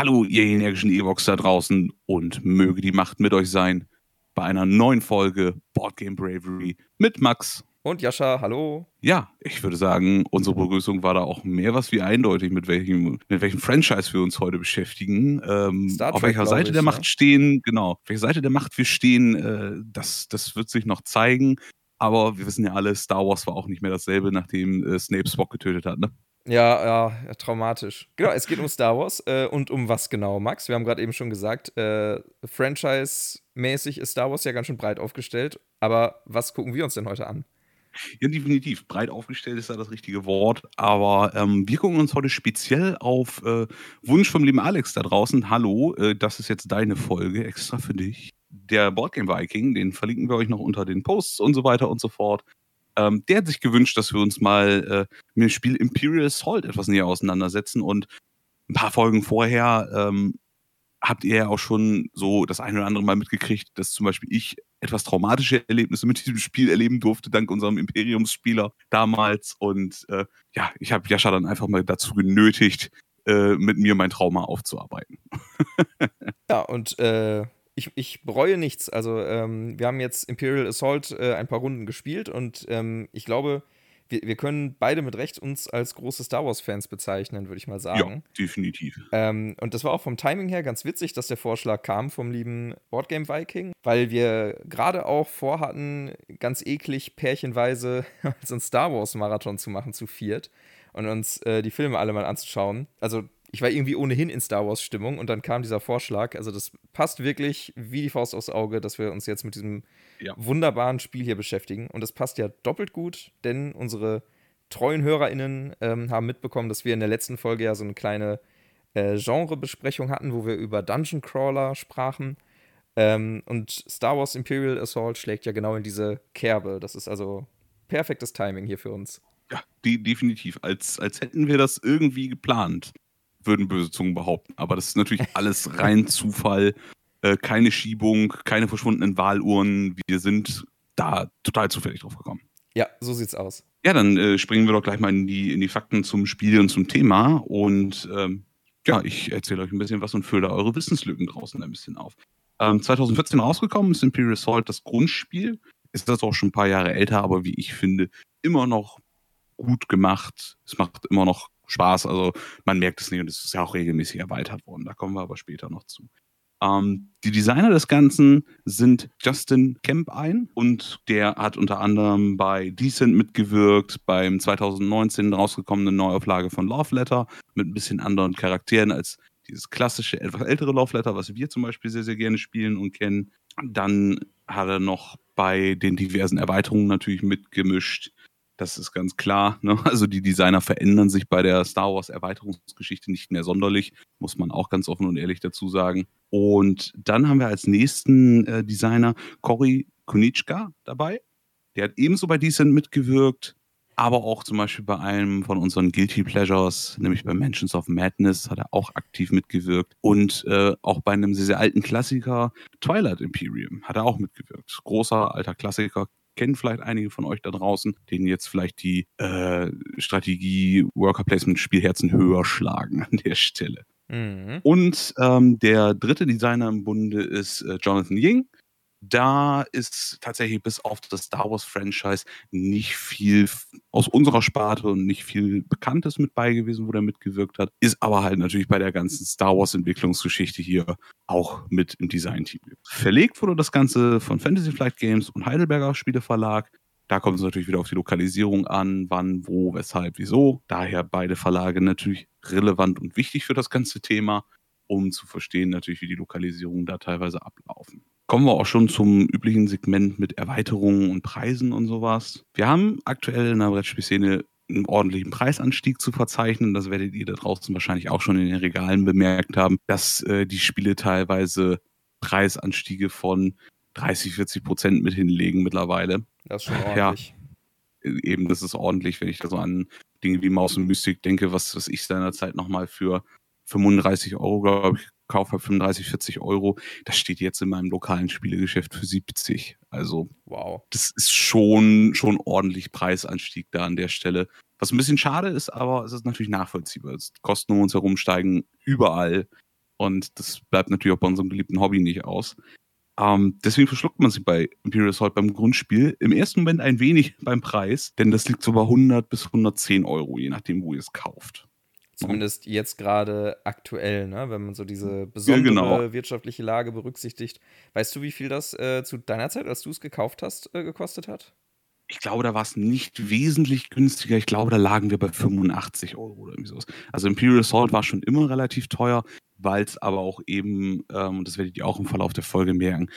Hallo, ihr energischen Evox da draußen und möge die Macht mit euch sein bei einer neuen Folge Boardgame Bravery mit Max. Und Jascha, hallo. Ja, ich würde sagen, unsere Begrüßung war da auch mehr was wie eindeutig, mit welchem, mit welchem Franchise wir uns heute beschäftigen. Ähm, Trek, auf welcher Seite ich, der ja. Macht stehen, genau, auf welcher Seite der Macht wir stehen, äh, das, das wird sich noch zeigen. Aber wir wissen ja alle, Star Wars war auch nicht mehr dasselbe, nachdem äh, Snape Spock getötet hat, ne? Ja, ja, traumatisch. Genau, es geht um Star Wars äh, und um was genau, Max? Wir haben gerade eben schon gesagt, äh, Franchise-mäßig ist Star Wars ja ganz schön breit aufgestellt. Aber was gucken wir uns denn heute an? Ja, definitiv. Breit aufgestellt ist da das richtige Wort. Aber ähm, wir gucken uns heute speziell auf äh, Wunsch vom lieben Alex da draußen. Hallo, äh, das ist jetzt deine Folge extra für dich. Der Boardgame Viking, den verlinken wir euch noch unter den Posts und so weiter und so fort. Ähm, der hat sich gewünscht, dass wir uns mal äh, mit dem Spiel Imperial Assault etwas näher auseinandersetzen. Und ein paar Folgen vorher ähm, habt ihr ja auch schon so das eine oder andere Mal mitgekriegt, dass zum Beispiel ich etwas traumatische Erlebnisse mit diesem Spiel erleben durfte, dank unserem Imperiumsspieler damals. Und äh, ja, ich habe Jascha dann einfach mal dazu genötigt, äh, mit mir mein Trauma aufzuarbeiten. ja, und äh, ich, ich bereue nichts. Also ähm, wir haben jetzt Imperial Assault äh, ein paar Runden gespielt und ähm, ich glaube, wir, wir können beide mit Recht uns als große Star Wars-Fans bezeichnen, würde ich mal sagen. Ja, definitiv. Ähm, und das war auch vom Timing her ganz witzig, dass der Vorschlag kam vom lieben Boardgame Viking, weil wir gerade auch vorhatten, ganz eklig pärchenweise so einen Star Wars-Marathon zu machen, zu viert und uns äh, die Filme alle mal anzuschauen. Also ich war irgendwie ohnehin in Star Wars-Stimmung und dann kam dieser Vorschlag. Also, das passt wirklich wie die Faust aufs Auge, dass wir uns jetzt mit diesem ja. wunderbaren Spiel hier beschäftigen. Und das passt ja doppelt gut, denn unsere treuen HörerInnen ähm, haben mitbekommen, dass wir in der letzten Folge ja so eine kleine äh, Genrebesprechung hatten, wo wir über Dungeon Crawler sprachen. Ähm, und Star Wars Imperial Assault schlägt ja genau in diese Kerbe. Das ist also perfektes Timing hier für uns. Ja, die, definitiv. Als, als hätten wir das irgendwie geplant würden böse Zungen behaupten. Aber das ist natürlich alles rein Zufall. Äh, keine Schiebung, keine verschwundenen Wahluhren. Wir sind da total zufällig drauf gekommen. Ja, so sieht's aus. Ja, dann äh, springen wir doch gleich mal in die, in die Fakten zum Spiel und zum Thema. Und ähm, ja, ich erzähle euch ein bisschen was und fülle eure Wissenslücken draußen ein bisschen auf. Ähm, 2014 rausgekommen ist Imperial Assault das Grundspiel. Ist das auch schon ein paar Jahre älter, aber wie ich finde, immer noch gut gemacht. Es macht immer noch Spaß. Also man merkt es nicht und es ist ja auch regelmäßig erweitert worden. Da kommen wir aber später noch zu. Ähm, die Designer des Ganzen sind Justin Kemp ein und der hat unter anderem bei Decent mitgewirkt, beim 2019 rausgekommenen Neuauflage von Love Letter mit ein bisschen anderen Charakteren als dieses klassische, etwas ältere Love Letter, was wir zum Beispiel sehr, sehr gerne spielen und kennen. Dann hat er noch bei den diversen Erweiterungen natürlich mitgemischt. Das ist ganz klar. Ne? Also die Designer verändern sich bei der Star Wars Erweiterungsgeschichte nicht mehr sonderlich, muss man auch ganz offen und ehrlich dazu sagen. Und dann haben wir als nächsten äh, Designer Cory Kunichka dabei. Der hat ebenso bei Decent mitgewirkt, aber auch zum Beispiel bei einem von unseren Guilty Pleasures, nämlich bei Mansions of Madness, hat er auch aktiv mitgewirkt. Und äh, auch bei einem sehr, sehr alten Klassiker, Twilight Imperium, hat er auch mitgewirkt. Großer alter Klassiker, kennen vielleicht einige von euch da draußen, denen jetzt vielleicht die äh, Strategie Worker Placement Spielherzen höher schlagen an der Stelle. Mhm. Und ähm, der dritte Designer im Bunde ist äh, Jonathan Ying. Da ist tatsächlich bis auf das Star Wars Franchise nicht viel aus unserer Sparte und nicht viel Bekanntes mit bei gewesen, wo der mitgewirkt hat. Ist aber halt natürlich bei der ganzen Star Wars Entwicklungsgeschichte hier auch mit im Design-Team. Verlegt wurde das Ganze von Fantasy Flight Games und Heidelberger Spieleverlag. Da kommt es natürlich wieder auf die Lokalisierung an, wann, wo, weshalb, wieso. Daher beide Verlage natürlich relevant und wichtig für das ganze Thema, um zu verstehen natürlich, wie die Lokalisierungen da teilweise ablaufen kommen wir auch schon zum üblichen Segment mit Erweiterungen und Preisen und sowas. Wir haben aktuell in der Brettspielszene einen ordentlichen Preisanstieg zu verzeichnen. Das werdet ihr da draußen wahrscheinlich auch schon in den Regalen bemerkt haben, dass äh, die Spiele teilweise Preisanstiege von 30, 40 Prozent mit hinlegen mittlerweile. Das ist schon ordentlich. Ja, eben, das ist ordentlich, wenn ich da so an Dinge wie Maus und Mystik denke, was, was ich seinerzeit nochmal für 35 Euro, glaube ich, Kauf habe 35, 40 Euro. Das steht jetzt in meinem lokalen Spielegeschäft für 70. Also, wow. Das ist schon, schon ordentlich Preisanstieg da an der Stelle. Was ein bisschen schade ist, aber es ist natürlich nachvollziehbar. Die Kosten um uns herum steigen überall. Und das bleibt natürlich auch bei unserem geliebten Hobby nicht aus. Ähm, deswegen verschluckt man sie bei Imperial Assault beim Grundspiel. Im ersten Moment ein wenig beim Preis, denn das liegt so bei 100 bis 110 Euro, je nachdem, wo ihr es kauft. Zumindest jetzt gerade aktuell, ne? wenn man so diese besondere ja, genau. wirtschaftliche Lage berücksichtigt. Weißt du, wie viel das äh, zu deiner Zeit, als du es gekauft hast, äh, gekostet hat? Ich glaube, da war es nicht wesentlich günstiger. Ich glaube, da lagen wir bei 85 Euro oder irgendwie sowas. Also Imperial Assault war schon immer relativ teuer, weil es aber auch eben, ähm, und das werdet ihr auch im Verlauf der Folge merken,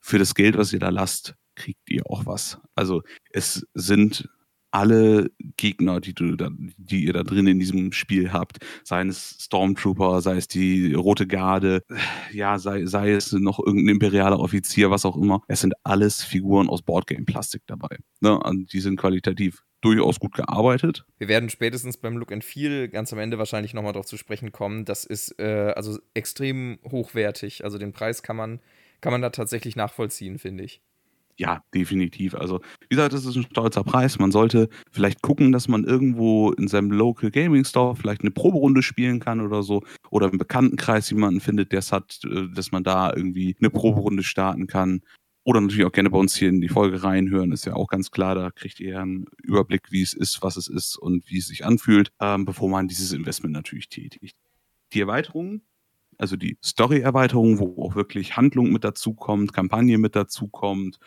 für das Geld, was ihr da lasst, kriegt ihr auch was. Also es sind alle Gegner, die, du da, die ihr da drin in diesem Spiel habt, sei es Stormtrooper, sei es die Rote Garde, ja, sei, sei es noch irgendein imperialer Offizier, was auch immer, es sind alles Figuren aus Boardgame-Plastik dabei. Ne? Und die sind qualitativ durchaus gut gearbeitet. Wir werden spätestens beim Look and Feel ganz am Ende wahrscheinlich nochmal darauf zu sprechen kommen. Das ist äh, also extrem hochwertig. Also den Preis kann man, kann man da tatsächlich nachvollziehen, finde ich. Ja, definitiv. Also, wie gesagt, das ist ein stolzer Preis. Man sollte vielleicht gucken, dass man irgendwo in seinem Local Gaming Store vielleicht eine Proberunde spielen kann oder so. Oder im Bekanntenkreis jemanden findet, der es hat, äh, dass man da irgendwie eine Proberunde starten kann. Oder natürlich auch gerne bei uns hier in die Folge reinhören, ist ja auch ganz klar, da kriegt ihr einen Überblick, wie es ist, was es ist und wie es sich anfühlt, ähm, bevor man dieses Investment natürlich tätigt. Die Erweiterungen also die Story-Erweiterung, wo auch wirklich Handlung mit dazukommt, Kampagne mit dazukommt,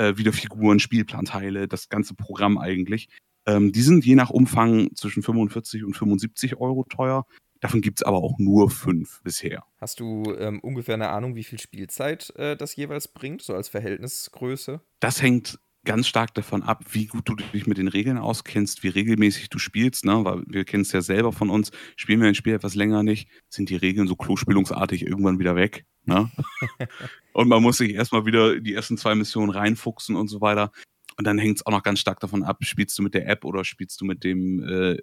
äh, wieder Figuren, Spielplanteile, das ganze Programm eigentlich. Ähm, die sind je nach Umfang zwischen 45 und 75 Euro teuer. Davon gibt es aber auch nur fünf bisher. Hast du ähm, ungefähr eine Ahnung, wie viel Spielzeit äh, das jeweils bringt, so als Verhältnisgröße? Das hängt ganz stark davon ab, wie gut du dich mit den Regeln auskennst, wie regelmäßig du spielst, ne? Weil wir kennen es ja selber von uns. Spielen wir ein Spiel etwas länger nicht, sind die Regeln so klospülungsartig irgendwann wieder weg. Ne? und man muss sich erstmal wieder die ersten zwei Missionen reinfuchsen und so weiter. Und dann hängt es auch noch ganz stark davon ab, spielst du mit der App oder spielst du mit dem äh,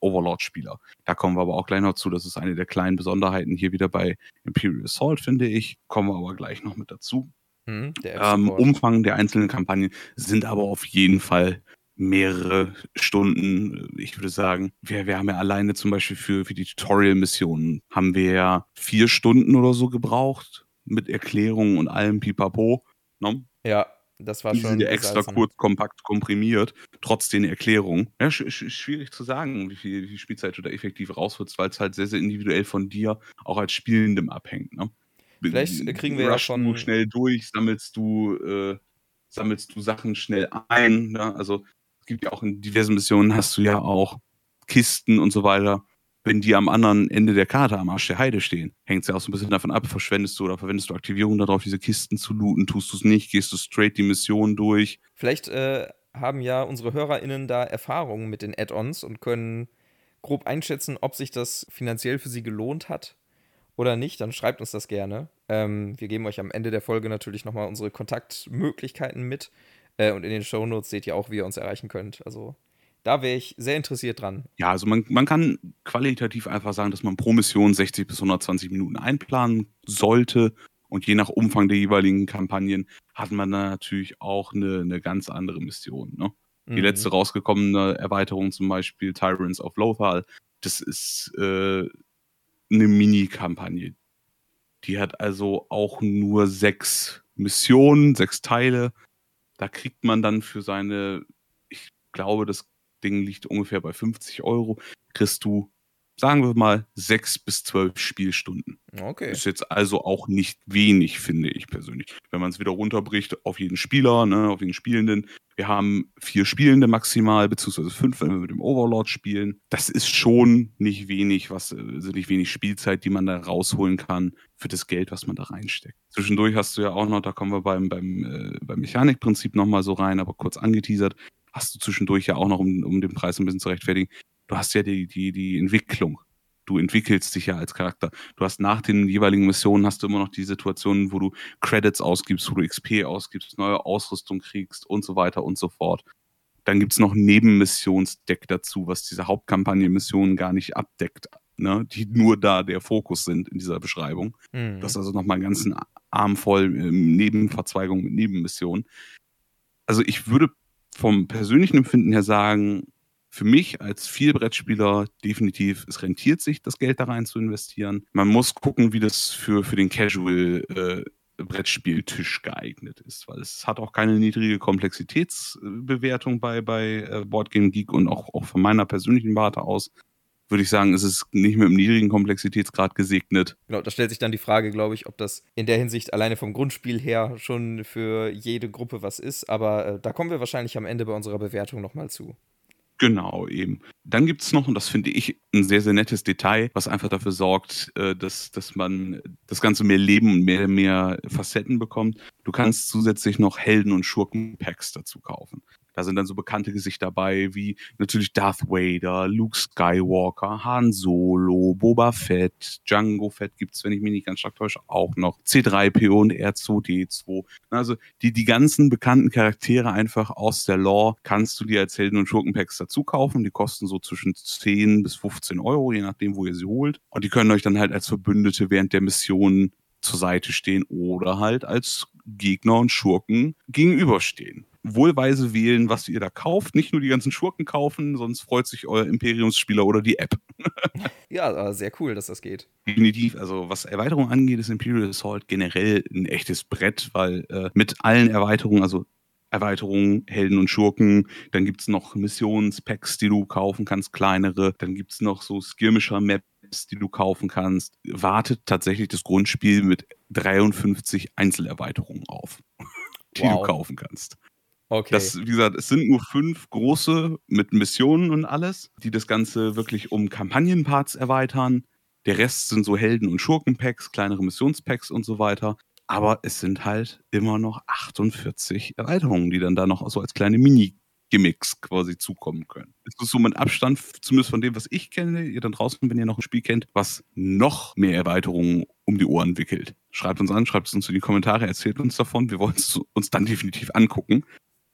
Overlord-Spieler. Da kommen wir aber auch gleich noch zu. Das ist eine der kleinen Besonderheiten hier wieder bei Imperial Assault, finde ich. Kommen wir aber gleich noch mit dazu. Mhm, der ähm, Umfang der einzelnen Kampagnen sind aber auf jeden Fall mehrere Stunden. Ich würde sagen, wir, wir haben ja alleine zum Beispiel für, für die Tutorial-Missionen haben wir ja vier Stunden oder so gebraucht mit Erklärungen und allem Pipapo. Ne? Ja, das war die schon. Die extra kurz, kompakt komprimiert, trotz den Erklärungen. Ja, sch sch schwierig zu sagen, wie viel, wie viel Spielzeit du da effektiv rausholst, weil es halt sehr, sehr individuell von dir auch als Spielendem abhängt. Ne? Vielleicht kriegen wir ja schon. Du schnell durch, sammelst du, äh, sammelst du Sachen schnell ein. Ne? Also gibt ja auch in diversen Missionen hast du ja auch Kisten und so weiter. Wenn die am anderen Ende der Karte am Arsch der Heide stehen, hängt es ja auch so ein bisschen davon ab, verschwendest du oder verwendest du Aktivierung darauf, diese Kisten zu looten, tust du es nicht, gehst du straight die Mission durch. Vielleicht äh, haben ja unsere HörerInnen da Erfahrungen mit den Add-ons und können grob einschätzen, ob sich das finanziell für sie gelohnt hat oder nicht, dann schreibt uns das gerne. Ähm, wir geben euch am Ende der Folge natürlich nochmal unsere Kontaktmöglichkeiten mit. Äh, und in den Shownotes seht ihr auch, wie ihr uns erreichen könnt. Also da wäre ich sehr interessiert dran. Ja, also man, man kann qualitativ einfach sagen, dass man pro Mission 60 bis 120 Minuten einplanen sollte. Und je nach Umfang der jeweiligen Kampagnen hat man dann natürlich auch eine, eine ganz andere Mission. Ne? Die mhm. letzte rausgekommene Erweiterung, zum Beispiel Tyrants of Lothal, das ist äh, eine Mini-Kampagne. Die hat also auch nur sechs Missionen, sechs Teile. Da kriegt man dann für seine, ich glaube, das Ding liegt ungefähr bei 50 Euro, kriegst du, sagen wir mal, sechs bis zwölf Spielstunden. Okay. Ist jetzt also auch nicht wenig, finde ich persönlich. Wenn man es wieder runterbricht auf jeden Spieler, ne, auf jeden Spielenden, wir haben vier Spielende maximal, beziehungsweise fünf, wenn wir mit dem Overlord spielen. Das ist schon nicht wenig, was, also nicht wenig Spielzeit, die man da rausholen kann für das Geld, was man da reinsteckt. Zwischendurch hast du ja auch noch, da kommen wir beim, beim, äh, beim Mechanikprinzip nochmal so rein, aber kurz angeteasert, hast du zwischendurch ja auch noch, um, um den Preis ein bisschen zu rechtfertigen, du hast ja die, die, die Entwicklung du entwickelst dich ja als Charakter. Du hast nach den jeweiligen Missionen hast du immer noch die Situationen, wo du Credits ausgibst, wo du XP ausgibst, neue Ausrüstung kriegst und so weiter und so fort. Dann gibt es noch Nebenmissionsdeck dazu, was diese Hauptkampagnenmissionen gar nicht abdeckt, ne? die nur da der Fokus sind in dieser Beschreibung. Mhm. Das ist also nochmal einen ganzen Arm voll ähm, Nebenverzweigungen mit Nebenmissionen. Also ich würde vom persönlichen Empfinden her sagen, für mich als Vielbrettspieler definitiv, es rentiert sich, das Geld da rein zu investieren. Man muss gucken, wie das für, für den Casual äh, Brettspieltisch geeignet ist, weil es hat auch keine niedrige Komplexitätsbewertung bei, bei äh, Boardgame Geek und auch, auch von meiner persönlichen Warte aus würde ich sagen, ist es nicht mit einem niedrigen Komplexitätsgrad gesegnet. Genau, da stellt sich dann die Frage, glaube ich, ob das in der Hinsicht alleine vom Grundspiel her schon für jede Gruppe was ist. Aber äh, da kommen wir wahrscheinlich am Ende bei unserer Bewertung nochmal zu. Genau, eben. Dann gibt es noch, und das finde ich ein sehr, sehr nettes Detail, was einfach dafür sorgt, äh, dass, dass man das Ganze mehr Leben und mehr, mehr Facetten bekommt. Du kannst zusätzlich noch Helden- und Schurken-Packs dazu kaufen. Da sind dann so bekannte Gesichter dabei, wie natürlich Darth Vader, Luke Skywalker, Han Solo, Boba Fett, Django Fett gibt es, wenn ich mich nicht ganz stark täusche, auch noch. C3PO und R2D2. Also die, die ganzen bekannten Charaktere einfach aus der Lore kannst du dir als Helden- und Schurkenpacks dazu kaufen. Die kosten so zwischen 10 bis 15 Euro, je nachdem, wo ihr sie holt. Und die können euch dann halt als Verbündete während der Mission zur Seite stehen oder halt als Gegner und Schurken gegenüberstehen wohlweise wählen, was ihr da kauft. Nicht nur die ganzen Schurken kaufen, sonst freut sich euer Imperiumsspieler oder die App. ja, sehr cool, dass das geht. Definitiv. Also was Erweiterung angeht, ist Imperial Assault generell ein echtes Brett, weil äh, mit allen Erweiterungen, also Erweiterungen, Helden und Schurken. Dann gibt es noch Missionspacks, die du kaufen kannst, kleinere. Dann gibt es noch so Skirmisher-Maps, die du kaufen kannst. Wartet tatsächlich das Grundspiel mit 53 Einzelerweiterungen auf, die wow. du kaufen kannst. Okay. Das, wie gesagt, es sind nur fünf große mit Missionen und alles, die das Ganze wirklich um Kampagnenparts erweitern. Der Rest sind so Helden- und Schurkenpacks, kleinere Missionspacks und so weiter. Aber es sind halt immer noch 48 Erweiterungen, die dann da noch so als kleine Mini-Gimmicks quasi zukommen können. Das ist so mit Abstand, zumindest von dem, was ich kenne, ihr dann draußen, wenn ihr noch ein Spiel kennt, was noch mehr Erweiterungen um die Ohren wickelt. Schreibt uns an, schreibt es uns in die Kommentare, erzählt uns davon. Wir wollen es uns dann definitiv angucken.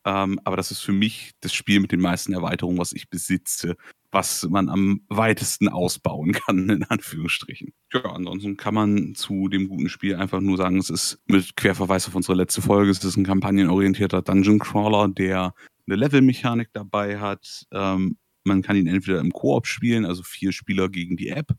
Ähm, aber das ist für mich das Spiel mit den meisten Erweiterungen, was ich besitze, was man am weitesten ausbauen kann, in Anführungsstrichen. Ja, ansonsten kann man zu dem guten Spiel einfach nur sagen, es ist mit Querverweis auf unsere letzte Folge, es ist ein kampagnenorientierter Dungeon Crawler, der eine Levelmechanik dabei hat. Ähm, man kann ihn entweder im Koop spielen, also vier Spieler gegen die App.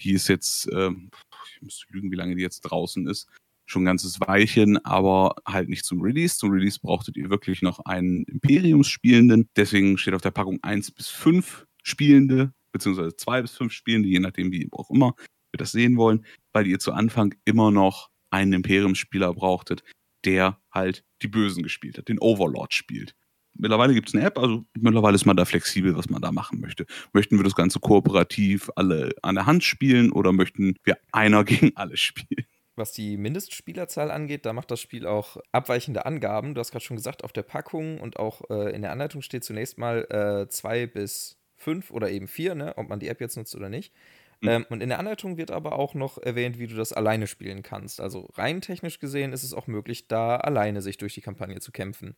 Die ist jetzt, äh, ich müsste lügen, wie lange die jetzt draußen ist schon ein ganzes Weilchen, aber halt nicht zum Release. Zum Release brauchtet ihr wirklich noch einen Imperiumsspielenden. Deswegen steht auf der Packung 1 bis 5 Spielende, beziehungsweise 2 bis 5 Spielende, je nachdem, wie auch immer wir das sehen wollen, weil ihr zu Anfang immer noch einen Imperiumsspieler brauchtet, der halt die Bösen gespielt hat, den Overlord spielt. Mittlerweile gibt es eine App, also mittlerweile ist man da flexibel, was man da machen möchte. Möchten wir das Ganze kooperativ alle an der Hand spielen oder möchten wir einer gegen alle spielen? Was die Mindestspielerzahl angeht, da macht das Spiel auch abweichende Angaben. Du hast gerade schon gesagt, auf der Packung und auch äh, in der Anleitung steht zunächst mal äh, zwei bis fünf oder eben vier, ne, ob man die App jetzt nutzt oder nicht. Mhm. Ähm, und in der Anleitung wird aber auch noch erwähnt, wie du das alleine spielen kannst. Also rein technisch gesehen ist es auch möglich, da alleine sich durch die Kampagne zu kämpfen.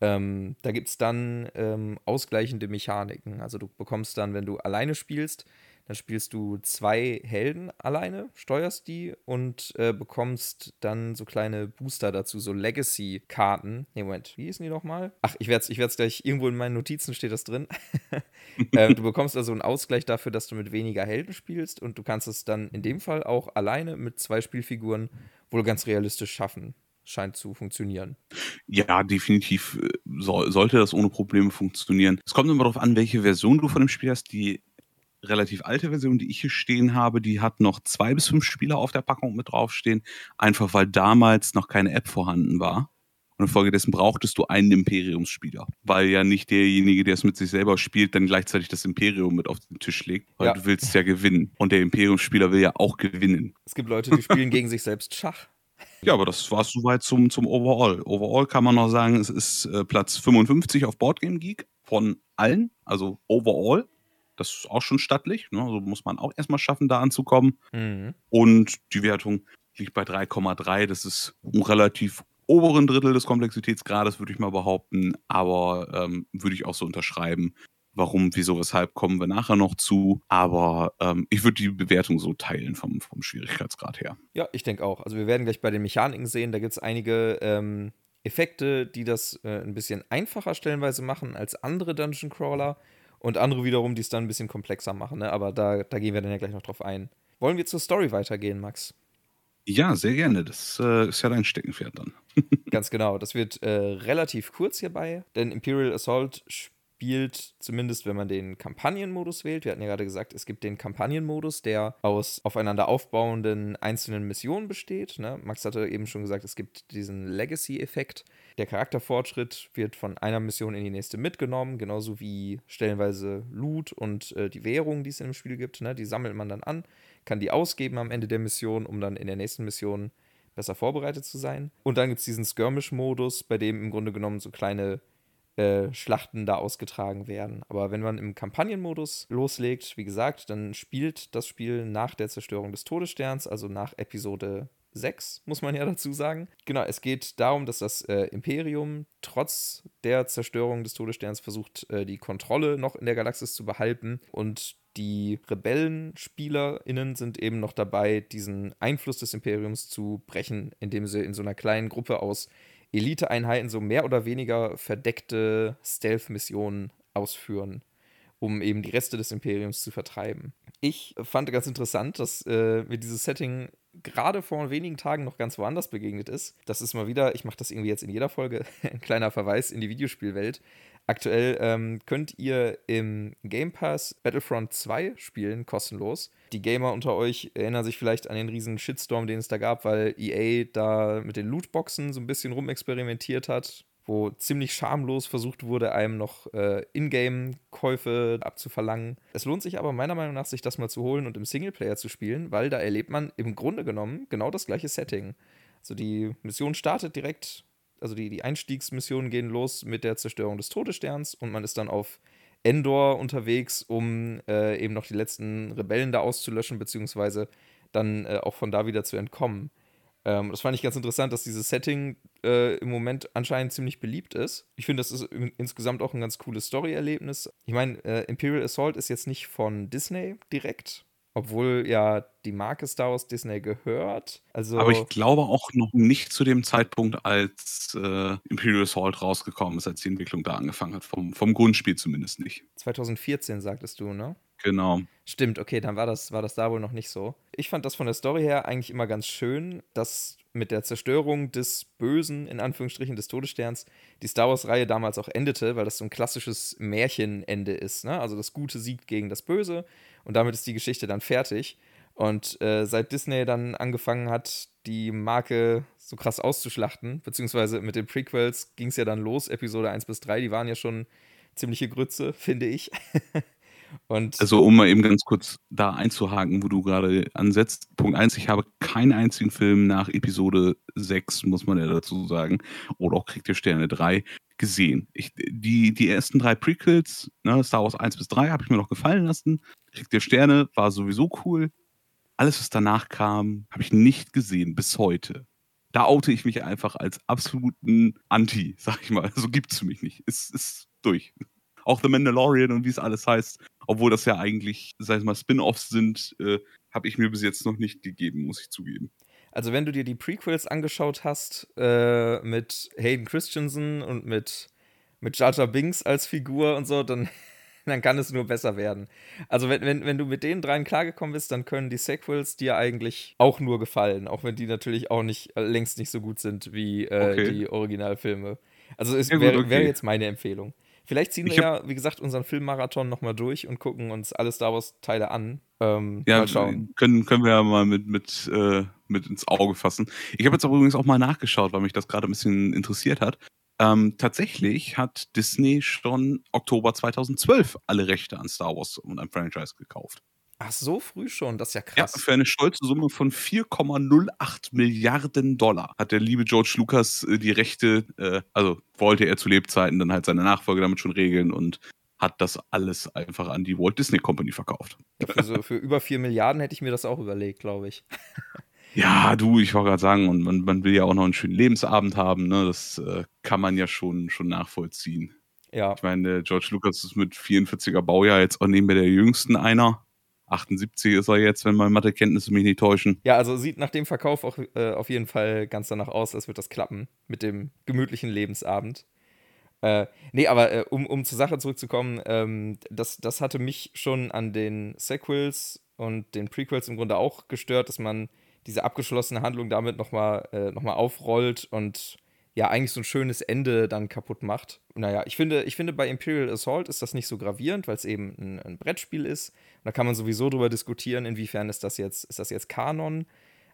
Ähm, da gibt es dann ähm, ausgleichende Mechaniken. Also du bekommst dann, wenn du alleine spielst, dann spielst du zwei Helden alleine, steuerst die und äh, bekommst dann so kleine Booster dazu, so Legacy-Karten. Nee, Moment, wie hießen die nochmal? Ach, ich werde es ich gleich, irgendwo in meinen Notizen steht das drin. ähm, du bekommst also einen Ausgleich dafür, dass du mit weniger Helden spielst und du kannst es dann in dem Fall auch alleine mit zwei Spielfiguren wohl ganz realistisch schaffen scheint zu funktionieren. Ja, definitiv äh, so, sollte das ohne Probleme funktionieren. Es kommt immer darauf an, welche Version du von dem Spiel hast. Die relativ alte Version, die ich hier stehen habe, die hat noch zwei bis fünf Spieler auf der Packung mit draufstehen, einfach weil damals noch keine App vorhanden war. Und infolgedessen brauchtest du einen Imperiumsspieler, weil ja nicht derjenige, der es mit sich selber spielt, dann gleichzeitig das Imperium mit auf den Tisch legt, weil ja. du willst ja gewinnen. Und der Imperiumsspieler will ja auch gewinnen. Es gibt Leute, die spielen gegen sich selbst Schach. Ja, aber das war es soweit zum, zum Overall. Overall kann man noch sagen, es ist äh, Platz 55 auf Boardgame Geek von allen, also overall. Das ist auch schon stattlich. Ne? Also muss man auch erstmal schaffen, da anzukommen. Mhm. Und die Wertung liegt bei 3,3. Das ist ein relativ oberen Drittel des Komplexitätsgrades, würde ich mal behaupten. Aber ähm, würde ich auch so unterschreiben. Warum, wieso, weshalb kommen wir nachher noch zu. Aber ähm, ich würde die Bewertung so teilen vom, vom Schwierigkeitsgrad her. Ja, ich denke auch. Also wir werden gleich bei den Mechaniken sehen, da gibt es einige ähm, Effekte, die das äh, ein bisschen einfacher stellenweise machen als andere Dungeon Crawler. Und andere wiederum, die es dann ein bisschen komplexer machen. Ne? Aber da, da gehen wir dann ja gleich noch drauf ein. Wollen wir zur Story weitergehen, Max? Ja, sehr gerne. Das äh, ist ja dein Steckenpferd dann. Ganz genau. Das wird äh, relativ kurz hierbei, denn Imperial Assault spielt, zumindest wenn man den Kampagnenmodus wählt. Wir hatten ja gerade gesagt, es gibt den Kampagnenmodus, der aus aufeinander aufbauenden einzelnen Missionen besteht. Ne? Max hatte eben schon gesagt, es gibt diesen Legacy-Effekt. Der Charakterfortschritt wird von einer Mission in die nächste mitgenommen, genauso wie stellenweise Loot und äh, die Währung, die es im Spiel gibt. Ne? Die sammelt man dann an, kann die ausgeben am Ende der Mission, um dann in der nächsten Mission besser vorbereitet zu sein. Und dann gibt es diesen Skirmish-Modus, bei dem im Grunde genommen so kleine äh, Schlachten da ausgetragen werden. Aber wenn man im Kampagnenmodus loslegt, wie gesagt, dann spielt das Spiel nach der Zerstörung des Todessterns, also nach Episode 6, muss man ja dazu sagen. Genau, es geht darum, dass das äh, Imperium trotz der Zerstörung des Todessterns versucht, äh, die Kontrolle noch in der Galaxis zu behalten und die RebellenspielerInnen sind eben noch dabei, diesen Einfluss des Imperiums zu brechen, indem sie in so einer kleinen Gruppe aus Eliteeinheiten so mehr oder weniger verdeckte Stealth-Missionen ausführen, um eben die Reste des Imperiums zu vertreiben. Ich fand ganz interessant, dass äh, mir dieses Setting gerade vor wenigen Tagen noch ganz woanders begegnet ist. Das ist mal wieder, ich mache das irgendwie jetzt in jeder Folge, ein kleiner Verweis in die Videospielwelt. Aktuell ähm, könnt ihr im Game Pass Battlefront 2 spielen, kostenlos. Die Gamer unter euch erinnern sich vielleicht an den riesen Shitstorm, den es da gab, weil EA da mit den Lootboxen so ein bisschen rumexperimentiert hat, wo ziemlich schamlos versucht wurde, einem noch äh, Ingame-Käufe abzuverlangen. Es lohnt sich aber meiner Meinung nach, sich das mal zu holen und im Singleplayer zu spielen, weil da erlebt man im Grunde genommen genau das gleiche Setting. Also die Mission startet direkt also die, die Einstiegsmissionen gehen los mit der Zerstörung des Todessterns und man ist dann auf Endor unterwegs, um äh, eben noch die letzten Rebellen da auszulöschen, beziehungsweise dann äh, auch von da wieder zu entkommen. Ähm, das fand ich ganz interessant, dass dieses Setting äh, im Moment anscheinend ziemlich beliebt ist. Ich finde, das ist insgesamt auch ein ganz cooles Story-Erlebnis. Ich meine, äh, Imperial Assault ist jetzt nicht von Disney direkt, obwohl ja die Marke Star Wars Disney gehört. Also Aber ich glaube auch noch nicht zu dem Zeitpunkt, als äh, Imperial Assault rausgekommen ist, als die Entwicklung da angefangen hat. Vom, vom Grundspiel zumindest nicht. 2014 sagtest du, ne? Genau. Stimmt, okay, dann war das, war das da wohl noch nicht so. Ich fand das von der Story her eigentlich immer ganz schön, dass mit der Zerstörung des Bösen, in Anführungsstrichen des Todessterns, die Star Wars-Reihe damals auch endete, weil das so ein klassisches Märchenende ist. Ne? Also das Gute siegt gegen das Böse und damit ist die Geschichte dann fertig. Und äh, seit Disney dann angefangen hat, die Marke so krass auszuschlachten, beziehungsweise mit den Prequels ging es ja dann los, Episode 1 bis 3, die waren ja schon ziemliche Grütze, finde ich. Und also, um mal eben ganz kurz da einzuhaken, wo du gerade ansetzt. Punkt 1, ich habe keinen einzigen Film nach Episode 6, muss man ja dazu sagen, oder auch Krieg der Sterne 3, gesehen. Ich, die, die ersten drei Prequels, ne, Star Wars 1 bis 3, habe ich mir noch gefallen lassen. Krieg der Sterne war sowieso cool. Alles, was danach kam, habe ich nicht gesehen bis heute. Da oute ich mich einfach als absoluten Anti, sag ich mal. So gibt es für mich nicht. Es ist durch. Auch The Mandalorian und wie es alles heißt, obwohl das ja eigentlich, sag ich mal, Spin-offs sind, äh, habe ich mir bis jetzt noch nicht gegeben, muss ich zugeben. Also wenn du dir die Prequels angeschaut hast äh, mit Hayden Christensen und mit mit Jar Jar Binks als Figur und so, dann dann kann es nur besser werden. Also wenn, wenn, wenn du mit den dreien klargekommen bist, dann können die Sequels dir eigentlich auch nur gefallen, auch wenn die natürlich auch nicht äh, längst nicht so gut sind wie äh, okay. die Originalfilme. Also es ja, wäre okay. wär jetzt meine Empfehlung. Vielleicht ziehen wir ja, wie gesagt, unseren Filmmarathon nochmal durch und gucken uns alle Star Wars-Teile an. Ähm, ja. Können, können wir ja mal mit, mit, äh, mit ins Auge fassen. Ich habe jetzt aber übrigens auch mal nachgeschaut, weil mich das gerade ein bisschen interessiert hat. Ähm, tatsächlich hat Disney schon Oktober 2012 alle Rechte an Star Wars und einem Franchise gekauft. Ach, so früh schon, das ist ja krass. Ja, für eine stolze Summe von 4,08 Milliarden Dollar hat der liebe George Lucas äh, die Rechte, äh, also wollte er zu Lebzeiten dann halt seine Nachfolge damit schon regeln und hat das alles einfach an die Walt Disney Company verkauft. Ja, für, so, für über 4 Milliarden hätte ich mir das auch überlegt, glaube ich. Ja, du, ich wollte gerade sagen, und man, man, will ja auch noch einen schönen Lebensabend haben, ne? Das äh, kann man ja schon, schon nachvollziehen. Ja. Ich meine, George Lucas ist mit 44er Baujahr jetzt auch neben der jüngsten einer. 78 ist er jetzt, wenn meine Mathekenntnisse mich nicht täuschen. Ja, also sieht nach dem Verkauf auch äh, auf jeden Fall ganz danach aus, als wird das klappen mit dem gemütlichen Lebensabend. Äh, nee, aber äh, um, um zur Sache zurückzukommen, ähm, das, das hatte mich schon an den Sequels und den Prequels im Grunde auch gestört, dass man diese abgeschlossene Handlung damit nochmal äh, noch aufrollt und ja, eigentlich so ein schönes Ende dann kaputt macht. Naja, ich finde, ich finde bei Imperial Assault ist das nicht so gravierend, weil es eben ein, ein, Brettspiel ist. Und da kann man sowieso drüber diskutieren, inwiefern ist das jetzt, ist das jetzt Kanon.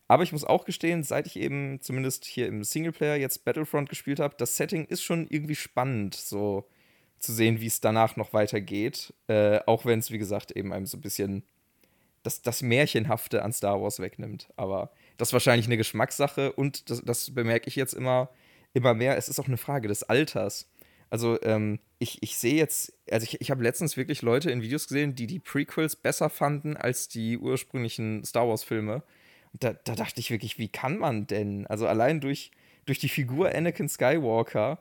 Aber ich muss auch gestehen, seit ich eben zumindest hier im Singleplayer jetzt Battlefront gespielt habe, das Setting ist schon irgendwie spannend, so zu sehen, wie es danach noch weitergeht. Äh, auch wenn es, wie gesagt, eben einem so ein bisschen das, das Märchenhafte an Star Wars wegnimmt. Aber das ist wahrscheinlich eine Geschmackssache und das, das bemerke ich jetzt immer, immer mehr. Es ist auch eine Frage des Alters. Also, ähm, ich, ich sehe jetzt, also ich, ich habe letztens wirklich Leute in Videos gesehen, die die Prequels besser fanden als die ursprünglichen Star Wars-Filme da, da dachte ich wirklich, wie kann man denn? Also allein durch, durch die Figur Anakin Skywalker,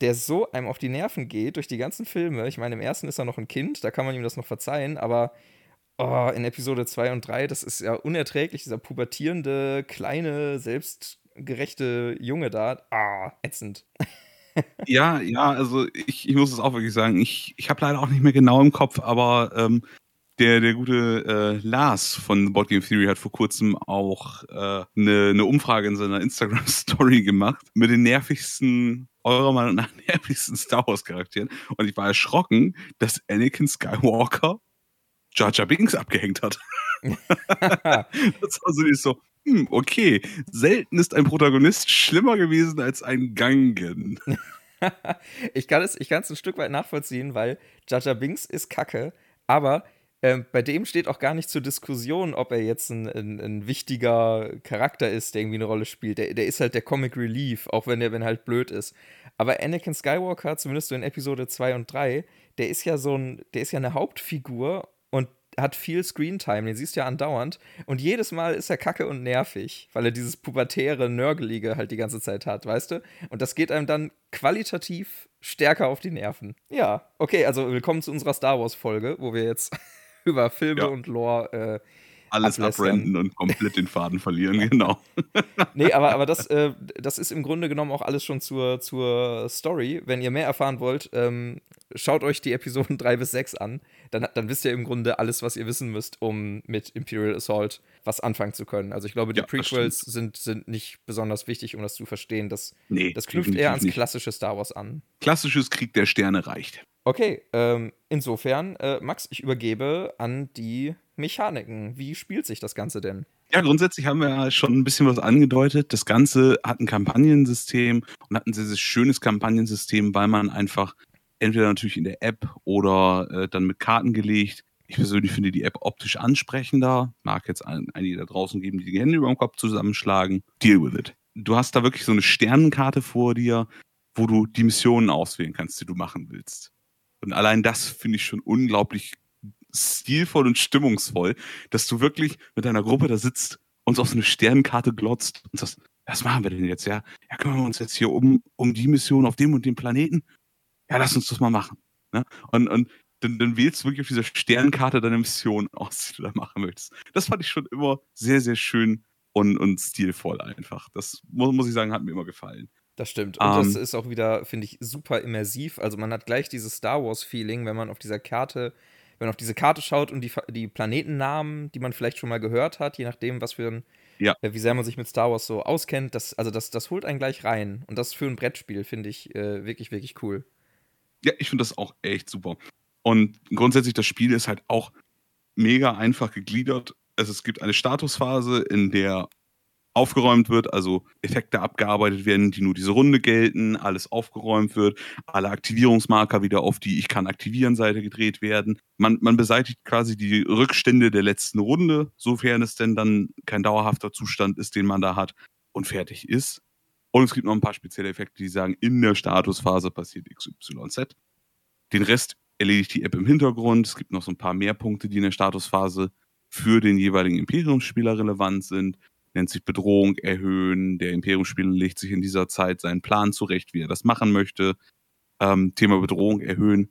der so einem auf die Nerven geht, durch die ganzen Filme. Ich meine, im ersten ist er noch ein Kind, da kann man ihm das noch verzeihen, aber oh, in Episode 2 und 3, das ist ja unerträglich, dieser pubertierende, kleine, selbstgerechte Junge da. Ah, ätzend. ja, ja, also ich, ich muss es auch wirklich sagen, ich, ich habe leider auch nicht mehr genau im Kopf, aber ähm, der, der gute äh, Lars von Board Game Theory hat vor kurzem auch eine äh, ne, ne Umfrage in seiner Instagram-Story gemacht mit den nervigsten, eurer Meinung nach nervigsten Star Wars-Charakteren. Und ich war erschrocken, dass Anakin Skywalker Jar Jar Binks abgehängt hat. das war so nicht so, hm, okay, selten ist ein Protagonist schlimmer gewesen als ein Gangen. ich kann es ich ein Stück weit nachvollziehen, weil Jar Jar Binks ist kacke, aber ähm, bei dem steht auch gar nicht zur Diskussion, ob er jetzt ein, ein, ein, wichtiger Charakter ist, der irgendwie eine Rolle spielt. Der, der ist halt der Comic Relief, auch wenn der wenn halt blöd ist. Aber Anakin Skywalker, zumindest so in Episode 2 und 3, der ist ja so ein, der ist ja eine Hauptfigur und hat viel Screentime, den siehst du ja andauernd. Und jedes Mal ist er kacke und nervig, weil er dieses pubertäre, nörgelige halt die ganze Zeit hat, weißt du? Und das geht einem dann qualitativ stärker auf die Nerven. Ja, okay, also willkommen zu unserer Star Wars-Folge, wo wir jetzt über Filme ja. und Lore äh, alles abrennen und komplett den Faden verlieren, genau. nee, aber, aber das, äh, das ist im Grunde genommen auch alles schon zur, zur Story. Wenn ihr mehr erfahren wollt, ähm, schaut euch die Episoden 3 bis 6 an. Dann, dann wisst ihr im Grunde alles, was ihr wissen müsst, um mit Imperial Assault was anfangen zu können. Also ich glaube, die ja, Prequels sind, sind nicht besonders wichtig, um das zu verstehen. Das, nee, das knüpft eher ans klassische Star Wars an. Klassisches Krieg der Sterne reicht. Okay, ähm, insofern, äh, Max, ich übergebe an die Mechaniken. Wie spielt sich das Ganze denn? Ja, grundsätzlich haben wir ja schon ein bisschen was angedeutet. Das Ganze hat ein Kampagnensystem und hat ein sehr, schönes Kampagnensystem, weil man einfach entweder natürlich in der App oder äh, dann mit Karten gelegt. Ich persönlich finde die App optisch ansprechender. Mag jetzt ein, einige da draußen geben, die die Hände über dem Kopf zusammenschlagen. Deal with it. Du hast da wirklich so eine Sternenkarte vor dir, wo du die Missionen auswählen kannst, die du machen willst. Und allein das finde ich schon unglaublich stilvoll und stimmungsvoll, dass du wirklich mit deiner Gruppe da sitzt und auf so eine Sternenkarte glotzt und sagst, was machen wir denn jetzt? Ja, ja kümmern wir uns jetzt hier um, um die Mission auf dem und dem Planeten? Ja, lass uns das mal machen. Ne? Und, und dann, dann wählst du wirklich auf dieser Sternenkarte deine Mission aus, die du da machen möchtest. Das fand ich schon immer sehr, sehr schön und, und stilvoll einfach. Das muss, muss ich sagen, hat mir immer gefallen. Das stimmt. Und um, das ähm. ist auch wieder, finde ich, super immersiv. Also man hat gleich dieses Star Wars-Feeling, wenn man auf dieser Karte, wenn man auf diese Karte schaut und die, die Planetennamen, die man vielleicht schon mal gehört hat, je nachdem, was für ein, ja. äh, wie sehr man sich mit Star Wars so auskennt, das, also das, das holt einen gleich rein. Und das für ein Brettspiel finde ich äh, wirklich, wirklich cool. Ja, ich finde das auch echt super. Und grundsätzlich, das Spiel ist halt auch mega einfach gegliedert. Also es gibt eine Statusphase, in der aufgeräumt wird, also Effekte abgearbeitet werden, die nur diese Runde gelten, alles aufgeräumt wird, alle Aktivierungsmarker wieder auf die Ich kann aktivieren Seite gedreht werden. Man, man beseitigt quasi die Rückstände der letzten Runde, sofern es denn dann kein dauerhafter Zustand ist, den man da hat und fertig ist. Und es gibt noch ein paar spezielle Effekte, die sagen, in der Statusphase passiert XYZ. Den Rest erledigt die App im Hintergrund. Es gibt noch so ein paar mehr Punkte, die in der Statusphase für den jeweiligen Imperiumsspieler relevant sind nennt sich Bedrohung erhöhen. Der Imperiumsspieler legt sich in dieser Zeit seinen Plan zurecht, wie er das machen möchte. Ähm, Thema Bedrohung erhöhen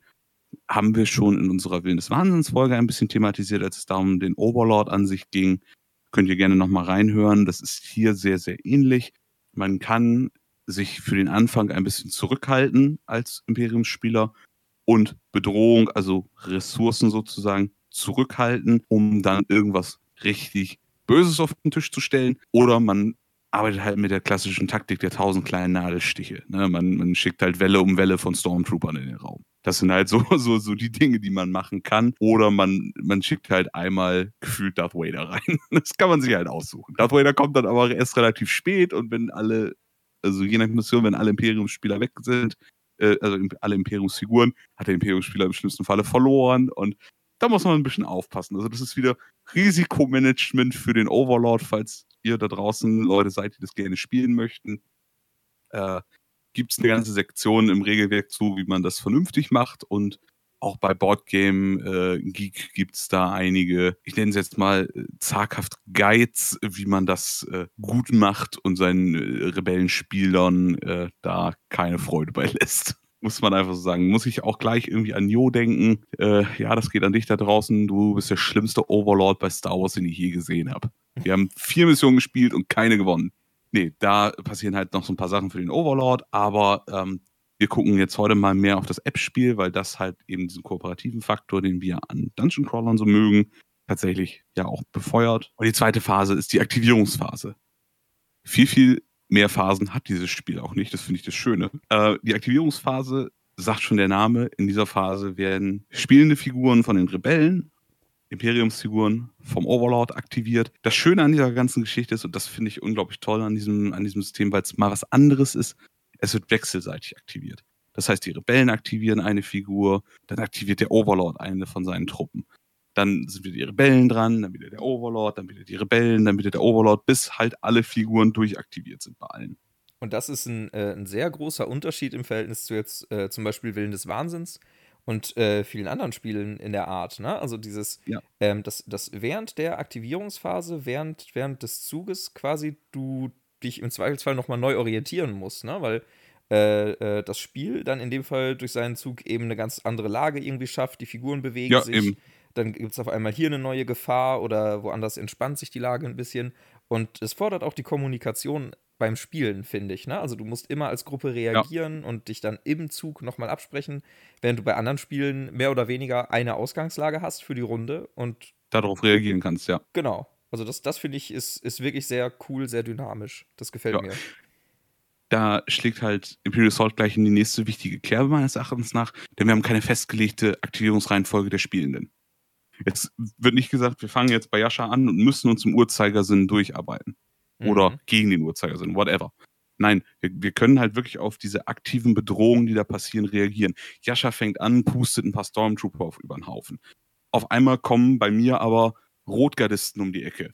haben wir schon in unserer Willen des Wahnsinns Folge ein bisschen thematisiert, als es da um den Overlord an sich ging. Könnt ihr gerne nochmal reinhören. Das ist hier sehr, sehr ähnlich. Man kann sich für den Anfang ein bisschen zurückhalten als Imperiumsspieler und Bedrohung, also Ressourcen sozusagen, zurückhalten, um dann irgendwas richtig Böses auf den Tisch zu stellen. Oder man arbeitet halt mit der klassischen Taktik der tausend kleinen Nadelstiche. Ne? Man, man schickt halt Welle um Welle von Stormtroopern in den Raum. Das sind halt so, so, so die Dinge, die man machen kann. Oder man, man schickt halt einmal gefühlt Darth Vader rein. Das kann man sich halt aussuchen. Darth Vader kommt dann aber erst relativ spät und wenn alle, also je nach Mission, wenn alle Imperiumsspieler weg sind, äh, also alle Imperiumsfiguren, hat der Imperiumsspieler im schlimmsten Falle verloren und da muss man ein bisschen aufpassen. Also das ist wieder Risikomanagement für den Overlord, falls ihr da draußen Leute seid, die das gerne spielen möchten. Äh, Gibt es eine ganze Sektion im Regelwerk zu, wie man das vernünftig macht und auch bei Boardgame äh, Geek gibt es da einige, ich nenne es jetzt mal äh, zaghaft Guides, wie man das äh, gut macht und seinen äh, Rebellenspielern äh, da keine Freude bei lässt muss man einfach so sagen. Muss ich auch gleich irgendwie an Jo denken. Äh, ja, das geht an dich da draußen. Du bist der schlimmste Overlord bei Star Wars, den ich je gesehen habe. Wir haben vier Missionen gespielt und keine gewonnen. Nee, da passieren halt noch so ein paar Sachen für den Overlord, aber ähm, wir gucken jetzt heute mal mehr auf das App-Spiel, weil das halt eben diesen kooperativen Faktor, den wir an Dungeon Crawlern so mögen, tatsächlich ja auch befeuert. Und die zweite Phase ist die Aktivierungsphase. Viel, viel mehr Phasen hat dieses Spiel auch nicht. Das finde ich das Schöne. Äh, die Aktivierungsphase sagt schon der Name. In dieser Phase werden spielende Figuren von den Rebellen, Imperiumsfiguren vom Overlord aktiviert. Das Schöne an dieser ganzen Geschichte ist, und das finde ich unglaublich toll an diesem, an diesem System, weil es mal was anderes ist, es wird wechselseitig aktiviert. Das heißt, die Rebellen aktivieren eine Figur, dann aktiviert der Overlord eine von seinen Truppen dann sind wieder die Rebellen dran, dann wieder der Overlord, dann wieder die Rebellen, dann wieder der Overlord, bis halt alle Figuren durchaktiviert sind bei allen. Und das ist ein, äh, ein sehr großer Unterschied im Verhältnis zu jetzt äh, zum Beispiel Willen des Wahnsinns und äh, vielen anderen Spielen in der Art. Ne? Also dieses, ja. ähm, dass das während der Aktivierungsphase, während, während des Zuges quasi du dich im Zweifelsfall nochmal neu orientieren musst, ne? weil äh, äh, das Spiel dann in dem Fall durch seinen Zug eben eine ganz andere Lage irgendwie schafft, die Figuren bewegen ja, sich. Eben dann gibt es auf einmal hier eine neue Gefahr oder woanders entspannt sich die Lage ein bisschen. Und es fordert auch die Kommunikation beim Spielen, finde ich. Ne? Also du musst immer als Gruppe reagieren ja. und dich dann im Zug nochmal absprechen, während du bei anderen Spielen mehr oder weniger eine Ausgangslage hast für die Runde und darauf reagieren kannst, ja. Genau. Also das, das finde ich ist, ist wirklich sehr cool, sehr dynamisch. Das gefällt ja. mir. Da schlägt halt Imperial Assault gleich in die nächste wichtige Kerbe meines Erachtens nach, denn wir haben keine festgelegte Aktivierungsreihenfolge der Spielenden. Jetzt wird nicht gesagt, wir fangen jetzt bei Yasha an und müssen uns im Uhrzeigersinn durcharbeiten. Mhm. Oder gegen den Uhrzeigersinn, whatever. Nein, wir, wir, können halt wirklich auf diese aktiven Bedrohungen, die da passieren, reagieren. Yasha fängt an, pustet ein paar Stormtrooper auf über den Haufen. Auf einmal kommen bei mir aber Rotgardisten um die Ecke.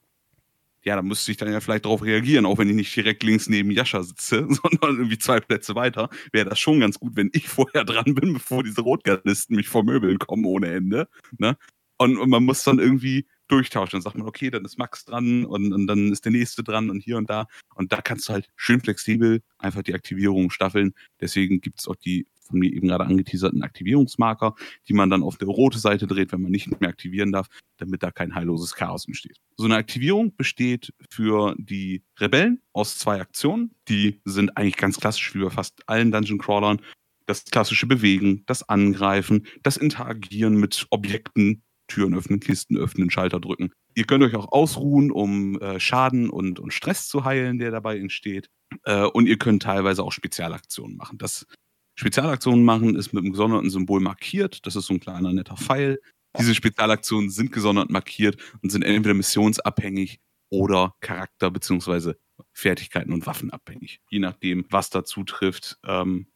Ja, da müsste ich dann ja vielleicht darauf reagieren, auch wenn ich nicht direkt links neben Yasha sitze, sondern irgendwie zwei Plätze weiter. Wäre das schon ganz gut, wenn ich vorher dran bin, bevor diese Rotgardisten mich vor Möbeln kommen ohne Ende. Ne? Und, und, man muss dann irgendwie durchtauschen. Dann sagt man, okay, dann ist Max dran und, und, dann ist der nächste dran und hier und da. Und da kannst du halt schön flexibel einfach die Aktivierung staffeln. Deswegen gibt es auch die von mir eben gerade angeteaserten Aktivierungsmarker, die man dann auf der rote Seite dreht, wenn man nicht mehr aktivieren darf, damit da kein heilloses Chaos entsteht. So eine Aktivierung besteht für die Rebellen aus zwei Aktionen. Die sind eigentlich ganz klassisch wie bei fast allen Dungeon Crawlern. Das klassische Bewegen, das Angreifen, das Interagieren mit Objekten, Türen öffnen, Kisten öffnen, Schalter drücken. Ihr könnt euch auch ausruhen, um äh, Schaden und, und Stress zu heilen, der dabei entsteht. Äh, und ihr könnt teilweise auch Spezialaktionen machen. Das Spezialaktionen machen ist mit einem gesonderten Symbol markiert. Das ist so ein kleiner netter Pfeil. Diese Spezialaktionen sind gesondert markiert und sind entweder missionsabhängig oder Charakter- bzw. Fertigkeiten und Waffen abhängig. Je nachdem, was da zutrifft, ähm,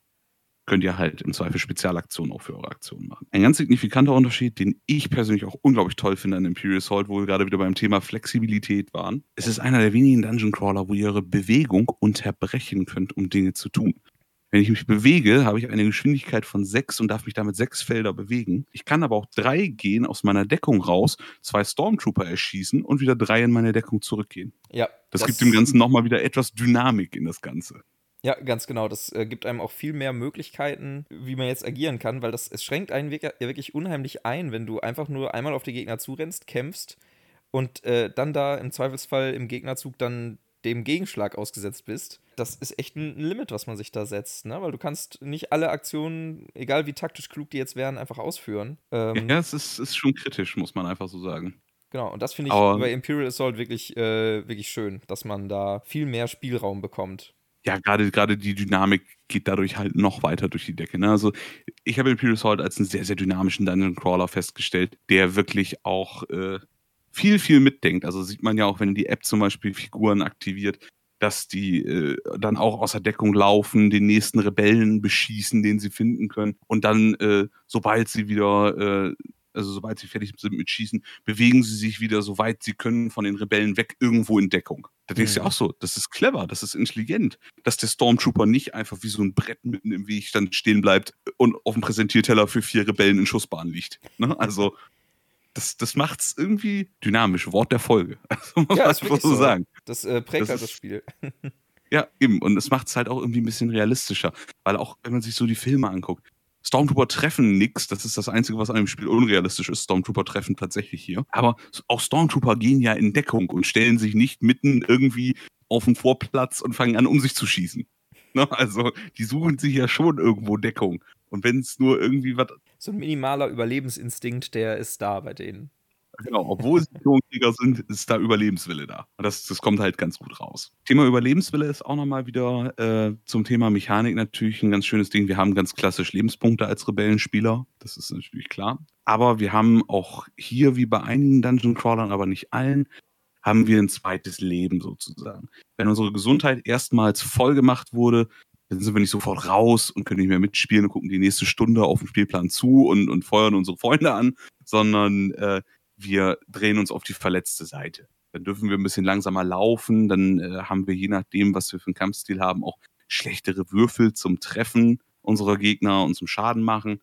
könnt ihr halt im Zweifel Spezialaktionen auch für eure Aktionen machen. Ein ganz signifikanter Unterschied, den ich persönlich auch unglaublich toll finde an Imperial Assault, wo wir gerade wieder beim Thema Flexibilität waren. Es ist einer der wenigen Dungeon Crawler, wo ihr eure Bewegung unterbrechen könnt, um Dinge zu tun. Wenn ich mich bewege, habe ich eine Geschwindigkeit von sechs und darf mich damit sechs Felder bewegen. Ich kann aber auch drei gehen aus meiner Deckung raus, zwei Stormtrooper erschießen und wieder drei in meine Deckung zurückgehen. Ja. Das, das gibt dem Ganzen nochmal wieder etwas Dynamik in das Ganze. Ja, ganz genau. Das äh, gibt einem auch viel mehr Möglichkeiten, wie man jetzt agieren kann, weil das, es schränkt einen wirklich unheimlich ein, wenn du einfach nur einmal auf die Gegner zurennst, kämpfst und äh, dann da im Zweifelsfall im Gegnerzug dann dem Gegenschlag ausgesetzt bist. das ist echt ein Limit, was man sich da setzt, ne? Weil du kannst nicht alle Aktionen, egal wie taktisch klug die jetzt wären, einfach ausführen. Ähm, ja, es ist, ist schon kritisch, muss man einfach so sagen. Genau, und das finde ich Aber, bei Imperial Assault wirklich, äh, wirklich schön, dass man da viel mehr Spielraum bekommt. Ja, gerade gerade die Dynamik geht dadurch halt noch weiter durch die Decke. Ne? Also ich habe Imperial Assault als einen sehr, sehr dynamischen Dungeon Crawler festgestellt, der wirklich auch äh, viel, viel mitdenkt. Also sieht man ja auch, wenn die App zum Beispiel Figuren aktiviert, dass die äh, dann auch außer Deckung laufen, den nächsten Rebellen beschießen, den sie finden können. Und dann, äh, sobald sie wieder, äh, also sobald sie fertig sind mit Schießen, bewegen sie sich wieder, so weit sie können, von den Rebellen weg, irgendwo in Deckung. Da denkst du mhm. ja auch so, das ist clever, das ist intelligent, dass der Stormtrooper nicht einfach wie so ein Brett mitten im Weg dann stehen bleibt und auf dem Präsentierteller für vier Rebellen in Schussbahn liegt. Ne? Also das, das macht es irgendwie dynamisch. Wort der Folge. Also, muss ja, man einfach so sagen. Das äh, prägt das halt das Spiel. ja, eben. Und es macht es halt auch irgendwie ein bisschen realistischer. Weil auch, wenn man sich so die Filme anguckt, Stormtrooper treffen nix. Das ist das Einzige, was an dem Spiel unrealistisch ist. Stormtrooper treffen tatsächlich hier. Aber auch Stormtrooper gehen ja in Deckung und stellen sich nicht mitten irgendwie auf den Vorplatz und fangen an, um sich zu schießen. Ne? Also, die suchen sich ja schon irgendwo Deckung. Und wenn es nur irgendwie was. So ein minimaler Überlebensinstinkt, der ist da bei denen. Genau, obwohl sie Klonkrieger sind, ist da Überlebenswille da. Und das, das kommt halt ganz gut raus. Thema Überlebenswille ist auch nochmal wieder äh, zum Thema Mechanik natürlich ein ganz schönes Ding. Wir haben ganz klassisch Lebenspunkte als Rebellenspieler. Das ist natürlich klar. Aber wir haben auch hier, wie bei einigen Dungeon Crawlern, aber nicht allen, haben wir ein zweites Leben sozusagen. Wenn unsere Gesundheit erstmals voll gemacht wurde, dann sind wir nicht sofort raus und können nicht mehr mitspielen und gucken die nächste Stunde auf dem Spielplan zu und, und feuern unsere Freunde an, sondern äh, wir drehen uns auf die verletzte Seite. Dann dürfen wir ein bisschen langsamer laufen, dann äh, haben wir je nachdem, was wir für einen Kampfstil haben, auch schlechtere Würfel zum Treffen unserer Gegner und zum Schaden machen.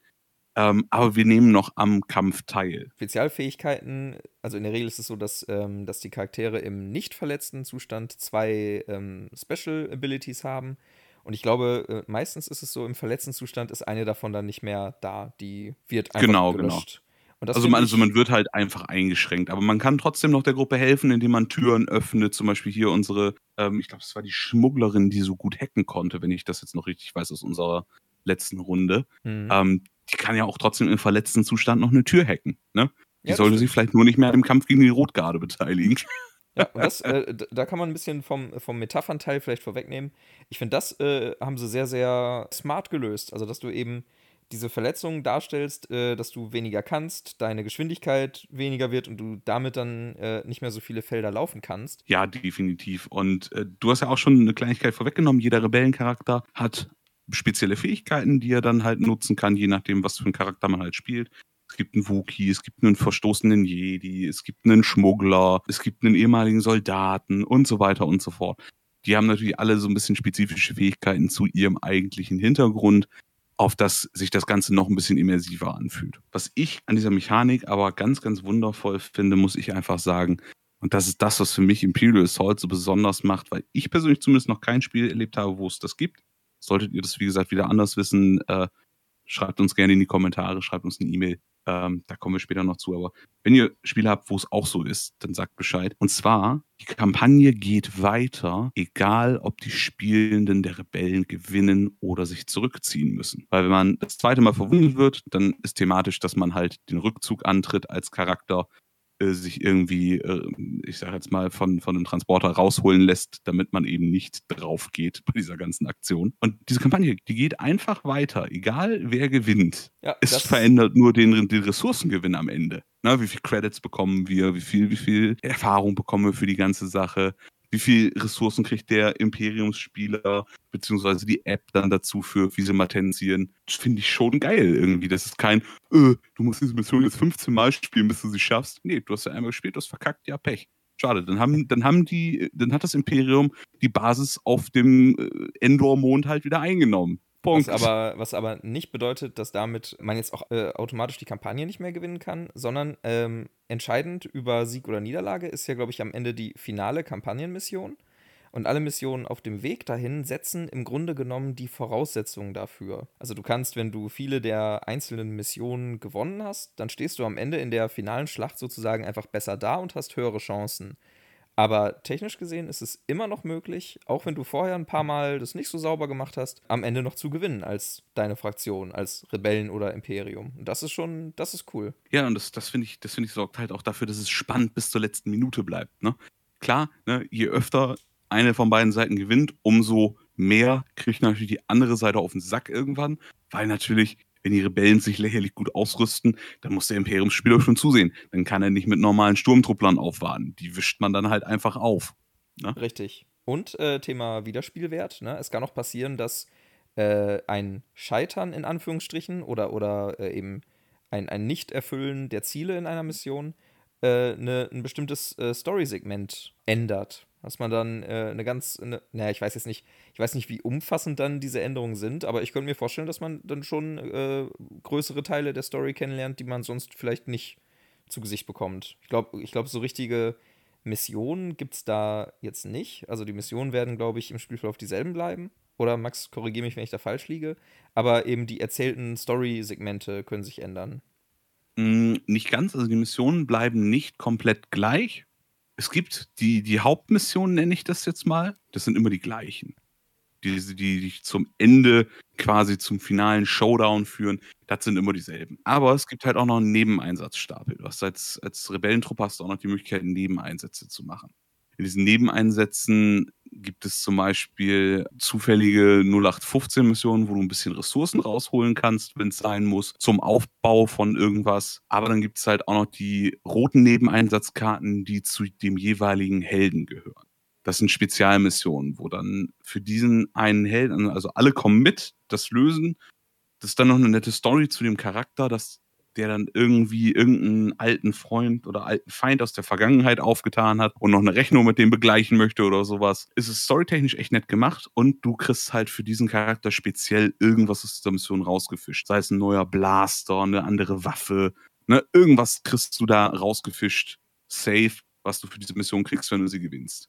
Ähm, aber wir nehmen noch am Kampf teil. Spezialfähigkeiten, also in der Regel ist es so, dass, ähm, dass die Charaktere im nicht verletzten Zustand zwei ähm, Special Abilities haben. Und ich glaube, äh, meistens ist es so, im verletzten Zustand ist eine davon dann nicht mehr da. Die wird einfach genau, genau. gelöscht. Genau. Also, man, also man wird halt einfach eingeschränkt. Aber man kann trotzdem noch der Gruppe helfen, indem man Türen öffnet. Zum Beispiel hier unsere, ähm, ich glaube, das war die Schmugglerin, die so gut hacken konnte, wenn ich das jetzt noch richtig weiß aus unserer letzten Runde. Mhm. Ähm, die kann ja auch trotzdem im verletzten Zustand noch eine Tür hacken. Ne? Die ja, sollte sich vielleicht nur nicht mehr im Kampf gegen die Rotgarde beteiligen. Ja, und das, äh, da kann man ein bisschen vom, vom Metaphernteil vielleicht vorwegnehmen. Ich finde, das äh, haben sie sehr, sehr smart gelöst. Also, dass du eben diese Verletzungen darstellst, äh, dass du weniger kannst, deine Geschwindigkeit weniger wird und du damit dann äh, nicht mehr so viele Felder laufen kannst. Ja, definitiv. Und äh, du hast ja auch schon eine Kleinigkeit vorweggenommen. Jeder Rebellencharakter hat spezielle Fähigkeiten, die er dann halt nutzen kann, je nachdem, was für einen Charakter man halt spielt. Es gibt einen Wookie, es gibt einen verstoßenen Jedi, es gibt einen Schmuggler, es gibt einen ehemaligen Soldaten und so weiter und so fort. Die haben natürlich alle so ein bisschen spezifische Fähigkeiten zu ihrem eigentlichen Hintergrund, auf das sich das Ganze noch ein bisschen immersiver anfühlt. Was ich an dieser Mechanik aber ganz, ganz wundervoll finde, muss ich einfach sagen, und das ist das, was für mich Imperial Assault so besonders macht, weil ich persönlich zumindest noch kein Spiel erlebt habe, wo es das gibt. Solltet ihr das, wie gesagt, wieder anders wissen, äh, schreibt uns gerne in die Kommentare, schreibt uns eine E-Mail. Ähm, da kommen wir später noch zu. Aber wenn ihr Spiele habt, wo es auch so ist, dann sagt Bescheid. Und zwar, die Kampagne geht weiter, egal ob die Spielenden der Rebellen gewinnen oder sich zurückziehen müssen. Weil wenn man das zweite Mal verwundet wird, dann ist thematisch, dass man halt den Rückzug antritt als Charakter äh, sich irgendwie, äh, ich sage jetzt mal, von, von einem Transporter rausholen lässt, damit man eben nicht drauf geht bei dieser ganzen Aktion. Und diese Kampagne, die geht einfach weiter, egal wer gewinnt. Ja, es verändert nur den, den Ressourcengewinn am Ende. Na, wie viel Credits bekommen wir, wie viel, wie viel Erfahrung bekommen wir für die ganze Sache, wie viel Ressourcen kriegt der Imperiumsspieler, beziehungsweise die App dann dazu für Visematensieren. Das finde ich schon geil irgendwie. Das ist kein, äh, du musst diese Mission jetzt 15 Mal spielen, bis du sie schaffst. Nee, du hast ja einmal gespielt, du hast verkackt, ja, Pech. Schade, dann haben, dann haben die, dann hat das Imperium die Basis auf dem äh, Endor-Mond halt wieder eingenommen. Punkt. Was aber, was aber nicht bedeutet, dass damit man jetzt auch äh, automatisch die Kampagne nicht mehr gewinnen kann, sondern ähm, entscheidend über Sieg oder Niederlage ist ja, glaube ich, am Ende die finale Kampagnenmission. Und alle Missionen auf dem Weg dahin setzen im Grunde genommen die Voraussetzungen dafür. Also du kannst, wenn du viele der einzelnen Missionen gewonnen hast, dann stehst du am Ende in der finalen Schlacht sozusagen einfach besser da und hast höhere Chancen. Aber technisch gesehen ist es immer noch möglich, auch wenn du vorher ein paar Mal das nicht so sauber gemacht hast, am Ende noch zu gewinnen als deine Fraktion, als Rebellen oder Imperium. Und das ist schon, das ist cool. Ja, und das, das finde ich, das finde ich sorgt halt auch dafür, dass es spannend bis zur letzten Minute bleibt. Ne? Klar, ne, je öfter eine von beiden Seiten gewinnt, umso mehr kriegt natürlich die andere Seite auf den Sack irgendwann, weil natürlich wenn die Rebellen sich lächerlich gut ausrüsten, dann muss der Imperiumsspieler schon zusehen. Dann kann er nicht mit normalen Sturmtrupplern aufwarten. Die wischt man dann halt einfach auf. Ne? Richtig. Und äh, Thema Wiederspielwert. Ne? Es kann auch passieren, dass äh, ein Scheitern in Anführungsstrichen oder, oder äh, eben ein, ein Nicht-Erfüllen der Ziele in einer Mission äh, ne, ein bestimmtes äh, Story-Segment ändert. Dass man dann äh, eine ganz, eine, naja, ich weiß jetzt nicht, ich weiß nicht, wie umfassend dann diese Änderungen sind, aber ich könnte mir vorstellen, dass man dann schon äh, größere Teile der Story kennenlernt, die man sonst vielleicht nicht zu Gesicht bekommt. Ich glaube, ich glaub, so richtige Missionen gibt es da jetzt nicht. Also die Missionen werden, glaube ich, im Spielverlauf dieselben bleiben. Oder Max, korrigiere mich, wenn ich da falsch liege. Aber eben die erzählten Story-Segmente können sich ändern. Mm, nicht ganz, also die Missionen bleiben nicht komplett gleich es gibt die, die Hauptmissionen, nenne ich das jetzt mal, das sind immer die gleichen. Die, die dich zum Ende quasi zum finalen Showdown führen, das sind immer dieselben. Aber es gibt halt auch noch einen Nebeneinsatzstapel. Du hast als, als Rebellentruppe hast du auch noch die Möglichkeit, Nebeneinsätze zu machen. In diesen Nebeneinsätzen gibt es zum Beispiel zufällige 0815-Missionen, wo du ein bisschen Ressourcen rausholen kannst, wenn es sein muss, zum Aufbau von irgendwas. Aber dann gibt es halt auch noch die roten Nebeneinsatzkarten, die zu dem jeweiligen Helden gehören. Das sind Spezialmissionen, wo dann für diesen einen Helden, also alle kommen mit, das lösen. Das ist dann noch eine nette Story zu dem Charakter, dass der dann irgendwie irgendeinen alten Freund oder alten Feind aus der Vergangenheit aufgetan hat und noch eine Rechnung mit dem begleichen möchte oder sowas. Es ist storytechnisch echt nett gemacht und du kriegst halt für diesen Charakter speziell irgendwas aus dieser Mission rausgefischt. Sei es ein neuer Blaster, eine andere Waffe, ne? Irgendwas kriegst du da rausgefischt. Safe, was du für diese Mission kriegst, wenn du sie gewinnst.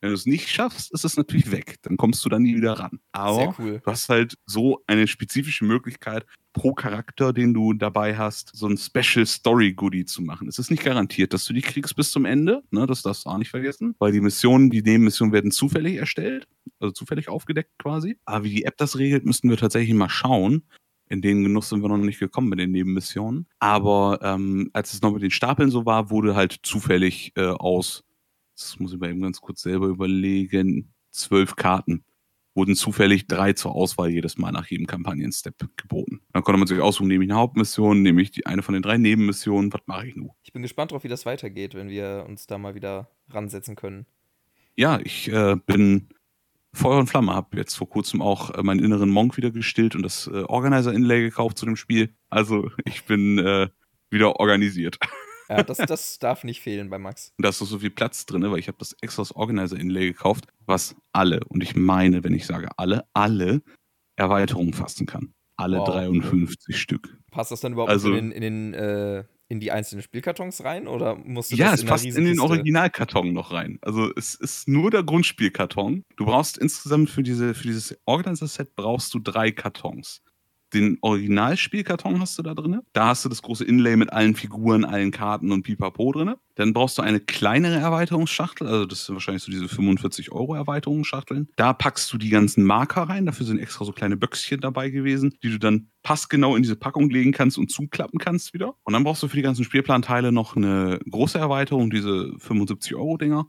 Wenn du es nicht schaffst, ist es natürlich weg. Dann kommst du da nie wieder ran. Aber cool. du hast halt so eine spezifische Möglichkeit, pro Charakter, den du dabei hast, so ein Special Story Goodie zu machen. Es ist nicht garantiert, dass du die kriegst bis zum Ende. Ne, das darfst du auch nicht vergessen. Weil die Missionen, die Nebenmissionen werden zufällig erstellt. Also zufällig aufgedeckt quasi. Aber wie die App das regelt, müssten wir tatsächlich mal schauen. In den Genuss sind wir noch nicht gekommen mit den Nebenmissionen. Aber ähm, als es noch mit den Stapeln so war, wurde halt zufällig äh, aus das muss ich mal eben ganz kurz selber überlegen, zwölf Karten wurden zufällig drei zur Auswahl jedes Mal nach jedem Kampagnen-Step geboten. Dann konnte man sich aussuchen, nehme ich eine Hauptmission, nehme ich die eine von den drei Nebenmissionen, was mache ich nun? Ich bin gespannt darauf, wie das weitergeht, wenn wir uns da mal wieder ransetzen können. Ja, ich äh, bin Feuer und Flamme, habe jetzt vor kurzem auch äh, meinen inneren Monk wieder gestillt und das äh, Organizer-Inlay gekauft zu dem Spiel. Also ich bin äh, wieder organisiert. Ja, das, das darf nicht fehlen bei Max. Da ist so viel Platz drin, weil ich habe das extra Organizer Inlay gekauft, was alle, und ich meine, wenn ich sage alle, alle Erweiterungen fassen kann. Alle wow. 53 Stück. Passt das dann überhaupt also, in, in, den, äh, in die einzelnen Spielkartons rein oder musst du ja, das in es passt in den Originalkarton noch rein. Also es ist nur der Grundspielkarton. Du brauchst insgesamt für, diese, für dieses Organizer-Set brauchst du drei Kartons den Originalspielkarton hast du da drin. Da hast du das große Inlay mit allen Figuren, allen Karten und Pipapo drin. Dann brauchst du eine kleinere Erweiterungsschachtel, also das sind wahrscheinlich so diese 45 Euro Erweiterungsschachteln. Da packst du die ganzen Marker rein. Dafür sind extra so kleine Böckchen dabei gewesen, die du dann passgenau in diese Packung legen kannst und zuklappen kannst wieder. Und dann brauchst du für die ganzen Spielplanteile noch eine große Erweiterung, diese 75 Euro Dinger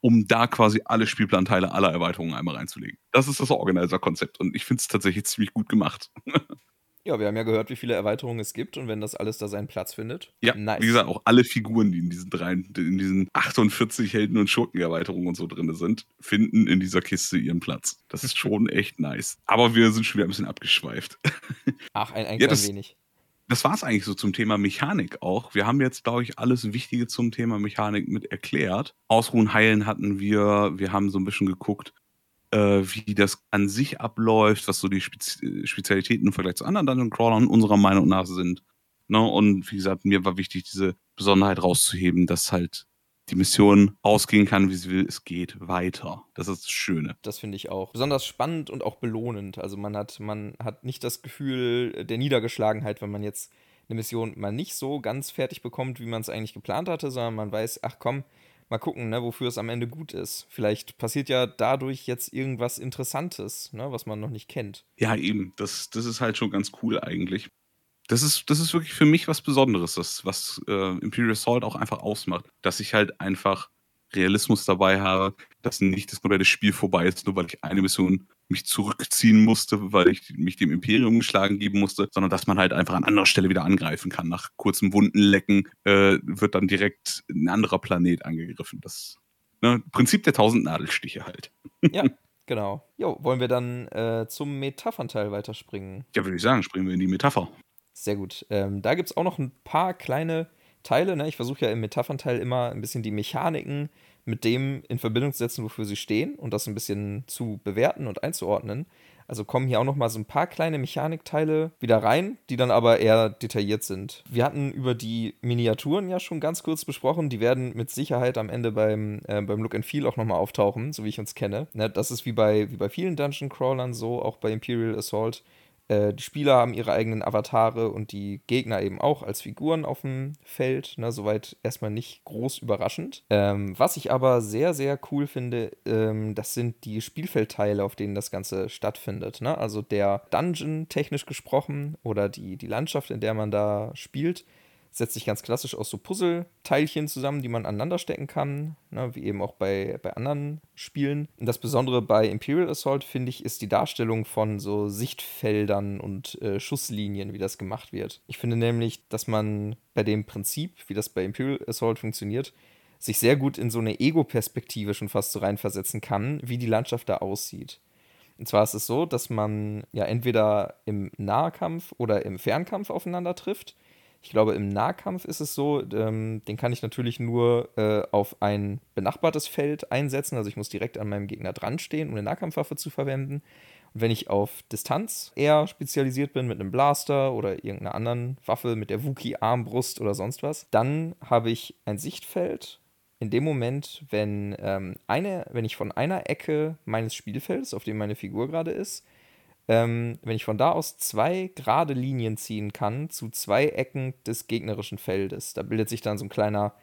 um da quasi alle Spielplanteile aller Erweiterungen einmal reinzulegen. Das ist das Organizer-Konzept und ich finde es tatsächlich ziemlich gut gemacht. Ja, wir haben ja gehört, wie viele Erweiterungen es gibt und wenn das alles da seinen Platz findet. Ja, nice. wie gesagt, auch alle Figuren, die in diesen drei, in diesen 48 Helden- und Schurken-Erweiterungen und so drin sind, finden in dieser Kiste ihren Platz. Das ist schon echt nice. Aber wir sind schon wieder ein bisschen abgeschweift. Ach, ein, ein ja, klein wenig das war es eigentlich so zum Thema Mechanik auch. Wir haben jetzt, glaube ich, alles Wichtige zum Thema Mechanik mit erklärt. Ausruhen, heilen hatten wir. Wir haben so ein bisschen geguckt, äh, wie das an sich abläuft, was so die Spezi Spezialitäten im Vergleich zu anderen Dungeon Crawlern unserer Meinung nach sind. Ne? Und wie gesagt, mir war wichtig, diese Besonderheit rauszuheben, dass halt die Mission ausgehen kann, wie sie will. Es geht weiter. Das ist das Schöne. Das finde ich auch. Besonders spannend und auch belohnend. Also man hat, man hat nicht das Gefühl der Niedergeschlagenheit, wenn man jetzt eine Mission mal nicht so ganz fertig bekommt, wie man es eigentlich geplant hatte, sondern man weiß, ach komm, mal gucken, ne, wofür es am Ende gut ist. Vielleicht passiert ja dadurch jetzt irgendwas Interessantes, ne, was man noch nicht kennt. Ja, eben. Das, das ist halt schon ganz cool eigentlich. Das ist, das ist wirklich für mich was Besonderes, das, was äh, Imperial Assault auch einfach ausmacht. Dass ich halt einfach Realismus dabei habe, dass nicht das komplette Spiel vorbei ist, nur weil ich eine Mission mich zurückziehen musste, weil ich mich dem Imperium geschlagen geben musste, sondern dass man halt einfach an anderer Stelle wieder angreifen kann. Nach kurzem Wundenlecken äh, wird dann direkt ein anderer Planet angegriffen. Das ne, Prinzip der tausend Nadelstiche halt. Ja, genau. Jo, wollen wir dann äh, zum Metaphernteil weiterspringen? Ja, würde ich sagen, springen wir in die Metapher. Sehr gut. Ähm, da gibt es auch noch ein paar kleine Teile. Ne? Ich versuche ja im Metaphernteil immer ein bisschen die Mechaniken mit dem in Verbindung zu setzen, wofür sie stehen und das ein bisschen zu bewerten und einzuordnen. Also kommen hier auch noch mal so ein paar kleine Mechanikteile wieder rein, die dann aber eher detailliert sind. Wir hatten über die Miniaturen ja schon ganz kurz besprochen. Die werden mit Sicherheit am Ende beim, äh, beim Look and Feel auch noch mal auftauchen, so wie ich uns kenne. Ne, das ist wie bei, wie bei vielen Dungeon Crawlern so, auch bei Imperial Assault äh, die Spieler haben ihre eigenen Avatare und die Gegner eben auch als Figuren auf dem Feld. Ne, soweit erstmal nicht groß überraschend. Ähm, was ich aber sehr, sehr cool finde, ähm, das sind die Spielfeldteile, auf denen das Ganze stattfindet. Ne? Also der Dungeon technisch gesprochen oder die, die Landschaft, in der man da spielt setzt sich ganz klassisch aus so Puzzleteilchen zusammen, die man aneinander stecken kann, ne, wie eben auch bei, bei anderen Spielen. Und das Besondere bei Imperial Assault, finde ich, ist die Darstellung von so Sichtfeldern und äh, Schusslinien, wie das gemacht wird. Ich finde nämlich, dass man bei dem Prinzip, wie das bei Imperial Assault funktioniert, sich sehr gut in so eine Ego-Perspektive schon fast so reinversetzen kann, wie die Landschaft da aussieht. Und zwar ist es so, dass man ja entweder im Nahkampf oder im Fernkampf aufeinander trifft. Ich glaube, im Nahkampf ist es so, ähm, den kann ich natürlich nur äh, auf ein benachbartes Feld einsetzen. Also ich muss direkt an meinem Gegner dran stehen, um eine Nahkampfwaffe zu verwenden. Und wenn ich auf Distanz eher spezialisiert bin mit einem Blaster oder irgendeiner anderen Waffe, mit der Wookie-Armbrust oder sonst was, dann habe ich ein Sichtfeld. In dem Moment, wenn, ähm, eine, wenn ich von einer Ecke meines Spielfelds, auf dem meine Figur gerade ist, ähm, wenn ich von da aus zwei gerade Linien ziehen kann zu zwei Ecken des gegnerischen Feldes. Da bildet sich dann so ein kleiner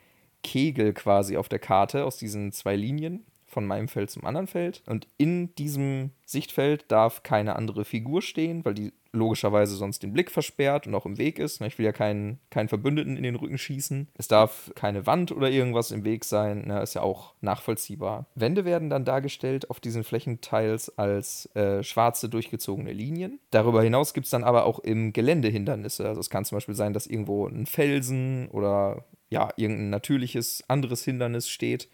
Kegel quasi auf der Karte aus diesen zwei Linien von meinem Feld zum anderen Feld. Und in diesem Sichtfeld darf keine andere Figur stehen, weil die logischerweise sonst den Blick versperrt und auch im Weg ist. Ich will ja keinen, keinen Verbündeten in den Rücken schießen. Es darf keine Wand oder irgendwas im Weg sein. Ne? Ist ja auch nachvollziehbar. Wände werden dann dargestellt auf diesen Flächenteils als äh, schwarze durchgezogene Linien. Darüber hinaus gibt es dann aber auch im Gelände Hindernisse. Also es kann zum Beispiel sein, dass irgendwo ein Felsen oder ja, irgendein natürliches anderes Hindernis steht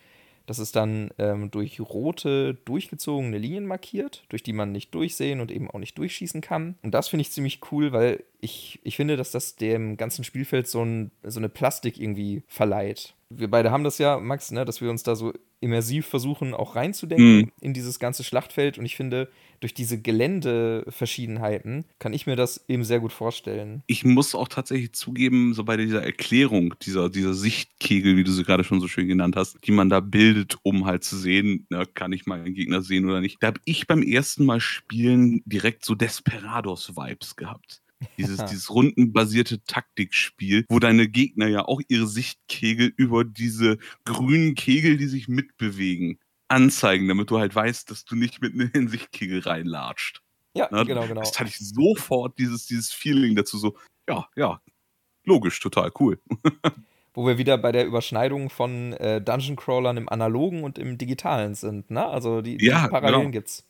das ist dann ähm, durch rote, durchgezogene Linien markiert, durch die man nicht durchsehen und eben auch nicht durchschießen kann. Und das finde ich ziemlich cool, weil ich, ich finde, dass das dem ganzen Spielfeld so, ein, so eine Plastik irgendwie verleiht. Wir beide haben das ja, Max, ne, dass wir uns da so immersiv versuchen, auch reinzudenken mhm. in dieses ganze Schlachtfeld. Und ich finde, durch diese Geländeverschiedenheiten kann ich mir das eben sehr gut vorstellen. Ich muss auch tatsächlich zugeben, so bei dieser Erklärung, dieser, dieser Sichtkegel, wie du sie gerade schon so schön genannt hast, die man da bildet, um halt zu sehen, na, kann ich meinen Gegner sehen oder nicht. Da habe ich beim ersten Mal spielen direkt so Desperados-Vibes gehabt. Dieses, dieses rundenbasierte Taktikspiel, wo deine Gegner ja auch ihre Sichtkegel über diese grünen Kegel, die sich mitbewegen, anzeigen, damit du halt weißt, dass du nicht mit in den Sichtkegel reinlatscht. Ja, Na, genau, genau. Das hatte ich sofort dieses, dieses Feeling dazu so, ja, ja, logisch, total cool. Wo wir wieder bei der Überschneidung von äh, Dungeon Crawlern im Analogen und im Digitalen sind, ne? Also die, die ja, Parallelen genau. gibt's.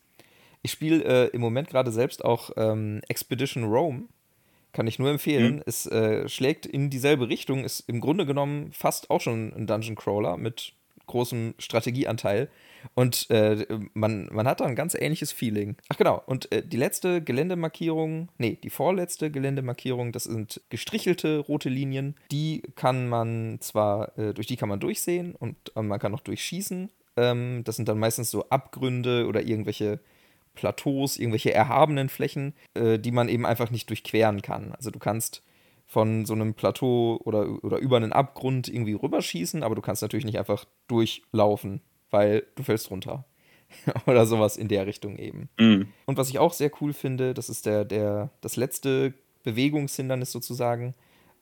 Ich spiele äh, im Moment gerade selbst auch ähm, Expedition Rome. Kann ich nur empfehlen. Mhm. Es äh, schlägt in dieselbe Richtung, ist im Grunde genommen fast auch schon ein Dungeon Crawler mit großem Strategieanteil. Und äh, man, man hat da ein ganz ähnliches Feeling. Ach genau, und äh, die letzte Geländemarkierung, nee, die vorletzte Geländemarkierung, das sind gestrichelte rote Linien. Die kann man zwar, äh, durch die kann man durchsehen und äh, man kann auch durchschießen. Ähm, das sind dann meistens so Abgründe oder irgendwelche Plateaus, irgendwelche erhabenen Flächen, äh, die man eben einfach nicht durchqueren kann. Also du kannst von so einem Plateau oder, oder über einen Abgrund irgendwie rüberschießen, aber du kannst natürlich nicht einfach durchlaufen weil du fällst runter. Oder sowas in der Richtung eben. Mhm. Und was ich auch sehr cool finde, das ist der, der, das letzte Bewegungshindernis sozusagen.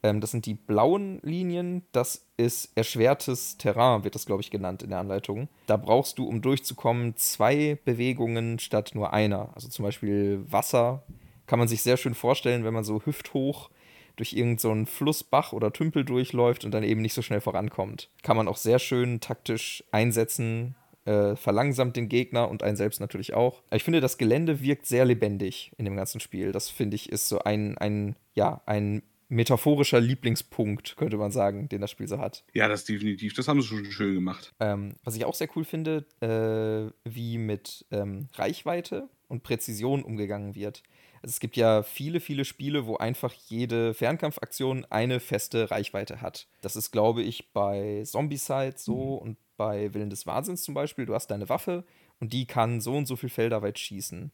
Ähm, das sind die blauen Linien, das ist erschwertes Terrain, wird das, glaube ich, genannt in der Anleitung. Da brauchst du, um durchzukommen, zwei Bewegungen statt nur einer. Also zum Beispiel Wasser kann man sich sehr schön vorstellen, wenn man so hüfthoch durch irgendeinen so Fluss, Bach oder Tümpel durchläuft und dann eben nicht so schnell vorankommt. Kann man auch sehr schön taktisch einsetzen, äh, verlangsamt den Gegner und einen selbst natürlich auch. Ich finde, das Gelände wirkt sehr lebendig in dem ganzen Spiel. Das finde ich ist so ein, ein, ja, ein metaphorischer Lieblingspunkt, könnte man sagen, den das Spiel so hat. Ja, das definitiv. Das haben sie schon schön gemacht. Ähm, was ich auch sehr cool finde, äh, wie mit ähm, Reichweite und Präzision umgegangen wird. Also es gibt ja viele, viele Spiele, wo einfach jede Fernkampfaktion eine feste Reichweite hat. Das ist, glaube ich, bei Zombicide so mhm. und bei Willen des Wahnsinns zum Beispiel. Du hast deine Waffe und die kann so und so viel Felder weit schießen.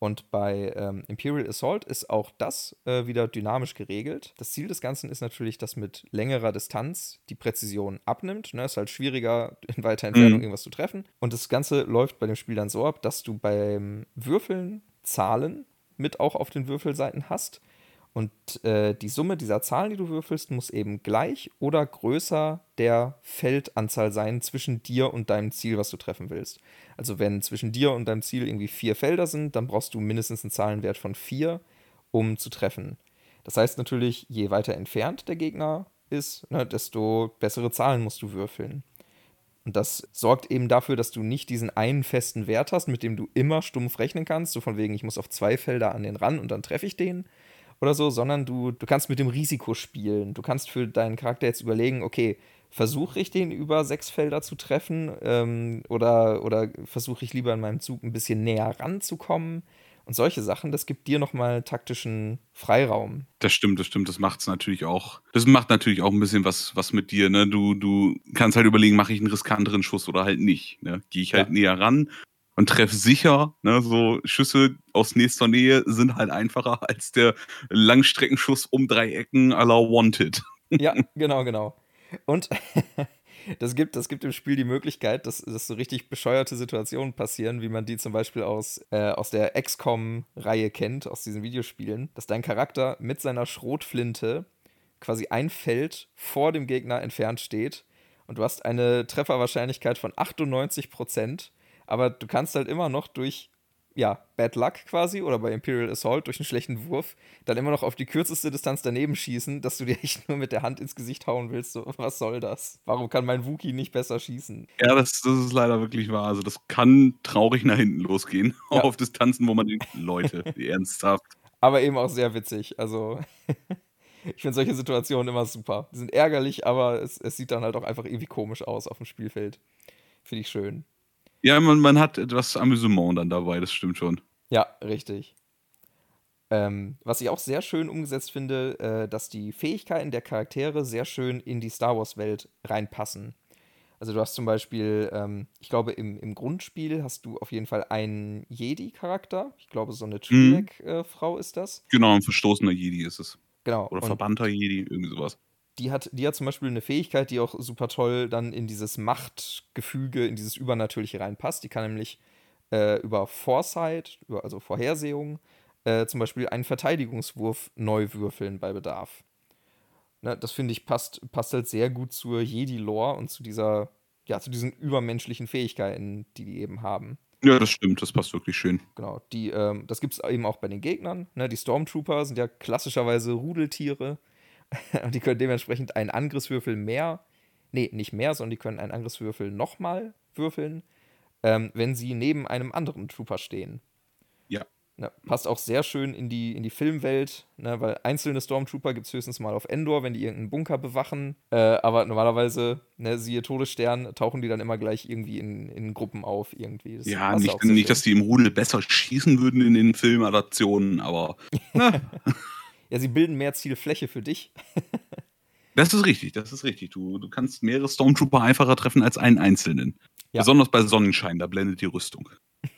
Und bei ähm, Imperial Assault ist auch das äh, wieder dynamisch geregelt. Das Ziel des Ganzen ist natürlich, dass mit längerer Distanz die Präzision abnimmt. Ne? Ist halt schwieriger, in weiter Entfernung mhm. irgendwas zu treffen. Und das Ganze läuft bei dem Spiel dann so ab, dass du beim Würfeln Zahlen mit auch auf den Würfelseiten hast. Und äh, die Summe dieser Zahlen, die du würfelst, muss eben gleich oder größer der Feldanzahl sein zwischen dir und deinem Ziel, was du treffen willst. Also wenn zwischen dir und deinem Ziel irgendwie vier Felder sind, dann brauchst du mindestens einen Zahlenwert von vier, um zu treffen. Das heißt natürlich, je weiter entfernt der Gegner ist, ne, desto bessere Zahlen musst du würfeln. Und das sorgt eben dafür, dass du nicht diesen einen festen Wert hast, mit dem du immer stumpf rechnen kannst, so von wegen, ich muss auf zwei Felder an den ran und dann treffe ich den oder so, sondern du, du kannst mit dem Risiko spielen. Du kannst für deinen Charakter jetzt überlegen, okay, versuche ich den über sechs Felder zu treffen ähm, oder, oder versuche ich lieber in meinem Zug ein bisschen näher ranzukommen und solche Sachen, das gibt dir nochmal taktischen Freiraum. Das stimmt, das stimmt. Das macht es natürlich auch. Das macht natürlich auch ein bisschen was, was mit dir. Ne? Du, du kannst halt überlegen, mache ich einen riskanteren Schuss oder halt nicht. Ne? Gehe ich halt ja. näher ran und treffe sicher. Ne? So Schüsse aus nächster Nähe sind halt einfacher als der Langstreckenschuss um drei Ecken à la Wanted. Ja, genau, genau. Und das gibt, das gibt im Spiel die Möglichkeit, dass, dass so richtig bescheuerte Situationen passieren, wie man die zum Beispiel aus, äh, aus der XCOM-Reihe kennt, aus diesen Videospielen, dass dein Charakter mit seiner Schrotflinte quasi ein Feld vor dem Gegner entfernt steht und du hast eine Trefferwahrscheinlichkeit von 98 Prozent, aber du kannst halt immer noch durch ja, Bad Luck quasi oder bei Imperial Assault durch einen schlechten Wurf dann immer noch auf die kürzeste Distanz daneben schießen, dass du dir echt nur mit der Hand ins Gesicht hauen willst. So, was soll das? Warum kann mein Wookie nicht besser schießen? Ja, das, das ist leider wirklich wahr. Also, das kann traurig nach hinten losgehen. Ja. Auch auf Distanzen, wo man denkt, Leute, ernsthaft. Aber eben auch sehr witzig. Also. ich finde solche Situationen immer super. Die sind ärgerlich, aber es, es sieht dann halt auch einfach irgendwie komisch aus auf dem Spielfeld. Finde ich schön. Ja, man, man hat etwas Amüsement dann dabei, das stimmt schon. Ja, richtig. Ähm, was ich auch sehr schön umgesetzt finde, äh, dass die Fähigkeiten der Charaktere sehr schön in die Star Wars-Welt reinpassen. Also du hast zum Beispiel, ähm, ich glaube, im, im Grundspiel hast du auf jeden Fall einen Jedi-Charakter. Ich glaube, so eine Twi'lek-Frau mhm. äh, ist das. Genau, ein verstoßener Jedi ist es. Genau. Oder verbannter Jedi, irgendwie sowas die hat, die hat zum Beispiel eine Fähigkeit, die auch super toll dann in dieses Machtgefüge, in dieses Übernatürliche reinpasst. Die kann nämlich äh, über Foresight, über, also Vorhersehung, äh, zum Beispiel einen Verteidigungswurf neu würfeln bei Bedarf. Ne, das finde ich passt, passt halt sehr gut zur Jedi-Lore und zu dieser, ja, zu diesen übermenschlichen Fähigkeiten, die die eben haben. Ja, das stimmt, das passt wirklich schön. Genau, die, ähm, das gibt es eben auch bei den Gegnern. Ne? Die Stormtrooper sind ja klassischerweise Rudeltiere und die können dementsprechend einen Angriffswürfel mehr, nee, nicht mehr, sondern die können einen Angriffswürfel nochmal würfeln, ähm, wenn sie neben einem anderen Trooper stehen. Ja. Ne, passt auch sehr schön in die, in die Filmwelt, ne, weil einzelne Stormtrooper gibt es höchstens mal auf Endor, wenn die irgendeinen Bunker bewachen. Äh, aber normalerweise, ne, siehe Todesstern, tauchen die dann immer gleich irgendwie in, in Gruppen auf. irgendwie. Das ja, nicht, nicht dass die im Rudel besser schießen würden in den Filmadaptionen, aber. Ja, sie bilden mehr Zielfläche für dich. das ist richtig, das ist richtig. Du, du kannst mehrere Stormtrooper einfacher treffen als einen einzelnen. Ja. Besonders bei Sonnenschein, da blendet die Rüstung.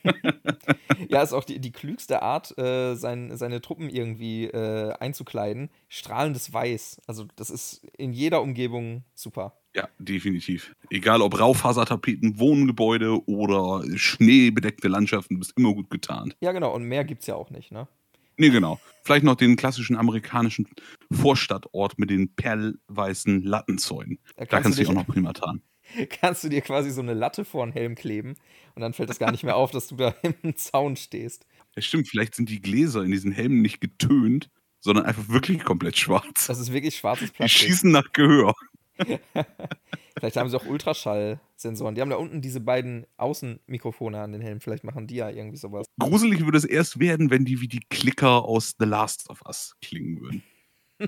ja, ist auch die, die klügste Art, äh, sein, seine Truppen irgendwie äh, einzukleiden. Strahlendes Weiß. Also, das ist in jeder Umgebung super. Ja, definitiv. Egal ob Raufasertapeten, Wohngebäude oder schneebedeckte Landschaften, du bist immer gut getarnt. Ja, genau. Und mehr gibt es ja auch nicht, ne? Nee, genau. Vielleicht noch den klassischen amerikanischen Vorstadtort mit den perlweißen Lattenzäunen. Da kannst, da kannst du dich auch noch prima tarnen. Kannst du dir quasi so eine Latte vor den Helm kleben und dann fällt es gar nicht mehr auf, dass du da im Zaun stehst. Ja, stimmt. Vielleicht sind die Gläser in diesen Helmen nicht getönt, sondern einfach wirklich komplett schwarz. Das ist wirklich schwarzes Plastik. Die schießen nach Gehör. Vielleicht haben sie auch Ultraschallsensoren. Die haben da unten diese beiden Außenmikrofone an den Helmen. Vielleicht machen die ja irgendwie sowas. Gruselig würde es erst werden, wenn die wie die Klicker aus The Last of Us klingen würden.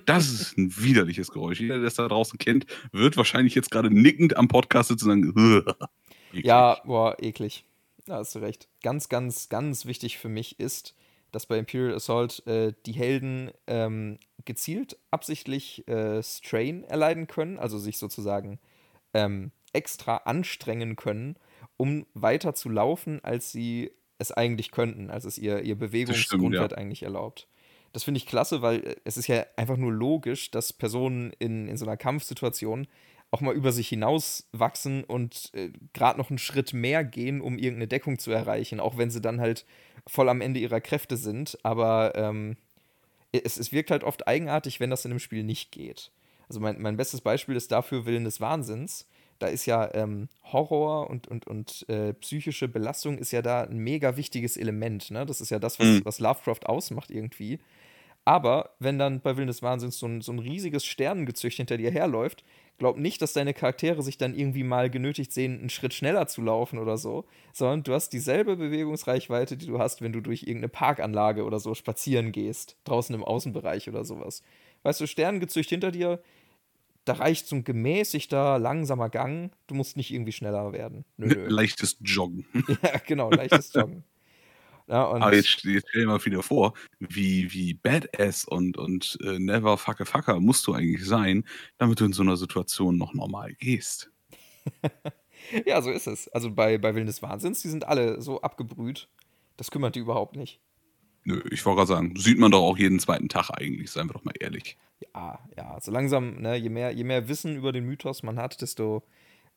Das ist ein widerliches Geräusch. Jeder, der das da draußen kennt, wird wahrscheinlich jetzt gerade nickend am Podcast sitzen und sagen, ja, boah, eklig. Da hast du recht. Ganz, ganz, ganz wichtig für mich ist, dass bei Imperial Assault äh, die Helden ähm, gezielt absichtlich äh, Strain erleiden können, also sich sozusagen ähm, extra anstrengen können, um weiter zu laufen, als sie es eigentlich könnten, als es ihr, ihr Bewegungsgrundwert ja. eigentlich erlaubt. Das finde ich klasse, weil äh, es ist ja einfach nur logisch, dass Personen in, in so einer Kampfsituation auch mal über sich hinaus wachsen und äh, gerade noch einen Schritt mehr gehen, um irgendeine Deckung zu erreichen, auch wenn sie dann halt voll am Ende ihrer Kräfte sind. Aber ähm, es, es wirkt halt oft eigenartig, wenn das in einem Spiel nicht geht. Also mein, mein bestes Beispiel ist dafür Willen des Wahnsinns. Da ist ja ähm, Horror und, und, und äh, psychische Belastung ist ja da ein mega wichtiges Element. Ne? Das ist ja das, was, mhm. was Lovecraft ausmacht irgendwie. Aber wenn dann bei Willen des Wahnsinns so ein, so ein riesiges Sternengezücht hinter dir herläuft, glaub nicht, dass deine Charaktere sich dann irgendwie mal genötigt sehen, einen Schritt schneller zu laufen oder so, sondern du hast dieselbe Bewegungsreichweite, die du hast, wenn du durch irgendeine Parkanlage oder so spazieren gehst, draußen im Außenbereich oder sowas. Weißt du, Sternengezücht hinter dir, da reicht so ein gemäßigter, langsamer Gang. Du musst nicht irgendwie schneller werden. Nö, nö. Leichtes Joggen. ja, genau, leichtes Joggen. Ja, Aber jetzt, jetzt stell dir mal wieder vor, wie, wie badass und, und äh, never fucker fucker musst du eigentlich sein, damit du in so einer Situation noch normal gehst. ja, so ist es. Also bei, bei Willen des Wahnsinns, die sind alle so abgebrüht. Das kümmert die überhaupt nicht. Nö, ich wollte gerade sagen, sieht man doch auch jeden zweiten Tag eigentlich, seien wir doch mal ehrlich. Ja, ja, so langsam, ne, je mehr, je mehr Wissen über den Mythos man hat, desto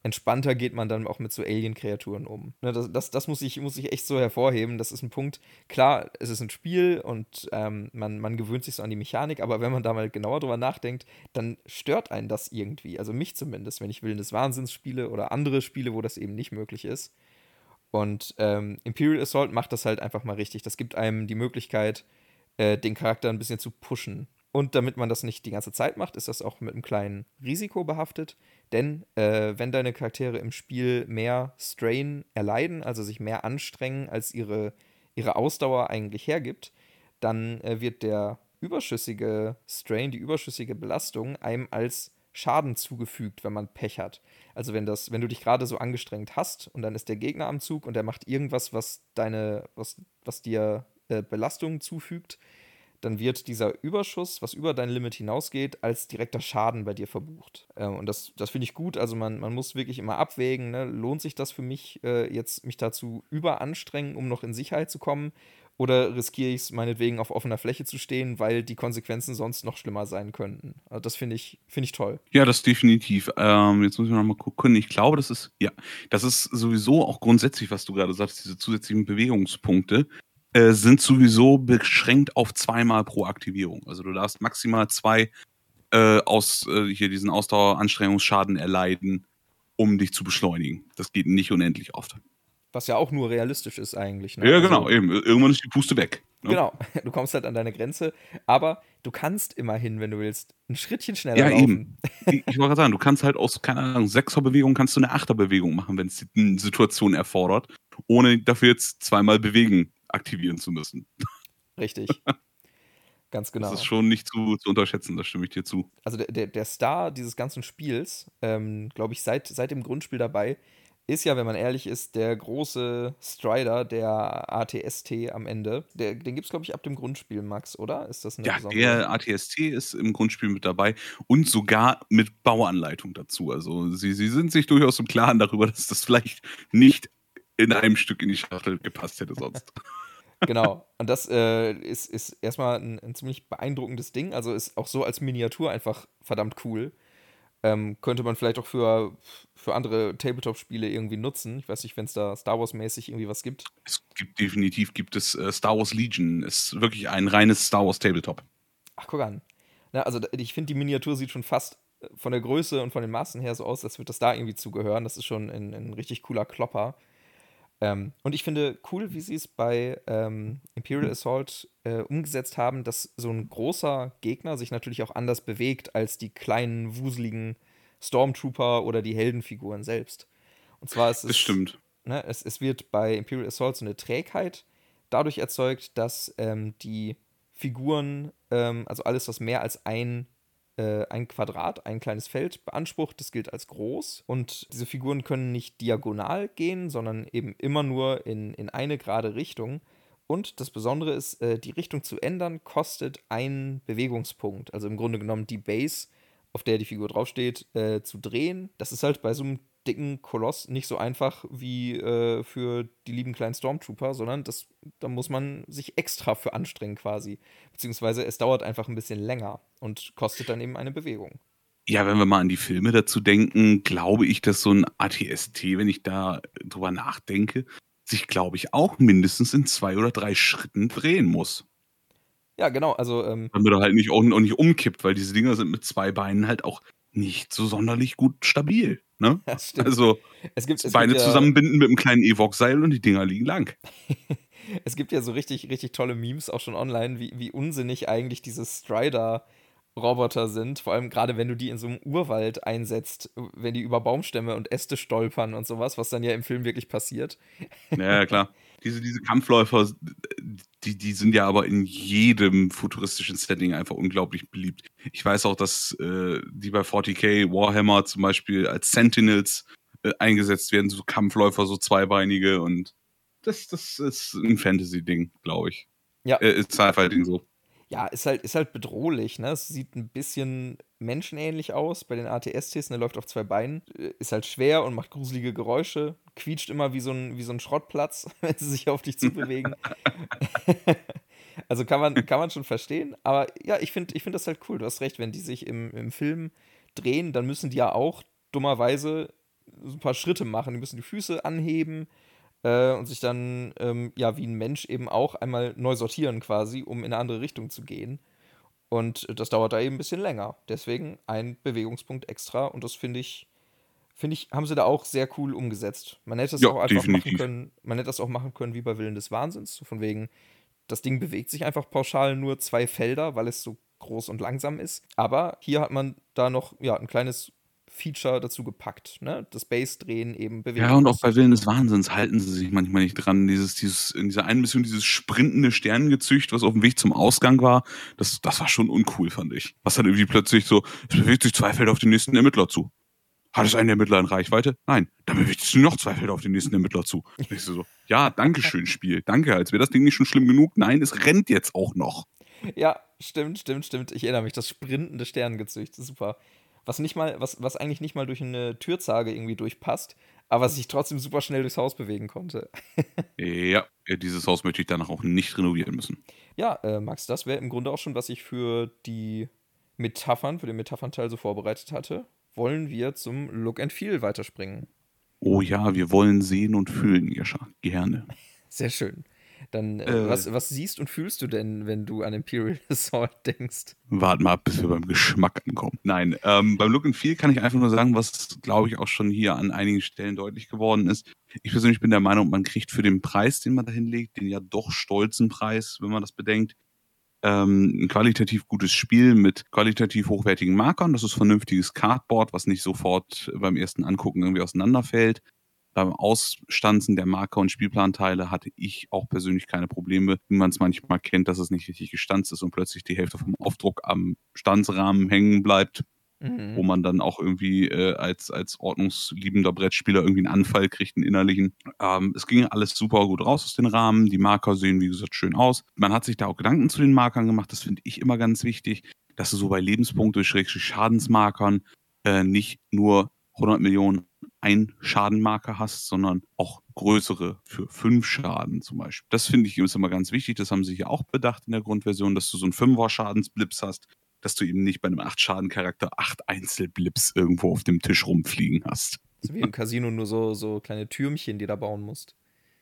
entspannter geht man dann auch mit so Alien-Kreaturen um. Ne, das, das, das, muss, ich, muss ich echt so hervorheben. Das ist ein Punkt. Klar, es ist ein Spiel und ähm, man, man gewöhnt sich so an die Mechanik, aber wenn man da mal genauer drüber nachdenkt, dann stört einen das irgendwie. Also mich zumindest, wenn ich Willen des Wahnsinns spiele oder andere Spiele, wo das eben nicht möglich ist. Und ähm, Imperial Assault macht das halt einfach mal richtig. Das gibt einem die Möglichkeit, äh, den Charakter ein bisschen zu pushen. Und damit man das nicht die ganze Zeit macht, ist das auch mit einem kleinen Risiko behaftet. Denn äh, wenn deine Charaktere im Spiel mehr Strain erleiden, also sich mehr anstrengen, als ihre, ihre Ausdauer eigentlich hergibt, dann äh, wird der überschüssige Strain, die überschüssige Belastung einem als Schaden zugefügt, wenn man Pech hat. Also wenn das, wenn du dich gerade so angestrengt hast und dann ist der Gegner am Zug und der macht irgendwas, was deine, was, was dir äh, Belastungen zufügt, dann wird dieser Überschuss, was über dein Limit hinausgeht, als direkter Schaden bei dir verbucht. Äh, und das, das finde ich gut. Also man, man muss wirklich immer abwägen, ne? lohnt sich das für mich, äh, jetzt mich dazu überanstrengen, um noch in Sicherheit zu kommen? Oder riskiere ich es meinetwegen auf offener Fläche zu stehen, weil die Konsequenzen sonst noch schlimmer sein könnten? Also das finde ich, find ich toll. Ja, das definitiv. Ähm, jetzt muss ich noch mal gucken. Ich glaube, das ist, ja, das ist sowieso auch grundsätzlich, was du gerade sagst, diese zusätzlichen Bewegungspunkte. Äh, sind sowieso beschränkt auf zweimal pro Aktivierung. Also du darfst maximal zwei äh, aus äh, hier diesen Ausdaueranstrengungsschaden erleiden, um dich zu beschleunigen. Das geht nicht unendlich oft. Was ja auch nur realistisch ist eigentlich. Ne? Ja, genau, also, eben. Irgendwann ist die Puste weg. Ne? Genau, du kommst halt an deine Grenze, aber du kannst immerhin, wenn du willst, ein Schrittchen schneller ja, laufen. Eben. Ich wollte gerade sagen, du kannst halt aus, keine Ahnung, Sechserbewegung kannst du eine Achterbewegung machen, wenn es die Situation erfordert, ohne dafür jetzt zweimal bewegen aktivieren zu müssen. Richtig. Ganz genau. Das ist schon nicht zu, zu unterschätzen, das stimme ich dir zu. Also der, der, der Star dieses ganzen Spiels, ähm, glaube ich, seit, seit dem Grundspiel dabei, ist ja, wenn man ehrlich ist, der große Strider, der ATST am Ende. Der, den gibt es, glaube ich, ab dem Grundspiel, Max, oder? Ist das eine Ja, der ATST ist im Grundspiel mit dabei und sogar mit Bauanleitung dazu. Also sie, sie sind sich durchaus im Klaren darüber, dass das vielleicht nicht in einem Stück in die Schachtel gepasst hätte sonst. genau. Und das äh, ist, ist erstmal ein, ein, ziemlich beeindruckendes Ding. Also ist auch so als Miniatur einfach verdammt cool. Ähm, könnte man vielleicht auch für, für andere Tabletop-Spiele irgendwie nutzen. Ich weiß nicht, wenn es da Star Wars-mäßig irgendwie was gibt. Es gibt definitiv gibt es äh, Star Wars Legion. Ist wirklich ein reines Star Wars Tabletop. Ach, guck an. Na, also ich finde, die Miniatur sieht schon fast äh, von der Größe und von den Maßen her so aus, als würde das da irgendwie zugehören. Das ist schon ein, ein richtig cooler Klopper. Ähm, und ich finde cool, wie sie es bei ähm, Imperial Assault äh, umgesetzt haben, dass so ein großer Gegner sich natürlich auch anders bewegt als die kleinen, wuseligen Stormtrooper oder die Heldenfiguren selbst. Und zwar ist es. Ne, es, es wird bei Imperial Assault so eine Trägheit dadurch erzeugt, dass ähm, die Figuren, ähm, also alles, was mehr als ein äh, ein Quadrat, ein kleines Feld beansprucht. Das gilt als groß. Und diese Figuren können nicht diagonal gehen, sondern eben immer nur in, in eine gerade Richtung. Und das Besondere ist, äh, die Richtung zu ändern kostet einen Bewegungspunkt. Also im Grunde genommen die Base, auf der die Figur draufsteht, äh, zu drehen. Das ist halt bei so einem dicken Koloss nicht so einfach wie äh, für die lieben kleinen Stormtrooper, sondern das, da muss man sich extra für anstrengen quasi. Beziehungsweise es dauert einfach ein bisschen länger und kostet dann eben eine Bewegung. Ja, wenn wir mal an die Filme dazu denken, glaube ich, dass so ein ATST, wenn ich da drüber nachdenke, sich, glaube ich, auch mindestens in zwei oder drei Schritten drehen muss. Ja, genau. Also, ähm, Damit er halt nicht, auch, auch nicht umkippt, weil diese Dinger sind mit zwei Beinen halt auch nicht so sonderlich gut stabil. Ne? Also es gibt, es Beine gibt ja, zusammenbinden mit einem kleinen Evok-Seil und die Dinger liegen lang. es gibt ja so richtig, richtig tolle Memes auch schon online, wie, wie unsinnig eigentlich diese Strider-Roboter sind. Vor allem gerade, wenn du die in so einem Urwald einsetzt, wenn die über Baumstämme und Äste stolpern und sowas, was dann ja im Film wirklich passiert. Ja, klar. Diese, diese Kampfläufer, die, die sind ja aber in jedem futuristischen Setting einfach unglaublich beliebt. Ich weiß auch, dass äh, die bei 40k Warhammer zum Beispiel als Sentinels äh, eingesetzt werden, so Kampfläufer, so zweibeinige und das, das ist ein Fantasy-Ding, glaube ich. Ja. Äh, ist Sci-Fi-Ding so. Ja, ist halt, ist halt bedrohlich, ne? Es sieht ein bisschen menschenähnlich aus bei den ATSTs, ne? Läuft auf zwei Beinen, äh, ist halt schwer und macht gruselige Geräusche, quietscht immer wie so ein, wie so ein Schrottplatz, wenn sie sich auf dich zubewegen. also kann man, kann man schon verstehen, aber ja, ich finde ich find das halt cool. Du hast recht, wenn die sich im, im Film drehen, dann müssen die ja auch dummerweise so ein paar Schritte machen. Die müssen die Füße anheben äh, und sich dann, ähm, ja, wie ein Mensch eben auch einmal neu sortieren quasi, um in eine andere Richtung zu gehen. Und das dauert da eben ein bisschen länger. Deswegen ein Bewegungspunkt extra und das finde ich, finde ich, haben sie da auch sehr cool umgesetzt. Man hätte das Ja, auch einfach machen definitiv. können, man hätte das auch machen können wie bei Willen des Wahnsinns, so von wegen, das Ding bewegt sich einfach pauschal nur zwei Felder, weil es so groß und langsam ist. Aber hier hat man da noch ja, ein kleines Feature dazu gepackt. Ne? Das Base-Drehen eben bewegt. Ja, und auch bei Willen des Wahnsinns halten sie sich manchmal nicht dran. Dieses, dieses, in dieser einen Mission, dieses sprintende Sternengezücht, was auf dem Weg zum Ausgang war, das, das war schon uncool, fand ich. Was dann irgendwie plötzlich so, es bewegt sich zwei Felder auf den nächsten Ermittler zu. Hat es einen Ermittler in Reichweite? Nein. Dann bewegt sich noch zwei Felder auf den nächsten Ermittler zu. Und ich so, ja, danke schön, Spiel. Danke, als wäre das Ding nicht schon schlimm genug. Nein, es rennt jetzt auch noch. Ja, stimmt, stimmt, stimmt. Ich erinnere mich, das sprintende Sternengezücht, super. Was nicht mal, was, was eigentlich nicht mal durch eine Türzage irgendwie durchpasst, aber sich trotzdem super schnell durchs Haus bewegen konnte. Ja, dieses Haus möchte ich danach auch nicht renovieren müssen. Ja, äh, Max, das wäre im Grunde auch schon, was ich für die Metaphern, für den Metaphernteil so vorbereitet hatte. Wollen wir zum Look and Feel weiterspringen? Oh ja, wir wollen sehen und fühlen, Jascha. Gerne. Sehr schön. Dann, äh, Äh. was, was siehst und fühlst du denn, wenn du an Imperial Assault denkst? Warten mal bis wir beim Geschmack ankommen. Nein, ähm, beim Look and Feel kann ich einfach nur sagen, was, glaube ich, auch schon hier an einigen Stellen deutlich geworden ist. Ich persönlich bin der Meinung, man kriegt für den Preis, den man da hinlegt, den ja doch stolzen Preis, wenn man das bedenkt, ähm, ein qualitativ gutes Spiel mit qualitativ hochwertigen Markern. Das ist vernünftiges Cardboard, was nicht sofort beim ersten Angucken irgendwie auseinanderfällt. Beim Ausstanzen der Marker und Spielplanteile hatte ich auch persönlich keine Probleme, wie man es manchmal kennt, dass es nicht richtig gestanzt ist und plötzlich die Hälfte vom Aufdruck am Stanzrahmen hängen bleibt, Mhm. wo man dann auch irgendwie äh, als, als ordnungsliebender Brettspieler irgendwie einen Anfall kriegt, einen innerlichen. Ähm, es ging alles super gut raus aus den Rahmen. Die Marker sehen, wie gesagt, schön aus. Man hat sich da auch Gedanken zu den Markern gemacht. Das finde ich immer ganz wichtig, dass du so bei Lebenspunkte, Schrägstrich Schadensmarkern äh, nicht nur 100 Millionen ein Schadenmarker hast, sondern auch größere für fünf Schaden zum Beispiel. Das finde ich ist immer ganz wichtig. Das haben sie hier auch bedacht in der Grundversion, dass du so einen Fünfer Schadensblips hast. dass du eben nicht bei einem 8-Schaden-Charakter 8 Einzelblips irgendwo auf dem Tisch rumfliegen hast. So wie im Casino nur so, so kleine Türmchen, die da bauen musst.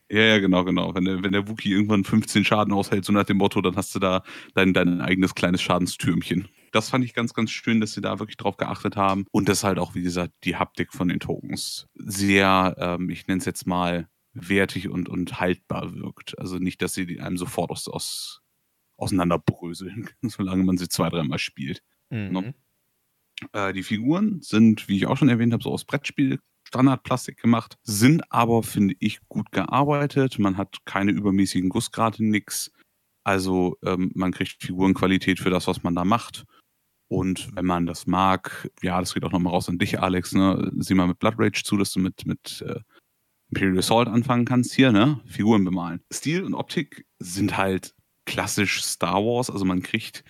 Ja, ja, genau, genau. Wenn der, wenn der Wookie irgendwann 15 Schaden aushält, so nach dem Motto, dann hast du da dein, dein eigenes kleines Schadenstürmchen. Das fand ich ganz, ganz schön, dass sie da wirklich drauf geachtet haben. Und dass halt auch, wie gesagt, die Haptik von den Tokens sehr, ähm, ich nenne es jetzt mal, wertig und, und haltbar wirkt. Also nicht, dass sie einem sofort aus, aus, auseinanderbröseln, solange man sie zwei, dreimal spielt. Mhm. Ne? Äh, die Figuren sind, wie ich auch schon erwähnt habe, so aus Brettspiel Standardplastik gemacht, sind aber, finde ich, gut gearbeitet. Man hat keine übermäßigen Gussgrade, nix. Also ähm, man kriegt Figurenqualität für das, was man da macht. Und wenn man das mag, ja, das geht auch nochmal raus an dich, Alex, ne? Sieh mal mit Blood Rage zu, dass du mit, mit äh, Imperial Assault anfangen kannst hier, ne? Figuren bemalen. Stil und Optik sind halt klassisch Star Wars, also man kriegt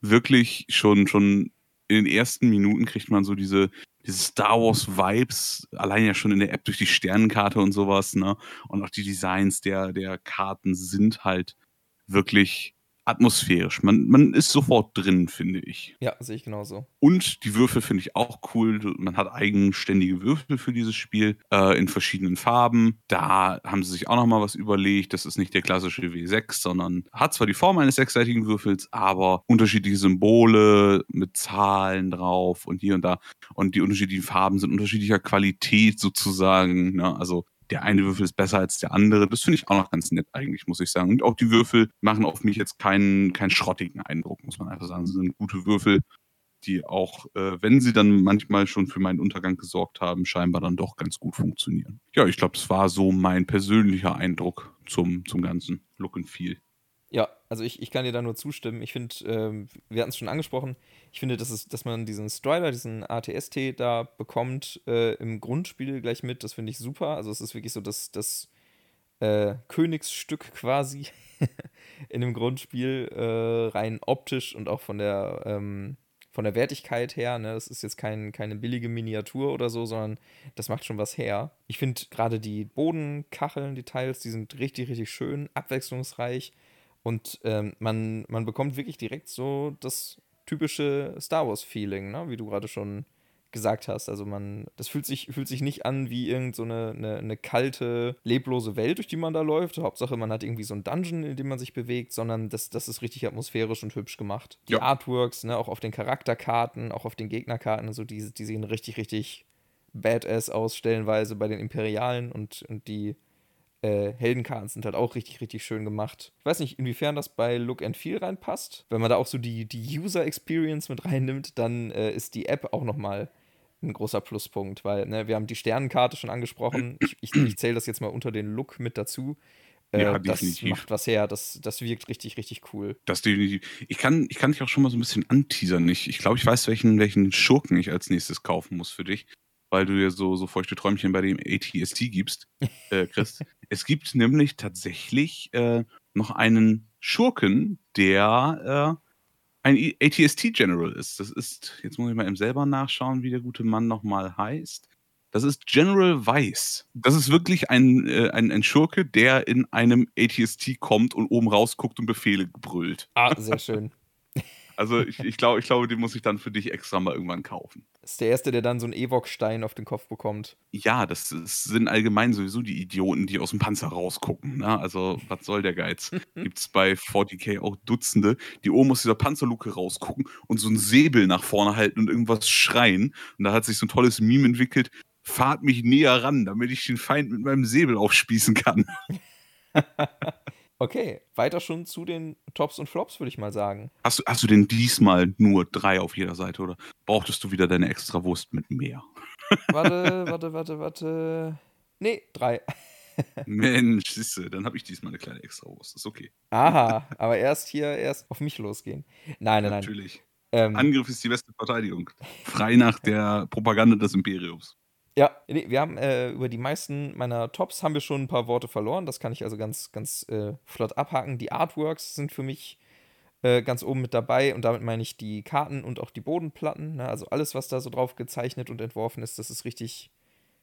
wirklich schon, schon in den ersten Minuten kriegt man so diese, diese Star Wars Vibes, allein ja schon in der App durch die Sternenkarte und sowas, ne? Und auch die Designs der, der Karten sind halt wirklich atmosphärisch. Man, man ist sofort drin, finde ich. Ja, sehe ich genauso. Und die Würfel finde ich auch cool. Man hat eigenständige Würfel für dieses Spiel äh, in verschiedenen Farben. Da haben sie sich auch noch mal was überlegt. Das ist nicht der klassische W6, sondern hat zwar die Form eines sechsseitigen Würfels, aber unterschiedliche Symbole mit Zahlen drauf und hier und da. Und die unterschiedlichen Farben sind unterschiedlicher Qualität sozusagen. Ne? Also der eine Würfel ist besser als der andere. Das finde ich auch noch ganz nett eigentlich, muss ich sagen. Und auch die Würfel machen auf mich jetzt keinen, keinen schrottigen Eindruck, muss man einfach sagen. Sie sind gute Würfel, die auch, äh, wenn sie dann manchmal schon für meinen Untergang gesorgt haben, scheinbar dann doch ganz gut funktionieren. Ja, ich glaube, das war so mein persönlicher Eindruck zum, zum ganzen Look and Feel. Ja, also ich, ich kann dir da nur zustimmen. Ich finde, ähm, wir hatten es schon angesprochen, ich finde, dass, es, dass man diesen Strider, diesen ATST da bekommt äh, im Grundspiel gleich mit, das finde ich super. Also es ist wirklich so das, das äh, Königsstück quasi in dem Grundspiel, äh, rein optisch und auch von der, ähm, von der Wertigkeit her. Ne? Das ist jetzt kein, keine billige Miniatur oder so, sondern das macht schon was her. Ich finde gerade die Bodenkacheln, die Teils, die sind richtig, richtig schön, abwechslungsreich. Und ähm, man, man bekommt wirklich direkt so das typische Star Wars-Feeling, ne? wie du gerade schon gesagt hast. Also man, das fühlt sich, fühlt sich nicht an wie irgend so eine, eine, eine, kalte, leblose Welt, durch die man da läuft. Hauptsache, man hat irgendwie so ein Dungeon, in dem man sich bewegt, sondern das, das ist richtig atmosphärisch und hübsch gemacht. Die ja. Artworks, ne, auch auf den Charakterkarten, auch auf den Gegnerkarten, also die, die sehen richtig, richtig badass aus, stellenweise bei den Imperialen und, und die äh, Heldenkarten sind halt auch richtig, richtig schön gemacht. Ich weiß nicht, inwiefern das bei Look and Feel reinpasst. Wenn man da auch so die, die User Experience mit reinnimmt, dann äh, ist die App auch nochmal ein großer Pluspunkt, weil ne, wir haben die Sternenkarte schon angesprochen. Ich, ich, ich zähle das jetzt mal unter den Look mit dazu. Äh, ja, das definitiv. macht was her, das, das wirkt richtig, richtig cool. Das definitiv. Ich kann, ich kann dich auch schon mal so ein bisschen anteasern. Ich, ich glaube, ich weiß, welchen, welchen Schurken ich als nächstes kaufen muss für dich weil du ja so, so feuchte Träumchen bei dem ATST gibst, äh, Chris. es gibt nämlich tatsächlich äh, noch einen Schurken, der äh, ein ATST-General ist. Das ist, jetzt muss ich mal eben selber nachschauen, wie der gute Mann nochmal heißt. Das ist General Weiss. Das ist wirklich ein, äh, ein, ein Schurke, der in einem ATST kommt und oben rausguckt und Befehle brüllt. Ah, sehr schön. Also ich, ich glaube, ich glaub, den muss ich dann für dich extra mal irgendwann kaufen. Das ist der Erste, der dann so einen Ewok-Stein auf den Kopf bekommt. Ja, das, das, sind allgemein sowieso die Idioten, die aus dem Panzer rausgucken. Ne? Also, was soll der Geiz? Gibt es bei 40k auch Dutzende, die oben aus dieser Panzerluke rausgucken und so einen Säbel nach vorne halten und irgendwas schreien. Und da hat sich so ein tolles Meme entwickelt. Fahrt mich näher ran, damit ich den Feind mit meinem Säbel aufspießen kann. Okay, weiter schon zu den Tops und Flops, würde ich mal sagen. Hast du, hast du denn diesmal nur drei auf jeder Seite oder brauchtest du wieder deine extra Wurst mit mehr? Warte, warte, warte, warte. Nee, drei. Mensch, siehste, dann habe ich diesmal eine kleine Extrawurst. Ist okay. Aha, aber erst hier, erst auf mich losgehen. Nein, nein, nein. Natürlich. Ähm, Angriff ist die beste Verteidigung. Frei nach der Propaganda des Imperiums. Ja, wir haben äh, über die meisten meiner Tops haben wir schon ein paar Worte verloren. Das kann ich also ganz, ganz äh, flott abhaken. Die Artworks sind für mich äh, ganz oben mit dabei und damit meine ich die Karten und auch die Bodenplatten. Ne? Also alles, was da so drauf gezeichnet und entworfen ist, das ist richtig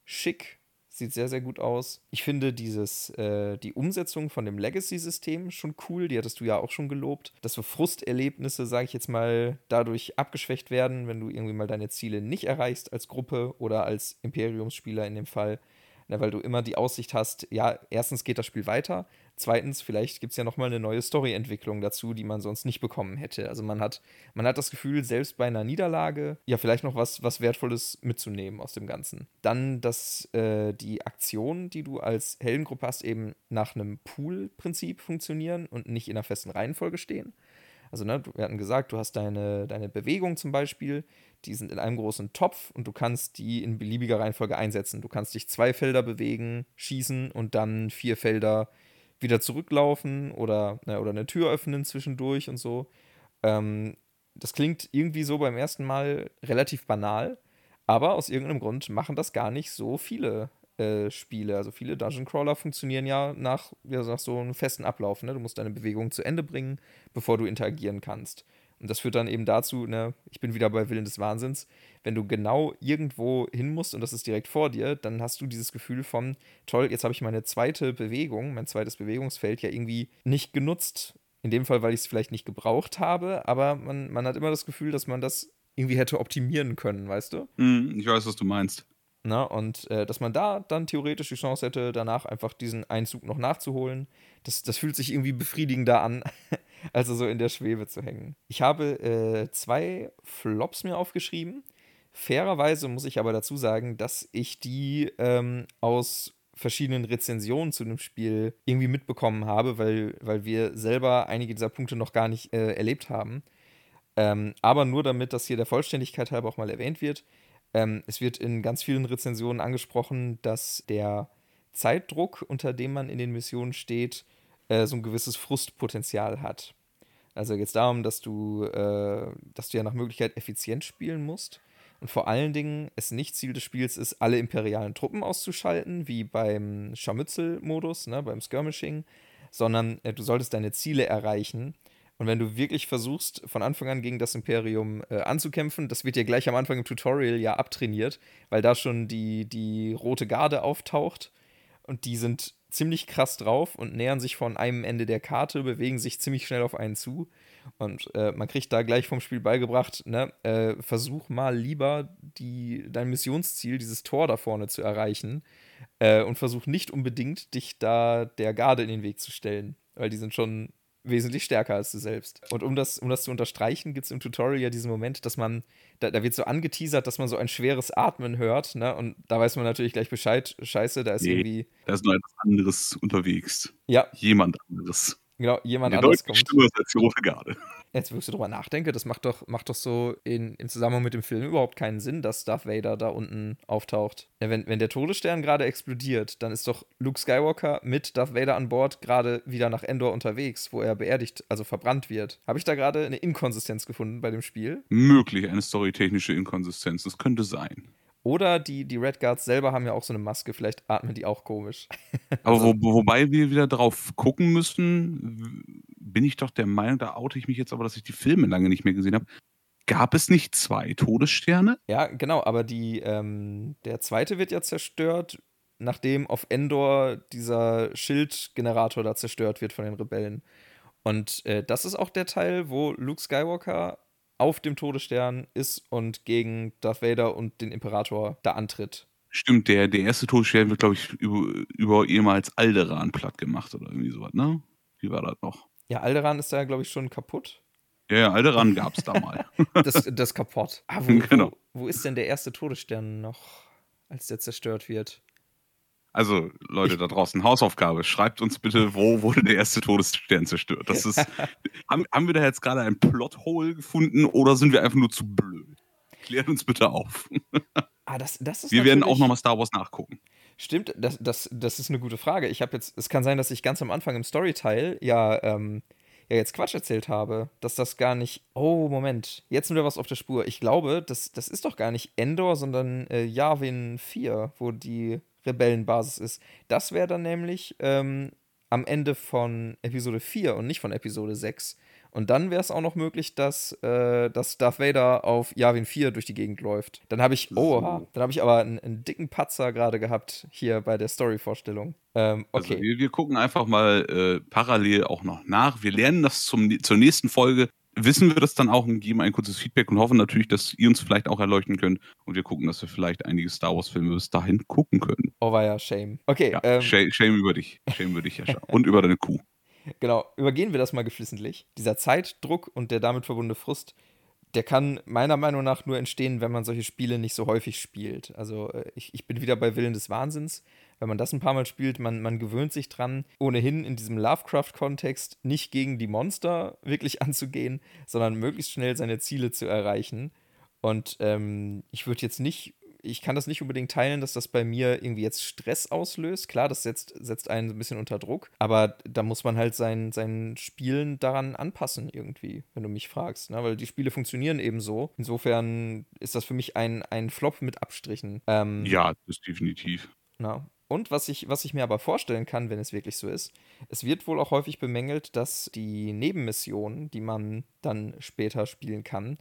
schick, Sieht sehr, sehr gut aus. Ich finde dieses, äh, die Umsetzung von dem Legacy-System schon cool. Die hattest du ja auch schon gelobt. Dass so Frusterlebnisse, sage ich jetzt mal, dadurch abgeschwächt werden, wenn du irgendwie mal deine Ziele nicht erreichst als Gruppe oder als Imperiumsspieler in dem Fall. Na, weil du immer die Aussicht hast, ja, erstens geht das Spiel weiter, zweitens, vielleicht gibt es ja nochmal eine neue Storyentwicklung dazu, die man sonst nicht bekommen hätte. Also man hat, man hat das Gefühl, selbst bei einer Niederlage, ja, vielleicht noch was, was Wertvolles mitzunehmen aus dem Ganzen. Dann, dass äh, die Aktionen, die du als Heldengruppe hast, eben nach einem Pool-Prinzip funktionieren und nicht in einer festen Reihenfolge stehen. Also, ne, wir hatten gesagt, du hast deine, deine Bewegung zum Beispiel, die sind in einem großen Topf und du kannst die in beliebiger Reihenfolge einsetzen. Du kannst dich zwei Felder bewegen, schießen und dann vier Felder wieder zurücklaufen oder, na, oder eine Tür öffnen zwischendurch und so. Ähm, das klingt irgendwie so beim ersten Mal relativ banal, aber aus irgendeinem Grund machen das gar nicht so viele äh, Spiele. Also viele Dungeon Crawler funktionieren ja nach, ja, nach so einem festen Ablauf. Ne? Du musst deine Bewegung zu Ende bringen, bevor du interagieren kannst. Und das führt dann eben dazu, ne, ich bin wieder bei Willen des Wahnsinns, wenn du genau irgendwo hin musst und das ist direkt vor dir, dann hast du dieses Gefühl von, toll, jetzt habe ich meine zweite Bewegung, mein zweites Bewegungsfeld ja irgendwie nicht genutzt. In dem Fall, weil ich es vielleicht nicht gebraucht habe, aber man, man hat immer das Gefühl, dass man das irgendwie hätte optimieren können, weißt du? Mm, ich weiß, was du meinst. Na, und äh, dass man da dann theoretisch die Chance hätte, danach einfach diesen Einzug noch nachzuholen, das, das fühlt sich irgendwie befriedigender an, also so in der Schwebe zu hängen. Ich habe äh, zwei Flops mir aufgeschrieben. Fairerweise muss ich aber dazu sagen, dass ich die ähm, aus verschiedenen Rezensionen zu dem Spiel irgendwie mitbekommen habe, weil, weil wir selber einige dieser Punkte noch gar nicht äh, erlebt haben. Ähm, aber nur damit das hier der Vollständigkeit halber auch mal erwähnt wird. Ähm, es wird in ganz vielen Rezensionen angesprochen, dass der Zeitdruck, unter dem man in den Missionen steht, äh, so ein gewisses Frustpotenzial hat. Also geht es darum, dass du, äh, dass du ja nach Möglichkeit effizient spielen musst. Und vor allen Dingen es nicht Ziel des Spiels ist, alle imperialen Truppen auszuschalten, wie beim Scharmützel-Modus, ne, beim Skirmishing, sondern äh, du solltest deine Ziele erreichen. Und wenn du wirklich versuchst, von Anfang an gegen das Imperium äh, anzukämpfen, das wird dir gleich am Anfang im Tutorial ja abtrainiert, weil da schon die, die rote Garde auftaucht und die sind ziemlich krass drauf und nähern sich von einem Ende der Karte, bewegen sich ziemlich schnell auf einen zu. Und äh, man kriegt da gleich vom Spiel beigebracht, ne, äh, versuch mal lieber die, dein Missionsziel, dieses Tor da vorne zu erreichen. Äh, und versuch nicht unbedingt, dich da der Garde in den Weg zu stellen. Weil die sind schon wesentlich stärker als du selbst. Und um das, um das zu unterstreichen, gibt es im Tutorial ja diesen Moment, dass man, da, da, wird so angeteasert, dass man so ein schweres Atmen hört, ne? Und da weiß man natürlich gleich Bescheid, scheiße, da ist nee, irgendwie. Da ist noch etwas anderes unterwegs. Ja. Jemand anderes. Genau, jemand Eine anderes kommt. Stimme als die rote Garde. Jetzt, wo ich so drüber nachdenke, das macht doch, macht doch so in, im Zusammenhang mit dem Film überhaupt keinen Sinn, dass Darth Vader da unten auftaucht. Ja, wenn, wenn der Todesstern gerade explodiert, dann ist doch Luke Skywalker mit Darth Vader an Bord gerade wieder nach Endor unterwegs, wo er beerdigt, also verbrannt wird. Habe ich da gerade eine Inkonsistenz gefunden bei dem Spiel? Möglich, eine storytechnische Inkonsistenz. Das könnte sein. Oder die, die Red Guards selber haben ja auch so eine Maske, vielleicht atmen die auch komisch. Aber also, wo, wobei wir wieder drauf gucken müssen, bin ich doch der Meinung, da oute ich mich jetzt aber, dass ich die Filme lange nicht mehr gesehen habe. Gab es nicht zwei Todessterne? Ja, genau, aber die, ähm, der zweite wird ja zerstört, nachdem auf Endor dieser Schildgenerator da zerstört wird von den Rebellen. Und äh, das ist auch der Teil, wo Luke Skywalker auf dem Todesstern ist und gegen Darth Vader und den Imperator da antritt. Stimmt, der, der erste Todesstern wird, glaube ich, über, über ehemals Alderan platt gemacht oder irgendwie sowas, ne? Wie war das noch? Ja, Alderan ist da, glaube ich, schon kaputt. Ja, ja Alderan gab es da mal. das, das kaputt. Ah, wo, genau. wo, wo ist denn der erste Todesstern noch, als der zerstört wird? Also, Leute da draußen, Hausaufgabe. Schreibt uns bitte, wo wurde der erste Todesstern zerstört? Das ist, haben, haben wir da jetzt gerade ein Plothole gefunden oder sind wir einfach nur zu blöd? Klärt uns bitte auf. Ah, das, das wir werden auch nochmal Star Wars nachgucken. Stimmt, das, das, das ist eine gute Frage. Ich habe jetzt, es kann sein, dass ich ganz am Anfang im Storyteil ja, ähm, ja jetzt Quatsch erzählt habe, dass das gar nicht. Oh, Moment, jetzt sind wir was auf der Spur. Ich glaube, das, das ist doch gar nicht Endor, sondern äh, Yavin 4, wo die Rebellenbasis ist. Das wäre dann nämlich ähm, am Ende von Episode 4 und nicht von Episode 6. Und dann wäre es auch noch möglich, dass, äh, dass Darth Vader auf Yavin 4 durch die Gegend läuft. Dann habe ich, oh, so. dann habe ich aber einen, einen dicken Patzer gerade gehabt hier bei der Story-Vorstellung. Ähm, also okay. Also wir, wir, gucken einfach mal äh, parallel auch noch nach. Wir lernen das zum, zur nächsten Folge. Wissen wir das dann auch und geben ein kurzes Feedback und hoffen natürlich, dass ihr uns vielleicht auch erleuchten könnt. Und wir gucken, dass wir vielleicht einige Star Wars-Filme bis dahin gucken können. Oh, war ja Shame. Okay. Ja, ähm, shame, shame, über dich. Shame über dich, Jascha. und über deine Kuh. Genau, übergehen wir das mal geflissentlich. Dieser Zeitdruck und der damit verbundene Frust, der kann meiner Meinung nach nur entstehen, wenn man solche Spiele nicht so häufig spielt. Also äh, ich, ich bin wieder bei Willen des Wahnsinns. Wenn man das ein paar Mal spielt, man, man gewöhnt sich dran, ohnehin in diesem Lovecraft-Kontext nicht gegen die Monster wirklich anzugehen, sondern möglichst schnell seine Ziele zu erreichen. Und ähm, ich würde jetzt nicht ich kann das nicht unbedingt teilen, dass das bei mir irgendwie jetzt Stress auslöst. Klar, das setzt, setzt einen ein bisschen unter Druck, aber da muss man halt sein, sein Spielen daran anpassen irgendwie, wenn du mich fragst. Ne? Weil die Spiele funktionieren eben so. Insofern ist das für mich ein, ein Flop mit Abstrichen. Ähm, ja, das ist definitiv. Na, und was ich, was ich mir aber vorstellen kann, wenn es wirklich so ist, es wird wohl auch häufig bemängelt, dass die Nebenmissionen, die man dann später spielen kann,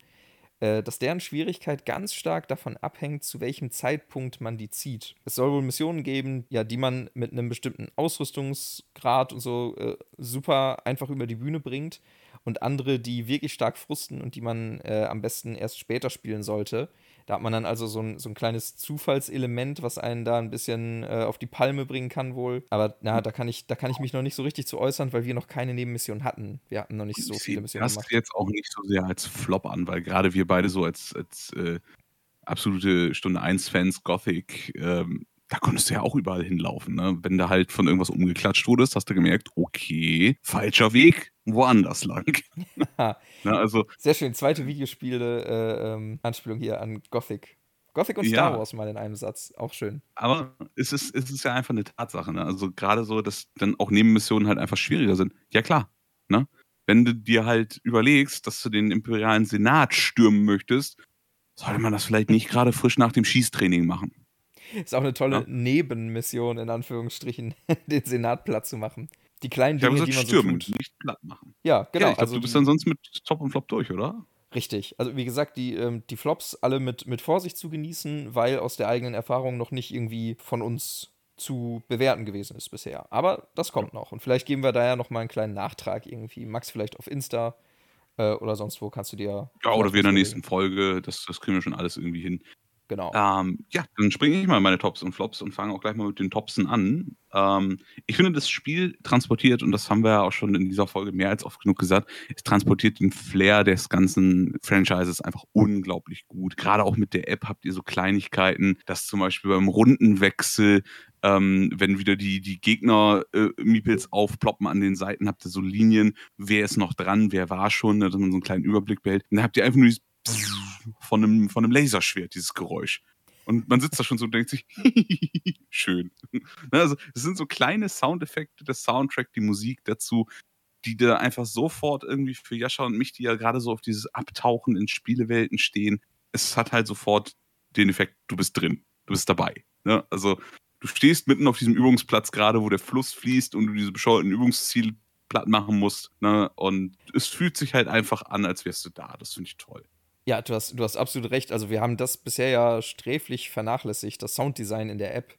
dass deren Schwierigkeit ganz stark davon abhängt, zu welchem Zeitpunkt man die zieht. Es soll wohl Missionen geben, ja, die man mit einem bestimmten Ausrüstungsgrad und so äh, super einfach über die Bühne bringt und andere, die wirklich stark frusten und die man äh, am besten erst später spielen sollte. Da hat man dann also so ein, so ein kleines Zufallselement, was einen da ein bisschen äh, auf die Palme bringen kann wohl. Aber na, da kann ich, da kann ich mich noch nicht so richtig zu äußern, weil wir noch keine Nebenmission hatten. Wir hatten noch nicht so viele Missionen das gemacht. Jetzt auch nicht so sehr als Flop an, weil gerade wir beide so als, als äh, absolute Stunde 1-Fans Gothic ähm, da konntest du ja auch überall hinlaufen. Ne? Wenn da halt von irgendwas umgeklatscht wurdest, hast du gemerkt, okay, falscher Weg, woanders lang. ne, also, Sehr schön, zweite Videospiele-Anspielung äh, ähm, hier an Gothic. Gothic und Star ja, Wars mal in einem Satz, auch schön. Aber es ist, es ist ja einfach eine Tatsache. Ne? Also gerade so, dass dann auch Nebenmissionen halt einfach schwieriger sind. Ja klar, ne? Wenn du dir halt überlegst, dass du den imperialen Senat stürmen möchtest, sollte man das vielleicht nicht gerade frisch nach dem Schießtraining machen. Ist auch eine tolle ja. Nebenmission, in Anführungsstrichen, den Senat platt zu machen. Die kleinen Dinge, gesagt, die man stürmen, so tut. nicht platt machen. Ja, genau. Ja, ich glaub, also du bist dann sonst mit Top und Flop durch, oder? Richtig. Also wie gesagt, die, ähm, die Flops alle mit, mit Vorsicht zu genießen, weil aus der eigenen Erfahrung noch nicht irgendwie von uns zu bewerten gewesen ist bisher. Aber das kommt noch. Und vielleicht geben wir da ja noch mal einen kleinen Nachtrag irgendwie. Max vielleicht auf Insta äh, oder sonst wo kannst du dir. Ja, oder wir in der nächsten Folge. Das, das kriegen wir schon alles irgendwie hin. Genau. Ähm, ja, dann springe ich mal meine Tops und Flops und fange auch gleich mal mit den Topsen an. Ähm, ich finde, das Spiel transportiert, und das haben wir ja auch schon in dieser Folge mehr als oft genug gesagt, es transportiert den Flair des ganzen Franchises einfach unglaublich gut. Gerade auch mit der App habt ihr so Kleinigkeiten, dass zum Beispiel beim Rundenwechsel ähm, wenn wieder die, die Gegner-Meeples äh, aufploppen an den Seiten, habt ihr so Linien, wer ist noch dran, wer war schon, dass man so einen kleinen Überblick behält. Und dann habt ihr einfach nur dieses von einem, von einem Laserschwert, dieses Geräusch. Und man sitzt da schon so und denkt sich, schön. Ne, also, es sind so kleine Soundeffekte, der Soundtrack, die Musik dazu, die da einfach sofort irgendwie für Jascha und mich, die ja gerade so auf dieses Abtauchen in Spielewelten stehen, es hat halt sofort den Effekt, du bist drin, du bist dabei. Ne? Also, du stehst mitten auf diesem Übungsplatz gerade, wo der Fluss fließt und du diese bescheuerten Übungsziele platt machen musst. Ne? Und es fühlt sich halt einfach an, als wärst du da. Das finde ich toll. Ja, du hast, du hast absolut recht. Also wir haben das bisher ja sträflich vernachlässigt, das Sounddesign in der App.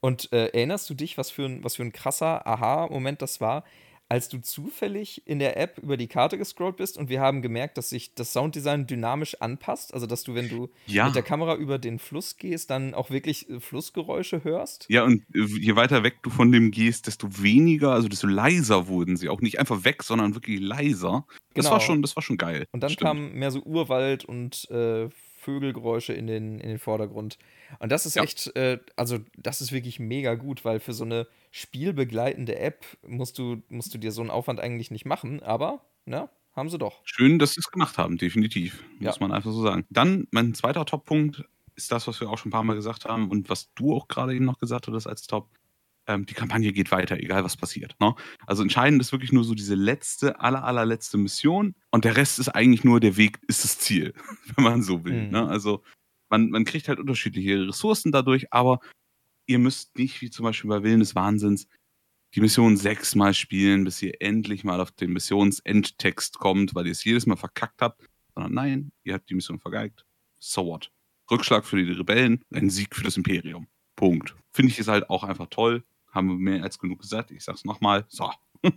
Und äh, erinnerst du dich, was für ein, was für ein krasser Aha-Moment das war, als du zufällig in der App über die Karte gescrollt bist und wir haben gemerkt, dass sich das Sounddesign dynamisch anpasst. Also, dass du, wenn du ja. mit der Kamera über den Fluss gehst, dann auch wirklich äh, Flussgeräusche hörst. Ja, und äh, je weiter weg du von dem gehst, desto weniger, also desto leiser wurden sie. Auch nicht einfach weg, sondern wirklich leiser. Das, genau. war, schon, das war schon geil. Und dann kam mehr so Urwald und äh, Vögelgeräusche in den, in den Vordergrund. Und das ist ja. echt, äh, also das ist wirklich mega gut, weil für so eine spielbegleitende App musst du, musst du dir so einen Aufwand eigentlich nicht machen, aber, ne, haben sie doch. Schön, dass sie es gemacht haben, definitiv. Ja. Muss man einfach so sagen. Dann, mein zweiter Top-Punkt ist das, was wir auch schon ein paar Mal gesagt haben und was du auch gerade eben noch gesagt hattest als Top. Ähm, die Kampagne geht weiter, egal was passiert. Ne? Also entscheidend ist wirklich nur so diese letzte, aller, allerletzte Mission und der Rest ist eigentlich nur der Weg, ist das Ziel, wenn man so will. Mhm. Ne? Also man, man kriegt halt unterschiedliche Ressourcen dadurch, aber ihr müsst nicht, wie zum Beispiel bei Willen des Wahnsinns, die Mission sechsmal spielen, bis ihr endlich mal auf den Missionsendtext kommt, weil ihr es jedes Mal verkackt habt, sondern nein, ihr habt die Mission vergeigt. So what? Rückschlag für die Rebellen, ein Sieg für das Imperium. Punkt. Finde ich es halt auch einfach toll. Haben wir mehr als genug gesagt. Ich sag's nochmal. So.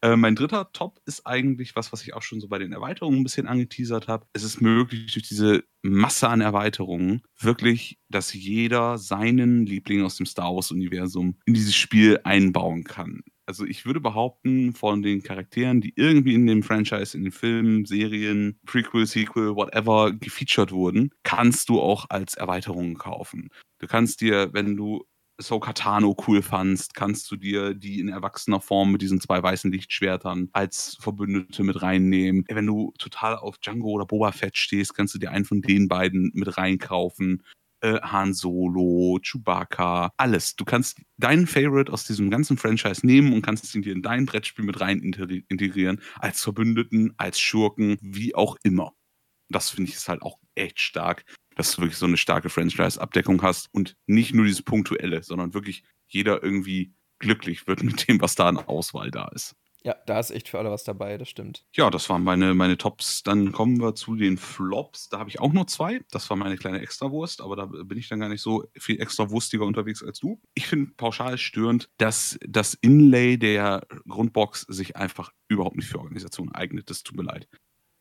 äh, mein dritter Top ist eigentlich was, was ich auch schon so bei den Erweiterungen ein bisschen angeteasert habe. Es ist möglich, durch diese Masse an Erweiterungen wirklich, dass jeder seinen Liebling aus dem Star Wars-Universum in dieses Spiel einbauen kann. Also ich würde behaupten, von den Charakteren, die irgendwie in dem Franchise, in den Filmen, Serien, Prequel, Sequel, whatever gefeatured wurden, kannst du auch als Erweiterungen kaufen. Du kannst dir, wenn du So Katano cool fandst, kannst du dir die in erwachsener Form mit diesen zwei weißen Lichtschwertern als Verbündete mit reinnehmen. Wenn du total auf Django oder Boba Fett stehst, kannst du dir einen von den beiden mit reinkaufen. Äh, Han Solo, Chewbacca, alles. Du kannst deinen Favorite aus diesem ganzen Franchise nehmen und kannst ihn dir in dein Brettspiel mit rein integrieren, als Verbündeten, als Schurken, wie auch immer. Das finde ich ist halt auch echt stark dass du wirklich so eine starke Franchise-Abdeckung hast und nicht nur dieses Punktuelle, sondern wirklich jeder irgendwie glücklich wird mit dem, was da an Auswahl da ist. Ja, da ist echt für alle was dabei, das stimmt. Ja, das waren meine, meine Tops. Dann kommen wir zu den Flops. Da habe ich auch nur zwei. Das war meine kleine Extrawurst, aber da bin ich dann gar nicht so viel extrawurstiger unterwegs als du. Ich finde pauschal störend, dass das Inlay der Grundbox sich einfach überhaupt nicht für Organisation eignet. Das tut mir leid.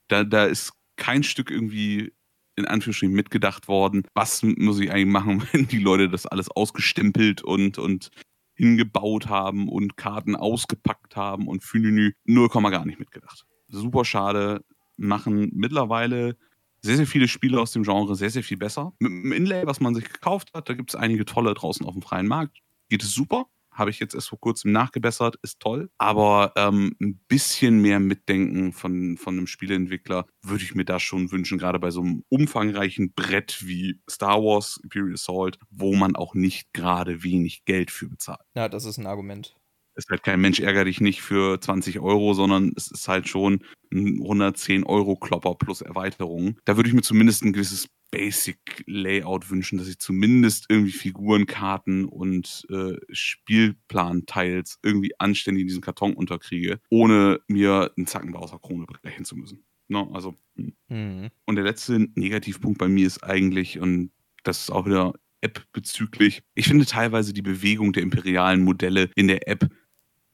Da, da ist kein Stück irgendwie in Anführungsstrichen mitgedacht worden. Was muss ich eigentlich machen, wenn die Leute das alles ausgestempelt und, und hingebaut haben und Karten ausgepackt haben und Fününü 0, gar nicht mitgedacht. Super schade. Machen mittlerweile sehr, sehr viele Spiele aus dem Genre sehr, sehr viel besser. Mit dem Inlay, was man sich gekauft hat, da gibt es einige tolle draußen auf dem freien Markt. Geht es super habe ich jetzt erst vor kurzem nachgebessert, ist toll. Aber ähm, ein bisschen mehr Mitdenken von, von einem Spieleentwickler würde ich mir da schon wünschen, gerade bei so einem umfangreichen Brett wie Star Wars Imperial Assault, wo man auch nicht gerade wenig Geld für bezahlt. Ja, das ist ein Argument ist halt kein Mensch ärger dich nicht für 20 Euro, sondern es ist halt schon ein 110 Euro Klopper plus Erweiterung. Da würde ich mir zumindest ein gewisses Basic-Layout wünschen, dass ich zumindest irgendwie Figurenkarten und äh, Spielplan-Teils irgendwie anständig in diesen Karton unterkriege, ohne mir einen Zackenbau aus der Krone brechen zu müssen. No, also. Hm. Mhm. Und der letzte Negativpunkt bei mir ist eigentlich, und das ist auch wieder App bezüglich, ich finde teilweise die Bewegung der imperialen Modelle in der App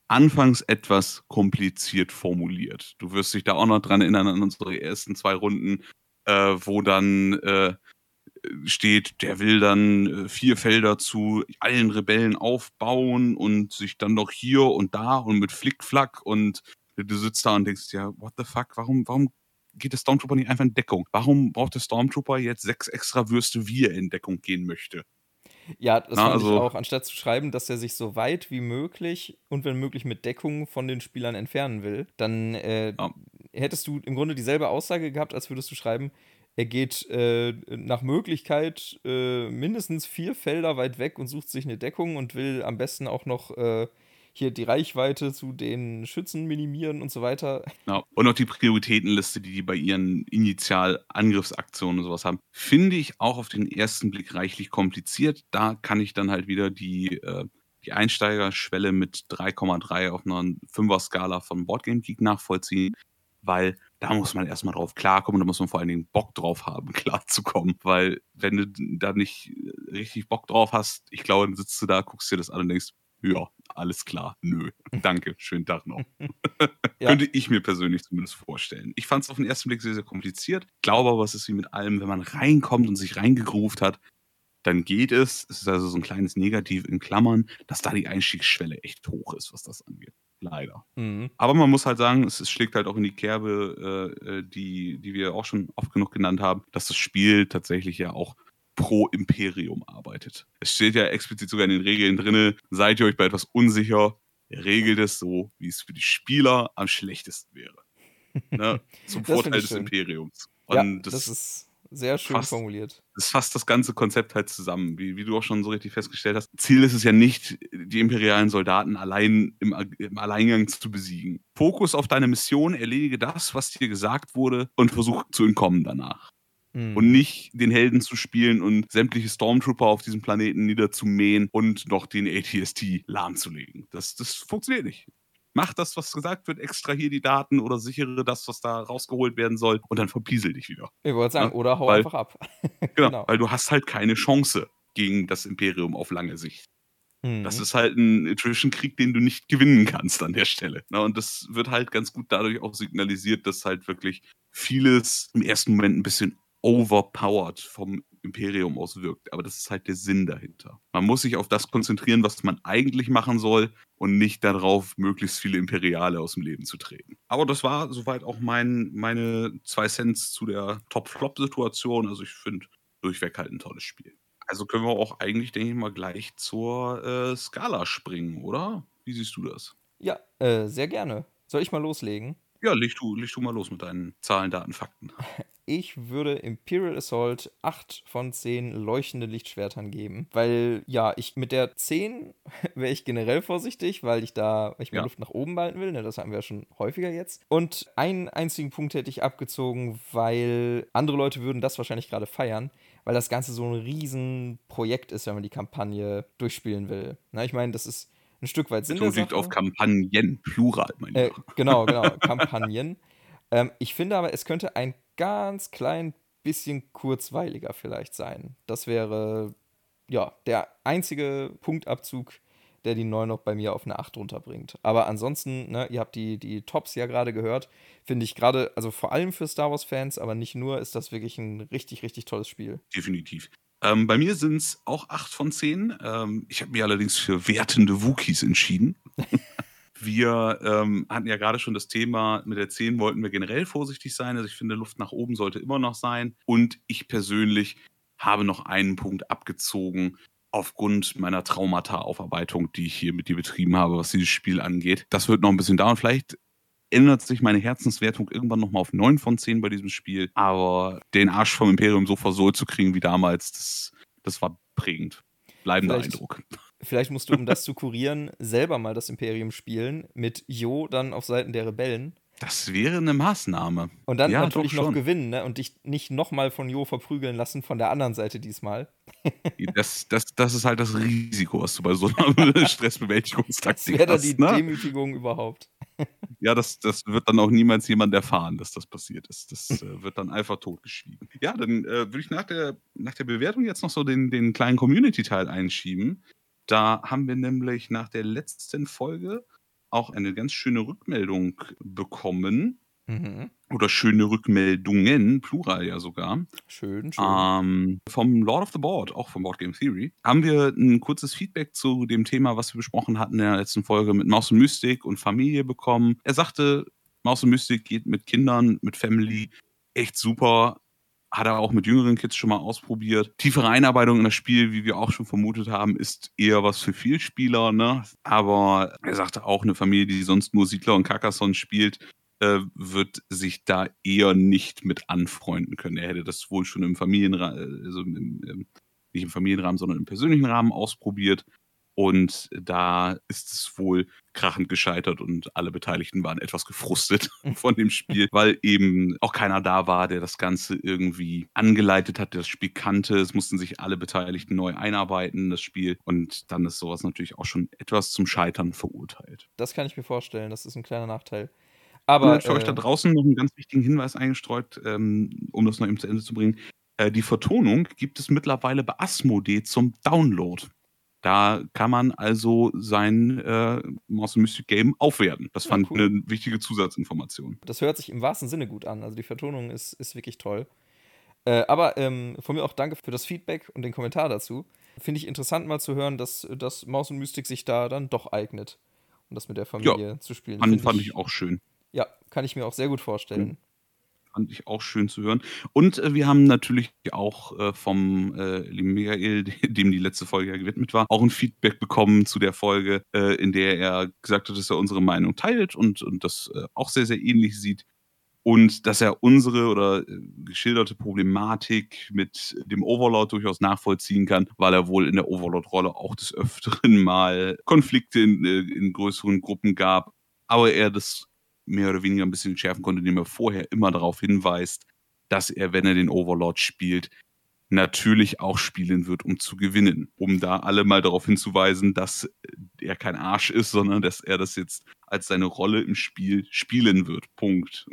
anfangs etwas kompliziert formuliert. Du wirst dich da auch noch dran erinnern an unsere ersten zwei Runden, äh, wo dann äh, steht, der will dann äh, vier Felder zu allen Rebellen aufbauen und sich dann noch hier und da und mit Flickflack und du sitzt da und denkst, ja, what the fuck, warum, warum geht der Stormtrooper nicht einfach in Deckung? Warum braucht der Stormtrooper jetzt sechs extra Würste, wie er in Deckung gehen möchte? Ja, das Na, fand also, ich auch, anstatt zu schreiben, dass er sich so weit wie möglich und wenn möglich mit Deckung von den Spielern entfernen will, dann äh, ja. hättest du im Grunde dieselbe Aussage gehabt, als würdest du schreiben, er geht äh, nach Möglichkeit äh, mindestens vier Felder weit weg und sucht sich eine Deckung und will am besten auch noch äh, hier die Reichweite zu den Schützen minimieren und so weiter. Genau. Und auch die Prioritätenliste, die die bei ihren Initialangriffsaktionen und sowas haben, finde ich auch auf den ersten Blick reichlich kompliziert. Da kann ich dann halt wieder die, äh, die Einsteigerschwelle mit 3,3 auf einer 5er-Skala von Boardgame Geek nachvollziehen, weil da muss man erstmal drauf klarkommen da muss man vor allen Dingen Bock drauf haben, klarzukommen. Weil wenn du da nicht richtig Bock drauf hast, ich glaube, dann sitzt du da, guckst dir das an und denkst, ja, alles klar, nö. Danke, schönen Tag noch. ja. Könnte ich mir persönlich zumindest vorstellen. Ich fand es auf den ersten Blick sehr, sehr kompliziert. Glaube aber, es ist wie mit allem, wenn man reinkommt und sich reingegroovt hat, dann geht es. Es ist also so ein kleines Negativ in Klammern, dass da die Einstiegsschwelle echt hoch ist, was das angeht. Leider. Mhm. Aber man muss halt sagen, es, es, schlägt halt auch in die Kerbe, äh, äh die, die wir auch schon oft genug genannt haben, dass das Spiel tatsächlich ja auch pro Imperium arbeitet. Es steht ja explizit sogar in den Regeln drin, seid ihr euch bei etwas unsicher, regelt es so, wie es für die Spieler am schlechtesten wäre. Ne? Zum Vorteil des schön. Imperiums. Und ja, das, das, ist sehr schön fasst, formuliert. Das fasst das ganze Konzept halt zusammen, wie, wie, du auch schon so richtig festgestellt hast. Ziel ist es ja nicht, die imperialen Soldaten allein im, im Alleingang zu besiegen. Fokus auf deine Mission, erledige das, was dir gesagt wurde und versuch zu entkommen danach. Mhm. Und nicht den Helden zu spielen und sämtliche Stormtrooper auf diesem Planeten niederzumähen und noch den ATST lahmzulegen. Das, das funktioniert nicht. Mach das, was gesagt wird, extrahier die Daten oder sichere das, was da rausgeholt werden soll und dann verpiesel dich wieder. Ich wollte sagen, ja? oder hau weil, einfach ab. genau, genau, weil du hast halt keine Chance gegen das Imperium auf lange Sicht. Mhm. Das ist halt ein Attrition-Krieg, den du nicht gewinnen kannst an der Stelle. Ne? Und das wird halt ganz gut dadurch auch signalisiert, dass halt wirklich vieles im ersten Moment ein bisschen overpowered vom Imperium aus wirkt. Aber das ist halt der Sinn dahinter. Man muss sich auf das konzentrieren, was man eigentlich machen soll und nicht darauf, möglichst viele Imperiale aus dem Leben zu treten. Aber das war soweit auch mein, meine zwei Cents zu der Top-Flop-Situation. Also ich finde durchweg halt ein tolles Spiel. Also können wir auch eigentlich, denke ich mal, gleich zur äh, Skala springen, oder? Wie siehst du das? Ja, äh, sehr gerne. Soll ich mal loslegen? Ja, leg du, leg du mal los mit deinen Zahlen, Daten, Fakten. Ich würde Imperial Assault 8 von 10 leuchtende Lichtschwertern geben, weil ja, ich mit der 10 wäre ich generell vorsichtig, weil ich da, weil ich mir ja. Luft nach oben behalten will, ne, das haben wir ja schon häufiger jetzt. Und einen einzigen Punkt hätte ich abgezogen, weil andere Leute würden das wahrscheinlich gerade feiern, weil das Ganze so ein Riesenprojekt ist, wenn man die Kampagne durchspielen will. Na, ich meine, das ist ein Stück weit Sinn der liegt auf Kampagnen, Plural, mein äh, Genau, genau, Kampagnen. ähm, ich finde aber, es könnte ein ganz klein bisschen kurzweiliger vielleicht sein. Das wäre ja der einzige Punktabzug, der die 9 noch bei mir auf eine 8 runterbringt. Aber ansonsten, ne, ihr habt die, die Tops ja gerade gehört, finde ich gerade, also vor allem für Star Wars-Fans, aber nicht nur, ist das wirklich ein richtig, richtig tolles Spiel. Definitiv. Ähm, bei mir sind es auch 8 von 10. Ähm, ich habe mich allerdings für wertende Wookies entschieden. Wir ähm, hatten ja gerade schon das Thema, mit der 10 wollten wir generell vorsichtig sein. Also ich finde, Luft nach oben sollte immer noch sein. Und ich persönlich habe noch einen Punkt abgezogen aufgrund meiner Traumata-Aufarbeitung, die ich hier mit dir betrieben habe, was dieses Spiel angeht. Das wird noch ein bisschen dauern. Vielleicht ändert sich meine Herzenswertung irgendwann nochmal auf 9 von 10 bei diesem Spiel. Aber den Arsch vom Imperium so versohlt zu kriegen wie damals, das, das war prägend. Bleibender Vielleicht Eindruck. Vielleicht musst du, um das zu kurieren, selber mal das Imperium spielen, mit Jo dann auf Seiten der Rebellen. Das wäre eine Maßnahme. Und dann ja, natürlich noch gewinnen ne? und dich nicht nochmal von Jo verprügeln lassen von der anderen Seite diesmal. das, das, das ist halt das Risiko, was du bei so einer Stressbewältigungstaktik hast. Das wäre dann die ne? Demütigung überhaupt. ja, das, das wird dann auch niemals jemand erfahren, dass das passiert ist. Das äh, wird dann einfach totgeschwiegen. Ja, dann äh, würde ich nach der, nach der Bewertung jetzt noch so den, den kleinen Community-Teil einschieben. Da haben wir nämlich nach der letzten Folge auch eine ganz schöne Rückmeldung bekommen. Mhm. Oder schöne Rückmeldungen, Plural ja sogar. Schön, schön. Ähm, vom Lord of the Board, auch vom Board Game Theory, haben wir ein kurzes Feedback zu dem Thema, was wir besprochen hatten in der letzten Folge mit Maus und Mystik und Familie bekommen. Er sagte, Maus und Mystik geht mit Kindern, mit Family echt super hat er auch mit jüngeren Kids schon mal ausprobiert. Tiefere Einarbeitung in das Spiel, wie wir auch schon vermutet haben, ist eher was für Vielspieler. Ne? Aber er sagte auch, eine Familie, die sonst nur Siedler und Carcassonne spielt, äh, wird sich da eher nicht mit anfreunden können. Er hätte das wohl schon im Familienrahmen, also im, im, nicht im Familienrahmen, sondern im persönlichen Rahmen ausprobiert. Und da ist es wohl krachend gescheitert und alle Beteiligten waren etwas gefrustet von dem Spiel, weil eben auch keiner da war, der das Ganze irgendwie angeleitet hat, der das Spiel kannte. Es mussten sich alle Beteiligten neu einarbeiten, das Spiel. Und dann ist sowas natürlich auch schon etwas zum Scheitern verurteilt. Das kann ich mir vorstellen, das ist ein kleiner Nachteil. Aber ich habe äh, euch da draußen noch einen ganz wichtigen Hinweis eingestreut, ähm, um das noch eben zu Ende zu bringen. Äh, die Vertonung gibt es mittlerweile bei Asmodee zum Download. Da kann man also sein äh, Mouse Mystic Game aufwerten. Das fand ich cool. eine wichtige Zusatzinformation. Das hört sich im wahrsten Sinne gut an. Also die Vertonung ist, ist wirklich toll. Äh, aber ähm, von mir auch danke für das Feedback und den Kommentar dazu. Finde ich interessant mal zu hören, dass, dass Maus und Mystik sich da dann doch eignet, um das mit der Familie ja, zu spielen. Fand, fand ich, ich, auch schön. Ja, kann ich mir auch sehr gut vorstellen. Mhm fand ich auch schön zu hören. Und äh, wir haben natürlich auch äh, vom äh, lieben Michael, dem die letzte Folge ja gewidmet war, auch ein Feedback bekommen zu der Folge, äh, in der er gesagt hat, dass er unsere Meinung teilt und, und das äh, auch sehr, sehr ähnlich sieht. Und dass er unsere oder äh, geschilderte Problematik mit dem Overlord durchaus nachvollziehen kann, weil er wohl in der Overlord-Rolle auch des Öfteren mal Konflikte in, in größeren Gruppen gab. Aber er das mehr oder weniger ein bisschen schärfen konnte, indem er vorher immer darauf hinweist, dass er, wenn er den Overlord spielt, natürlich auch spielen wird, um zu gewinnen. Um da alle mal darauf hinzuweisen, dass er kein Arsch ist, sondern dass er das jetzt als seine Rolle im Spiel spielen wird. Punkt.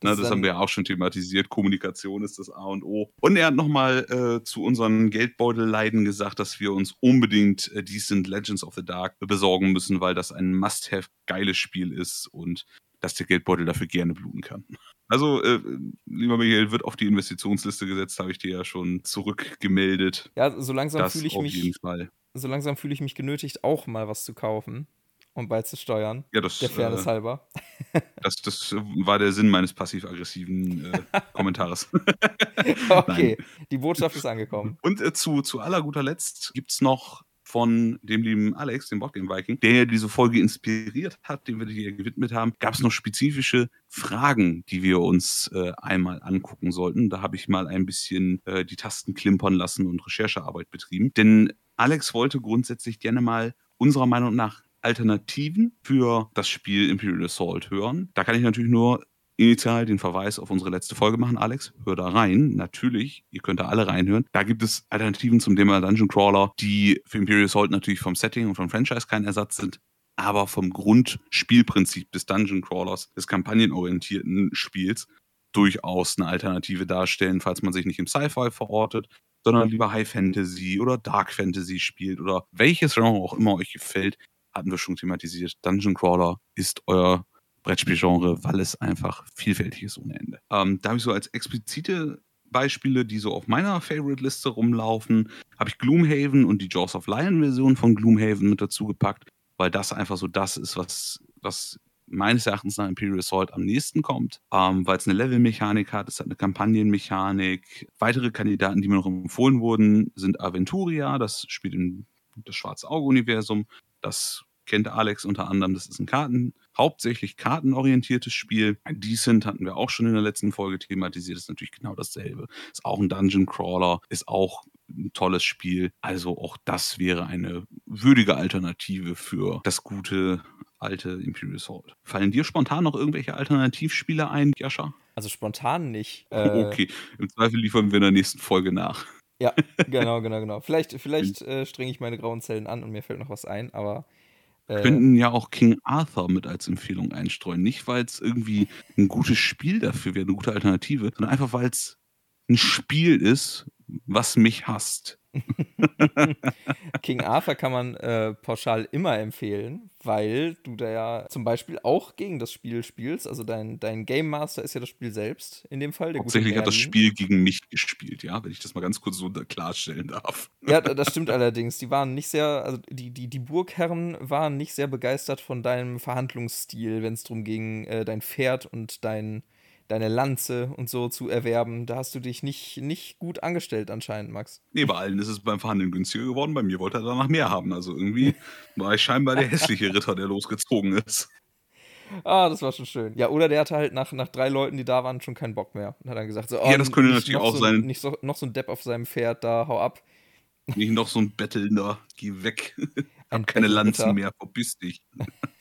Na, das haben wir ja auch schon thematisiert. Kommunikation ist das A und O. Und er hat nochmal äh, zu unseren Geldbeutelleiden gesagt, dass wir uns unbedingt äh, Decent Legends of the Dark besorgen müssen, weil das ein Must-Have geiles Spiel ist und dass der Geldbeutel dafür gerne bluten kann. Also, äh, lieber Michael, wird auf die Investitionsliste gesetzt, habe ich dir ja schon zurückgemeldet. Ja, so langsam fühle ich mich. So langsam fühle ich mich genötigt, auch mal was zu kaufen um beizusteuern. Ja, das, der Fairness äh, halber. Das, das war der Sinn meines passiv-aggressiven äh, Kommentares. okay, die Botschaft ist angekommen. Und äh, zu, zu aller guter Letzt gibt es noch von dem lieben Alex, dem Boardgame Viking, der ja diese Folge inspiriert hat, dem wir dir gewidmet haben, gab es noch spezifische Fragen, die wir uns äh, einmal angucken sollten. Da habe ich mal ein bisschen äh, die Tasten klimpern lassen und Recherchearbeit betrieben. Denn Alex wollte grundsätzlich gerne mal unserer Meinung nach Alternativen für das Spiel Imperial Assault hören. Da kann ich natürlich nur initial den Verweis auf unsere letzte Folge machen, Alex. Hör da rein. Natürlich, ihr könnt da alle reinhören. Da gibt es Alternativen zum Thema Dungeon Crawler, die für Imperial Assault natürlich vom Setting und vom Franchise kein Ersatz sind, aber vom Grundspielprinzip des Dungeon Crawlers, des kampagnenorientierten Spiels, durchaus eine Alternative darstellen, falls man sich nicht im Sci-Fi verortet, sondern lieber High Fantasy oder Dark Fantasy spielt oder welches Genre auch immer euch gefällt hatten wir schon thematisiert. Dungeon Crawler ist euer Brettspielgenre, weil es einfach vielfältig ist ohne Ende. Ähm, da habe ich so als explizite Beispiele, die so auf meiner Favorite-Liste rumlaufen, habe ich Gloomhaven und die Jaws of Lion-Version von Gloomhaven mit dazu gepackt, weil das einfach so das ist, was, was meines Erachtens nach Imperial Assault am nächsten kommt, ähm, weil es eine Level-Mechanik hat, es hat eine Kampagnenmechanik. Weitere Kandidaten, die mir noch empfohlen wurden, sind Aventuria, das spielt in das Schwarze Auge-Universum. Das kennt Alex unter anderem. Das ist ein Karten, hauptsächlich kartenorientiertes Spiel. Decent hatten wir auch schon in der letzten Folge thematisiert. Das ist natürlich genau dasselbe. Ist auch ein Dungeon Crawler, ist auch ein tolles Spiel. Also auch das wäre eine würdige Alternative für das gute alte Imperial Assault. Fallen dir spontan noch irgendwelche Alternativspiele ein, Jascha? Also spontan nicht. Äh, okay, im Zweifel liefern wir in der nächsten Folge nach. Ja, genau, genau, genau. Vielleicht, vielleicht äh, strenge ich meine grauen Zellen an und mir fällt noch was ein, aber. Äh, könnten ja auch King Arthur mit als Empfehlung einstreuen. Nicht, weil es irgendwie ein gutes Spiel dafür wäre, eine gute Alternative, sondern einfach, weil es ein Spiel ist, was mich hasst. King Arthur kann man äh, pauschal immer empfehlen, weil du da ja zum Beispiel auch gegen das Spiel spielst. Also dein, dein Game Master ist ja das Spiel selbst in dem Fall. Tatsächlich hat das Spiel gegen mich gespielt, ja, wenn ich das mal ganz kurz so klarstellen darf. Ja, das stimmt allerdings. Die waren nicht sehr, also die, die, die Burgherren waren nicht sehr begeistert von deinem Verhandlungsstil, wenn es darum ging, äh, dein Pferd und dein deine Lanze und so zu erwerben. Da hast du dich nicht, nicht gut angestellt anscheinend, Max. Nee, bei allen ist es beim Verhandeln günstiger geworden. Bei mir wollte er danach mehr haben. Also irgendwie war ich scheinbar der hässliche Ritter, der losgezogen ist. Ah, das war schon schön. Ja, oder der hatte halt nach, nach drei Leuten, die da waren, schon keinen Bock mehr. Und hat dann gesagt, so, oh, ja, das könnte natürlich auch so, sein. Nicht so, noch so ein Depp auf seinem Pferd, da hau ab. Nicht noch so ein Bettelnder, geh weg. Hab keine Lanzen mehr, verpiss dich.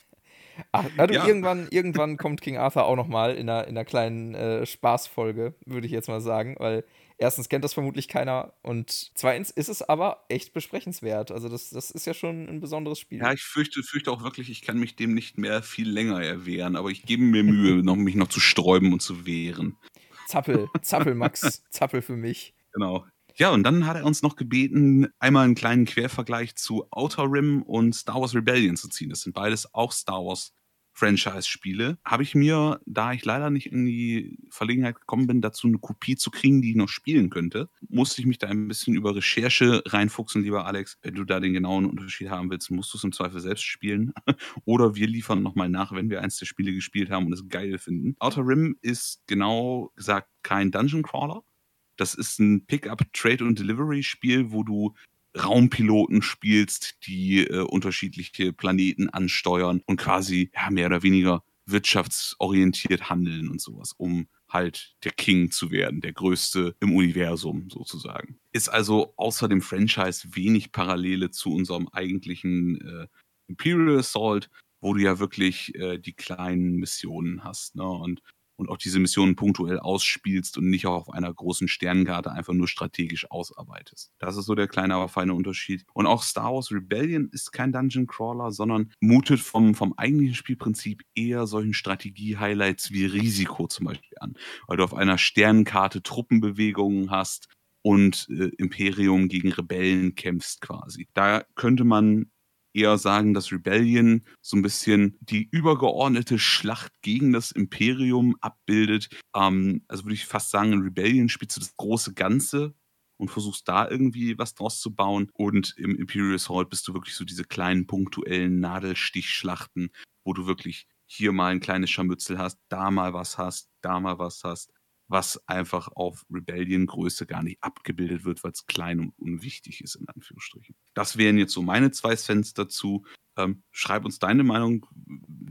Ach, also ja. irgendwann, irgendwann kommt King Arthur auch nochmal in einer, in einer kleinen äh, Spaßfolge, würde ich jetzt mal sagen, weil erstens kennt das vermutlich keiner und zweitens ist es aber echt besprechenswert. Also das, das ist ja schon ein besonderes Spiel. Ja, ich fürchte, fürchte auch wirklich, ich kann mich dem nicht mehr viel länger erwehren, aber ich gebe mir Mühe, noch, mich noch zu sträuben und zu wehren. Zappel, Zappel, Max, Zappel für mich. Genau. Ja, und dann hat er uns noch gebeten, einmal einen kleinen Quervergleich zu Outer Rim und Star Wars Rebellion zu ziehen. Das sind beides auch Star Wars Franchise-Spiele. Habe ich mir, da ich leider nicht in die Verlegenheit gekommen bin, dazu eine Kopie zu kriegen, die ich noch spielen könnte, musste ich mich da ein bisschen über Recherche reinfuchsen, lieber Alex. Wenn du da den genauen Unterschied haben willst, musst du es im Zweifel selbst spielen. Oder wir liefern nochmal nach, wenn wir eins der Spiele gespielt haben und es geil finden. Outer Rim ist genau gesagt kein Dungeon Crawler, das ist ein Pickup, Trade und Delivery Spiel, wo du Raumpiloten spielst, die äh, unterschiedliche Planeten ansteuern und quasi ja, mehr oder weniger wirtschaftsorientiert handeln und sowas, um halt der King zu werden, der Größte im Universum sozusagen. Ist also außer dem Franchise wenig Parallele zu unserem eigentlichen äh, Imperial Assault, wo du ja wirklich äh, die kleinen Missionen hast. Ne? Und und auch diese Missionen punktuell ausspielst und nicht auch auf einer großen Sternenkarte einfach nur strategisch ausarbeitest. Das ist so der kleine, aber feine Unterschied. Und auch Star Wars Rebellion ist kein Dungeon Crawler, sondern mutet vom, vom eigentlichen Spielprinzip eher solchen Strategie-Highlights wie Risiko zum Beispiel an, weil du auf einer Sternenkarte Truppenbewegungen hast, und äh, Imperium gegen Rebellen kämpfst quasi. Da könnte man eher sagen, dass Rebellion so ein bisschen die übergeordnete Schlacht gegen das Imperium abbildet. Ähm, also würde ich fast sagen, in Rebellion spielst du das große Ganze und versuchst da irgendwie was draus zu bauen. Und im Imperial Assault bist du wirklich so diese kleinen punktuellen Nadelstichschlachten, wo du wirklich hier mal ein kleines Scharmützel hast, da mal was hast, da mal was hast was einfach auf Rebellion-Größe gar nicht abgebildet wird, weil es klein und unwichtig ist, in Anführungsstrichen. Das wären jetzt so meine zwei Cents dazu. Ähm, schreib uns deine Meinung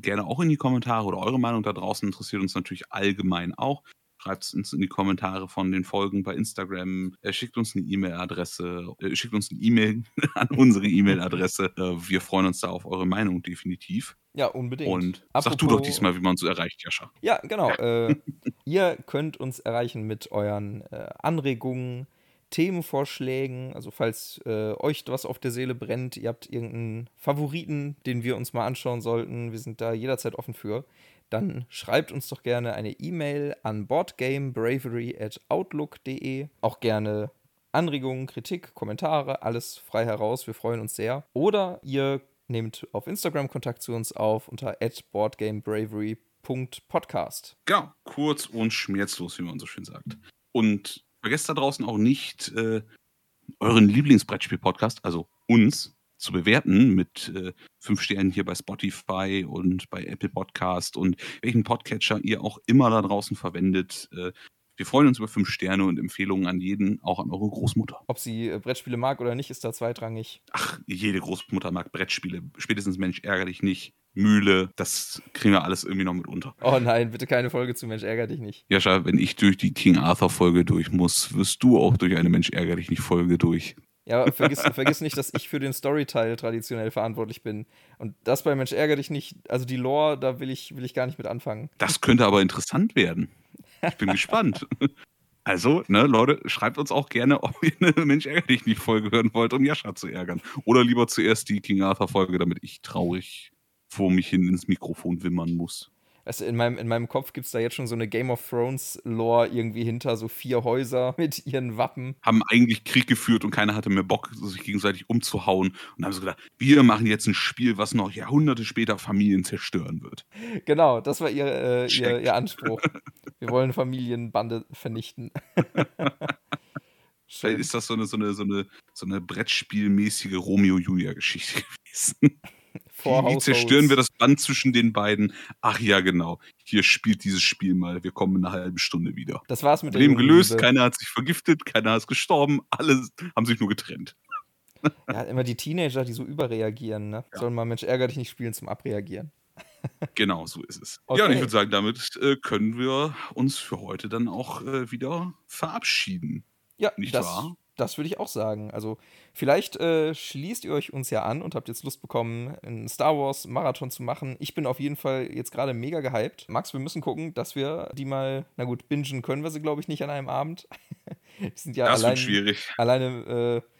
gerne auch in die Kommentare oder eure Meinung da draußen interessiert uns natürlich allgemein auch. Schreibt es uns in die Kommentare von den Folgen bei Instagram. Äh, schickt uns eine E-Mail-Adresse. Äh, schickt uns eine E-Mail an unsere E-Mail-Adresse. Äh, wir freuen uns da auf eure Meinung definitiv. Ja, unbedingt. Und Apropos, sag du doch diesmal, wie man uns erreicht, Jascha. Ja, genau. Äh, ihr könnt uns erreichen mit euren äh, Anregungen, Themenvorschlägen. Also falls äh, euch was auf der Seele brennt, ihr habt irgendeinen Favoriten, den wir uns mal anschauen sollten. Wir sind da jederzeit offen für. Dann schreibt uns doch gerne eine E-Mail an boardgamebravery at outlook.de. Auch gerne Anregungen, Kritik, Kommentare, alles frei heraus. Wir freuen uns sehr. Oder ihr nehmt auf Instagram Kontakt zu uns auf unter boardgamebravery.podcast. Genau, kurz und schmerzlos, wie man so schön sagt. Und vergesst da draußen auch nicht, äh, euren Lieblingsbrettspiel-Podcast, also uns, zu bewerten mit äh, fünf Sternen hier bei Spotify und bei Apple Podcast und welchen Podcatcher ihr auch immer da draußen verwendet. Äh, wir freuen uns über fünf Sterne und Empfehlungen an jeden, auch an eure Großmutter. Ob sie äh, Brettspiele mag oder nicht, ist da zweitrangig. Ach, jede Großmutter mag Brettspiele. Spätestens Mensch ärger dich nicht. Mühle, das kriegen wir alles irgendwie noch mit unter. Oh nein, bitte keine Folge zu Mensch ärger dich nicht. Jascha, wenn ich durch die King Arthur Folge durch muss, wirst du auch durch eine Mensch ärger dich nicht Folge durch. Ja, vergiss, vergiss nicht, dass ich für den Storyteil traditionell verantwortlich bin. Und das bei Mensch ärger dich nicht, also die Lore, da will ich, will ich gar nicht mit anfangen. Das könnte aber interessant werden. Ich bin gespannt. Also, ne, Leute, schreibt uns auch gerne, ob ihr eine Mensch ärger dich nicht Folge hören wollt, um Jascha zu ärgern. Oder lieber zuerst die King Arthur Folge, damit ich traurig vor mich hin ins Mikrofon wimmern muss du, in meinem, in meinem Kopf gibt es da jetzt schon so eine Game of Thrones-Lore irgendwie hinter, so vier Häuser mit ihren Wappen. Haben eigentlich Krieg geführt und keiner hatte mehr Bock, sich gegenseitig umzuhauen. Und haben so gedacht, wir machen jetzt ein Spiel, was noch Jahrhunderte später Familien zerstören wird. Genau, das war ihr, äh, ihr, ihr Anspruch. wir wollen Familienbande vernichten. Vielleicht ist das so eine, so eine, so eine, so eine Brettspielmäßige Romeo-Julia-Geschichte gewesen. Wie, wie zerstören wir das Band zwischen den beiden? Ach ja, genau. Hier spielt dieses Spiel mal. Wir kommen in einer halben Stunde wieder. Das war's mit Problem gelöst. Liebe. Keiner hat sich vergiftet, keiner ist gestorben. Alle haben sich nur getrennt. Ja, immer die Teenager, die so überreagieren. Ne? Ja. Sollen mal Mensch ärger dich nicht spielen zum Abreagieren. Genau, so ist es. Okay. Ja, und ich würde sagen, damit äh, können wir uns für heute dann auch äh, wieder verabschieden. Ja, nicht das, wahr? Das würde ich auch sagen. Also, vielleicht äh, schließt ihr euch uns ja an und habt jetzt Lust bekommen, einen Star Wars Marathon zu machen. Ich bin auf jeden Fall jetzt gerade mega gehypt. Max, wir müssen gucken, dass wir die mal, na gut, bingen können wir sie, glaube ich, nicht an einem Abend. wir sind ja das allein, wird schwierig. Alleine, äh,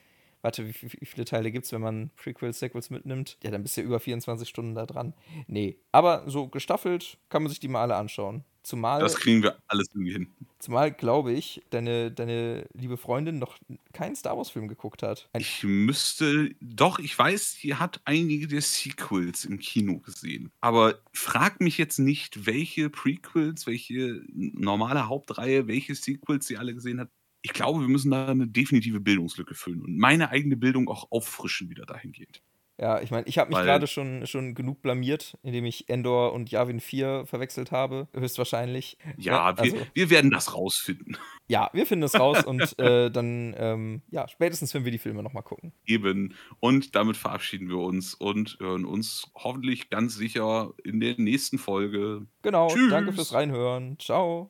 warte, wie, wie, viele Teile gibt es, wenn man Prequels, Sequels mitnimmt? Ja, dann bist du ja über 24 Stunden da dran. Nee, aber so gestaffelt kann man sich die mal alle anschauen. Zumal. Das kriegen wir alles irgendwie hin. Zumal, glaube ich, deine, deine liebe Freundin noch keinen Star Wars-Film geguckt hat. Ein ich müsste. Doch, ich weiß, sie hat einige der Sequels im Kino gesehen. Aber frag mich jetzt nicht, welche Prequels, welche normale Hauptreihe, welche Sequels sie alle gesehen hat. Ich glaube, wir müssen da eine definitive Bildungslücke füllen und meine eigene Bildung auch auffrischen wieder dahingehend. Ja, ich meine, ich habe mich gerade schon, schon genug blamiert, indem ich Endor und Yavin 4 verwechselt habe, höchstwahrscheinlich. Ja, ja also, wir, wir, werden das rausfinden. Ja, wir finden es raus und äh, dann, ähm, ja, spätestens, wenn wir die Filme nochmal gucken. Eben. Und damit verabschieden wir uns und hören uns hoffentlich ganz sicher in der nächsten Folge. Genau, Tschüss. danke fürs Reinhören. Ciao.